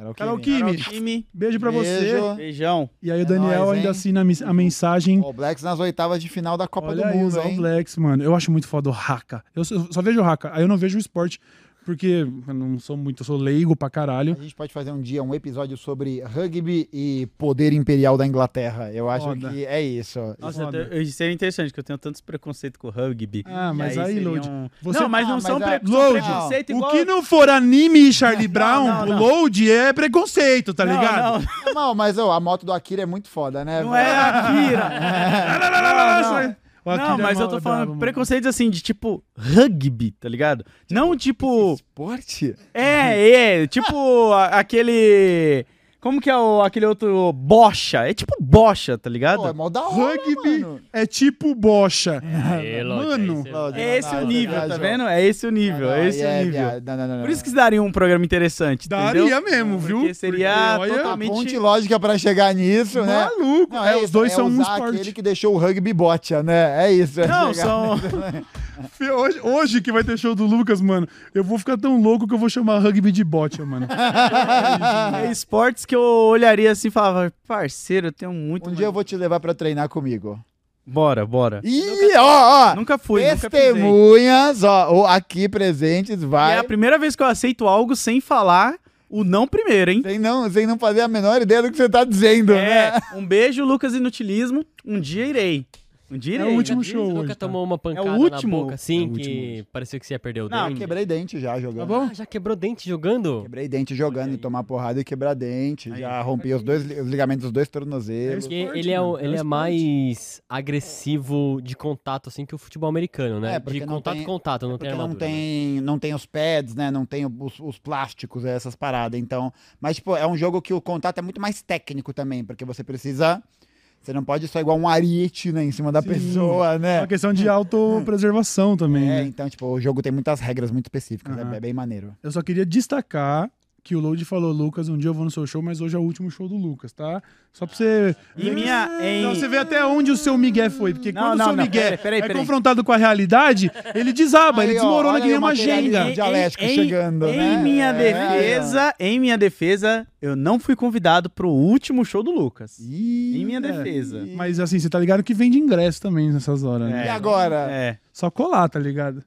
Carol Carol Kimi. Kimi. Carol Kimi, Beijo pra você. Beijo. beijão. E aí o É Daniel nóis, ainda assina a mensagem. All Blacks nas oitavas de final da Copa Olha do Mundo, hein? Blacks, mano. Eu acho muito foda o Haka. Eu só, vejo o Haka. Aí eu não vejo o esporte, porque eu não sou muito, eu sou leigo pra caralho. A gente pode fazer um dia um episódio sobre rugby e poder imperial da Inglaterra. Eu acho Foda. que é isso. Nossa, eu seria interessante, que eu tenho tantos preconceitos com o rugby. Ah, mas aí, seriam- Load, você- Não, mas Ah, não mas são, é- pre... são Load, preconceito O igual... que não for anime e Charlie Brown, não, não. o load é preconceito, tá Não, ligado? Não, Não, mas ó, a moto do Akira é muito foda, né? não é Akira. Não, não, não, não, não, Não, isso aí- O Akira Não, mas eu tô falando mano. preconceitos assim, de tipo rugby, tá ligado? Não tipo. Esporte? É, é, tipo aquele. Como que é o, aquele outro bocha? É tipo bocha, tá ligado? Pô, é mó da hora, Rugby mano. é tipo bocha. Aê, Lodi, Mano. É esse o nível, tá vendo? É esse o nível, é esse é, o nível. não, não. Por isso que daria um programa interessante, Daria entendeu? mesmo, viu? Porque seria Porque, olha, totalmente... ponte lógica pra chegar nisso, né? Maluco. Não, é, os isso, dois é são um esporte. aquele que deixou o rugby bocha, né? É isso. é Não, são... Hoje, hoje que vai ter show do Lucas, mano, eu vou ficar tão louco que eu vou chamar rugby de bote, mano. é esportes que eu olharia assim e falava, parceiro, eu tenho muito... Um mais- dia eu vou te levar pra treinar comigo. Bora, bora. Ih, ó, ó. Nunca fui, nunca. Testemunhas, ó, ó, aqui presentes, E vai. é a primeira vez que eu aceito algo sem falar o não primeiro, hein? Sem não, sem não fazer a menor ideia do que você tá dizendo, É, né? um beijo, Lucas Inutilismo. Um dia irei. Um direito. É o último Você show nunca hoje, tá? tomou uma pancada É último? na boca assim É o último que hoje. parecia que você ia perder o Não, dente? Quebrei dente já jogando. Tá bom? Ah, já quebrou dente jogando? Quebrei dente jogando, tomar porrada e quebrar dente. Já rompi os dois os ligamentos dos dois tornozelos. Porque esporte, ele é, o- é ele é esporte. mais agressivo de contato assim que o futebol americano, né? É, porque de não contato tem- contato, não tem Porque não armadura. né? tem, não tem os pads, né? Não tem os, os plásticos, essas paradas. Então, mas tipo, é um jogo que o contato é muito mais técnico também, porque você precisa você não pode só igual um ariete, né, em cima da Sim. pessoa, É né? uma questão de autopreservação também. É, né? então, tipo, o jogo tem muitas regras muito específicas, é- Aham. é, bem maneiro. Eu só queria destacar que o Load falou, Lucas, um dia eu vou no seu show, mas hoje é o último show do Lucas, tá? Só pra você. Em minha. Em... Não, você vê até onde o seu Miguel foi. Porque Não, quando não, o seu não, Miguel peraí, peraí, é peraí. confrontado com a realidade, ele desaba, ele Aí, ó, desmorona que nem uma agenda. de dialético em, chegando, em né? minha É, defesa, em minha defesa, eu não fui convidado pro último show do Lucas. Ih, Em minha é. defesa. Mas assim, você tá ligado que vende ingresso também nessas horas, né? E agora? É. Só colar, tá ligado?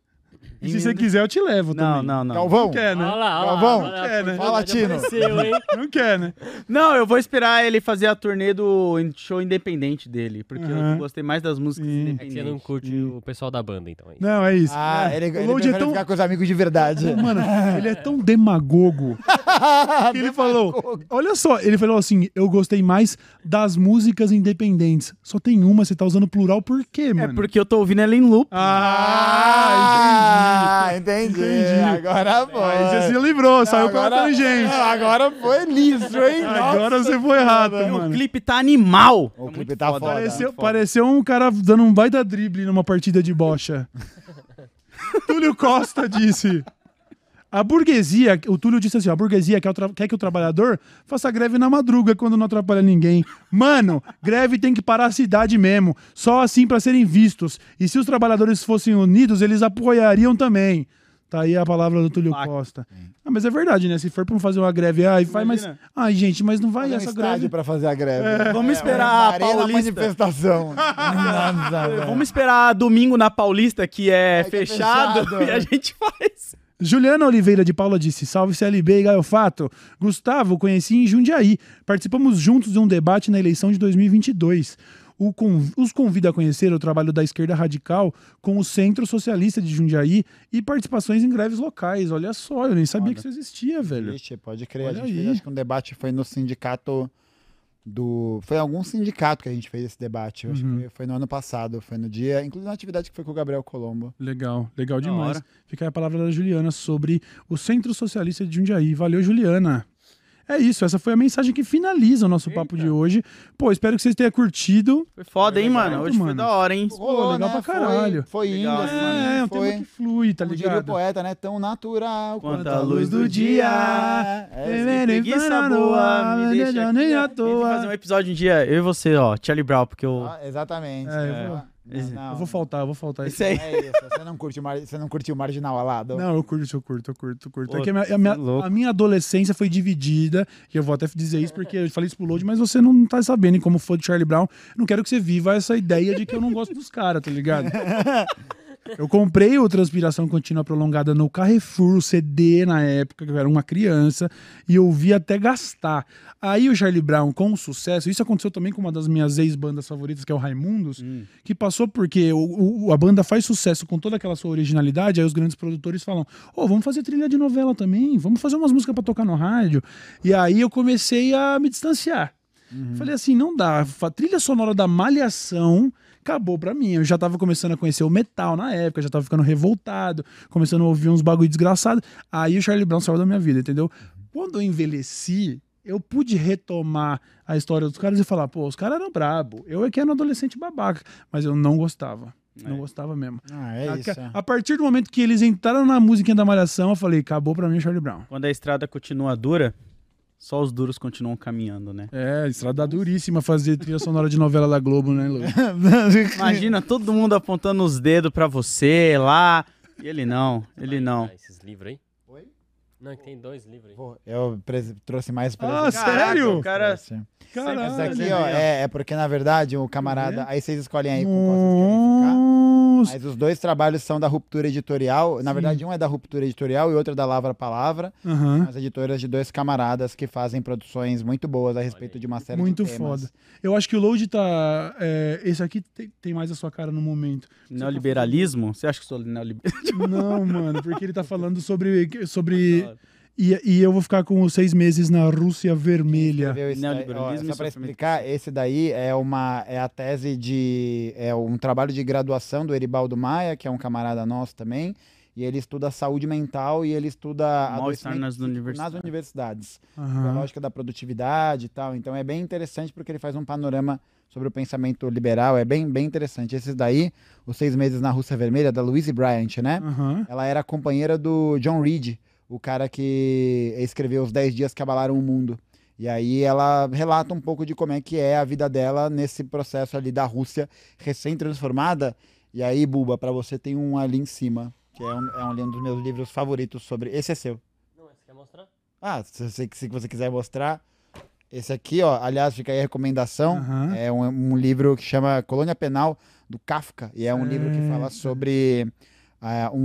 E se você quiser, eu te levo Não, também. não, não. Galvão? Não quer, né? Olha lá, olha lá, Galvão? olha lá, É, né? Fala, Tino. Não quer, né? Não, eu vou esperar ele fazer a turnê do show independente dele, porque eu gostei mais das músicas Sim. É que independentes. você não curte o pessoal da banda, então. é. Não, é isso. Ah, ele, ele o Load é tão... ficar com os amigos de verdade. Mano, ele é tão demagogo que ele falou. Olha só, ele falou assim: eu gostei mais das músicas independentes. Só tem uma, você tá usando plural por quê, É mano? porque eu tô ouvindo ela em loop. Ah, Ah, entendi. Entendi. Agora. Aí foi. você se livrou, saiu pela agora, tangente. Não, agora foi liso, hein? Agora Nossa você foi errado, Senhora. o mano. clipe tá animal. O É clipe tá foda. Pareceu, muito pareceu um cara dando um baita drible numa partida de bocha. Túlio Costa disse. A burguesia, o Túlio disse assim: a burguesia quer, quer que o trabalhador faça greve na madruga quando não atrapalha ninguém. Mano, greve tem que parar a cidade mesmo, só assim pra serem vistos. E se os trabalhadores fossem unidos, eles apoiariam também. Tá aí a palavra do Túlio Fato. Costa. Ah, mas é verdade, né? Se for pra fazer uma greve, ai, faz, mas. Ai, gente, mas não vai Fazer um essa estádio greve. pra fazer a greve. Vamos É, esperar uma a Paulista. manifestação. Nossa. Vamos esperar domingo na Paulista, que é, É, que é fechado, fechado. e a gente faz. Juliana Oliveira de Paula disse: Salve CLB e Gaiofato. Gustavo, conheci em Jundiaí. Participamos juntos de um debate na eleição de 2022. O con- os convido a conhecer o trabalho da esquerda radical com o Centro Socialista de Jundiaí e participações em greves locais. Olha só, eu nem sabia que isso existia, velho. Vixe, pode crer. Olha a gente aí. fez, acho que um debate foi no sindicato do. Foi algum sindicato que a gente fez esse debate. Eu Acho Uhum. que foi no ano passado. Foi no dia. Inclusive na atividade que foi com o Gabriel Colombo. Legal, legal demais. Fica aí a palavra da Juliana sobre o Centro Socialista de Jundiaí. Valeu, Juliana. É isso, essa foi a mensagem que finaliza o nosso papo de hoje. Pô, espero que vocês tenham curtido. Foi foda, hein, mano? Hoje foi mano. da hora, hein? Pô, legal pra caralho. né? Foi, foi indo, assim. É, é um foi, tema que flui, tá como diria o ligado? poeta, né? Tão natural Quanto a luz do dia. É, Preguiça boa, me deixa aqui. nem à A gente tem que fazer um toa. episódio um dia, eu e você, ó, Charlie Brown, porque eu... ah, exatamente. É, eu vou- Não, não, Eu vou faltar, eu vou faltar. Isso aí. É isso. Você não curte o, mar... você não curte o marginal alado? Não, eu curto, eu curto, eu curto, eu curto. Pô, é que a minha, a, minha, é louco. a minha adolescência foi dividida, e eu vou até dizer isso porque eu falei isso pro Load, mas você não tá sabendo, e como for de Charlie Brown, não quero que você viva essa ideia de que eu não gosto dos caras, tá ligado? Eu comprei o Transpiração Contínua Prolongada no Carrefour, o CD na época, que eu era uma criança, e eu vi até gastar. Aí o Charlie Brown, com sucesso, isso aconteceu também com uma das minhas ex-bandas favoritas, que é o Raimundos, que passou porque o, o- a banda faz sucesso com toda aquela sua originalidade, aí os grandes produtores falam: Ô, vamos fazer trilha de novela também, vamos fazer umas músicas pra tocar no rádio. E aí eu comecei a me distanciar. Falei assim, não dá. A trilha sonora da Malhação acabou pra mim. Eu já tava começando a conhecer o metal na época, já tava ficando revoltado, começando a ouvir uns bagulho desgraçado. Aí o Charlie Brown saiu da minha vida, entendeu? Quando eu envelheci, eu pude retomar a história dos caras e falar, pô, os caras eram brabo. Eu é que era um adolescente babaca, mas eu não gostava. Não gostava mesmo. Ah, é a, isso. a partir do momento que eles entraram na musiquinha da Malhação, eu falei, acabou pra mim o Charlie Brown. Quando a estrada continua dura, só os duros continuam caminhando, né? É, estrada duríssima fazer trilha sonora de novela da Globo, né, Lu? Imagina todo mundo apontando os dedos pra você lá, e ele não, ele não. Ah, esses livros aí? Não, é que tem dois livros aí. Pô, Eu trouxe mais Ah, presente. sério? o cara-. Caralho. Esse aqui, ó, é, é porque, na verdade, o camarada. Aí vocês escolhem aí com qual vocês querem ficar. Mas os dois trabalhos são da Ruptura Editorial. Na Sim. verdade, um é da Ruptura Editorial e outro é da Lavra Palavra. Aham. As editoras de dois camaradas que fazem produções muito boas a respeito de uma série Muito de temas. foda. Eu acho que o Load tá. é, esse aqui tem, tem mais a sua cara no momento. Neoliberalismo? Você acha que sou neoliberal? Não, mano, porque ele tá falando sobre. sobre e, e eu vou ficar com os seis meses na Rússia Vermelha. Ó, Neoliberalismo só para explicar, esse daí é uma é a tese de é um trabalho de graduação do Eribaldo Maia, que é um camarada nosso também, e ele estuda saúde mental e ele estuda Mal-estar nas universidades. nas universidades. a Aham. lógica da produtividade e tal. Então é bem interessante porque ele faz um panorama sobre o pensamento liberal, é bem, bem interessante. Esses daí, os seis meses na Rússia Vermelha, da Louise Bryant, né? Aham. Ela era companheira do John Reed, o cara que escreveu Os Dez Dias que Abalaram o Mundo. E aí ela relata um pouco de como é que é a vida dela nesse processo ali da Rússia recém-transformada. E aí, Buba, pra você tem um ali em cima, que é um, é um dos meus livros favoritos sobre... Esse é seu. Não, você quer mostrar? Ah, se você, se você quiser mostrar. Esse aqui, ó, aliás, fica aí a recomendação. Aham. É um, um livro que chama Colônia Penal do Kafka. E é um livro que fala Certo. sobre.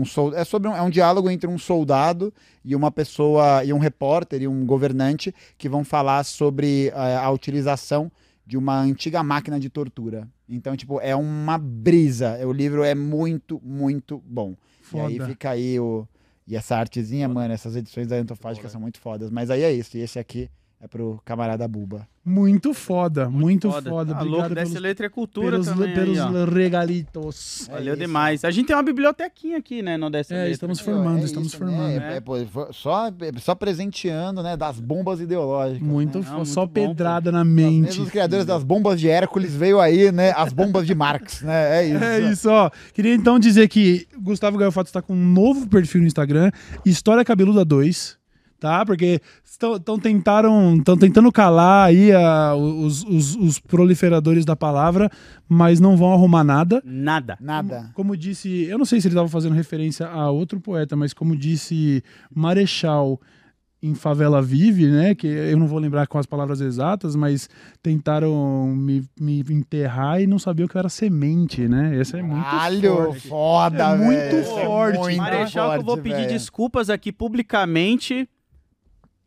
Sobre um é sobre um, é um diálogo entre um soldado e uma pessoa e um repórter e um governante que vão falar sobre eh, a utilização de uma antiga máquina de tortura. Então, tipo, é uma brisa. O livro é muito, muito bom. E aí Foda. fica aí o. E essa artezinha, mano, essas edições da Antofágica são muito fodas. Mas aí é isso. E esse aqui é pro camarada Buba. Muito foda, muito, foda. Tá Obrigado louco, dessa pelos, letra é cultura pelos, também. pelos aí, regalitos. É Valeu isso. demais. A gente tem uma bibliotequinha aqui, né, no dessa É, letra. estamos formando, estamos formando. Né? É, pô, só, só presenteando, né? Das bombas ideológicas. Muito né? foda. muito Só bom, pedrada na mente. os criadores das bombas de Hércules veio aí, né? As bombas de Marx, né? É isso. É isso, ó. Queria então dizer que Gustavo Gaiofato está com um novo perfil no Instagram, História Cabeluda 2, tá? Porque estão tentaram, estão tentando calar aí a- os, os- os proliferadores da palavra, mas não vão arrumar nada. Nada. Nada. Como disse, eu não sei se ele estava fazendo referência a outro poeta, mas como disse Marechal em Favela Vive, né? Que eu não vou lembrar com as palavras exatas, mas tentaram me, me enterrar e não sabiam que eu era semente, né? Essa é muito Caralho, forte. foda, É muito é forte. muito Marechal, que eu vou forte, pedir velho. desculpas aqui publicamente,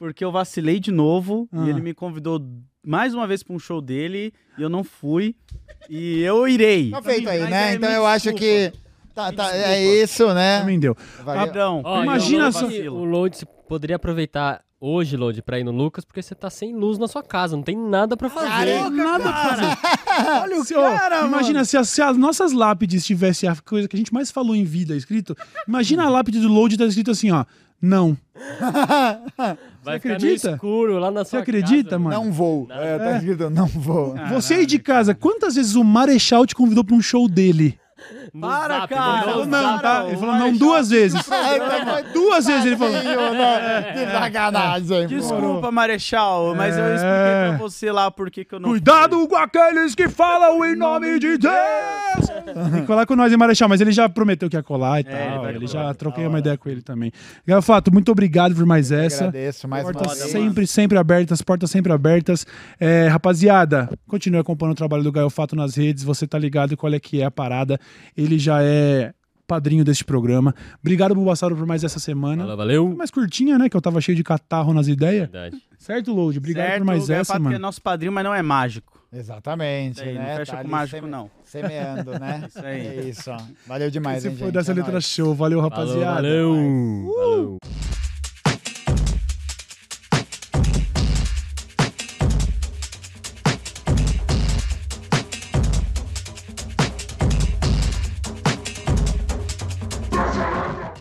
porque eu vacilei de novo Ah. e ele me convidou mais uma vez para um show dele e eu não fui. E eu irei. Tá feito aí, né? é, então eu acho que. Tá, tá, é isso, né? Também deu. Ó, Imagina só- O Load se- poderia aproveitar hoje, Load, pra ir no Lucas, porque você tá sem luz na sua casa, não tem nada pra fazer. Caraca, Nada pra fazer. Olha o Se, ó, cara, imagina se as, se as nossas lápides tivessem a coisa que a gente mais falou em vida escrito. Imagina a lápide do load tá escrito assim, ó. Não. Vai Você ficar acredita? no escuro lá na Você sua acredita, casa. mano? Não vou. É, tá escrito não vou. Você aí de casa, quantas vezes o Marechal te convidou pra um show dele? No Para, zap, cara. Ele falou não, zap. tá? Ele falou não duas vezes. Duas vezes ele falou. né? Que sacanagem. Desculpa, Marechal, mas eu É. expliquei pra você lá por que eu não Cuidado com aqueles que falam em nome de Deus! Tem que colar com nós, hein, Marechal? Mas ele já prometeu que ia colar e É, tal. Ele já troquei uma ideia com ele também. Gafato, muito obrigado por mais essa. Agradeço mais uma Portas sempre, sempre abertas, portas sempre abertas. É, rapaziada, continue acompanhando o trabalho do Gaio Fato nas redes. Você tá ligado qual é que é a parada. Ele já é padrinho deste programa. Obrigado, Bulbassaro, por mais essa semana. Valeu, valeu. Mais curtinha, né? Que eu tava cheio de catarro nas ideias. Verdade. Certo, Load? Obrigado certo, por mais Gaio essa, mano. é nosso padrinho, mas não é mágico. Exatamente, aí, não né? fecha com ali mágico, seme- não. Semeando, né? Isso aí. É isso, ó. Valeu demais, Esse hein, foi gente? dessa É letra nóis. show. Valeu, rapaziada. valeu. valeu.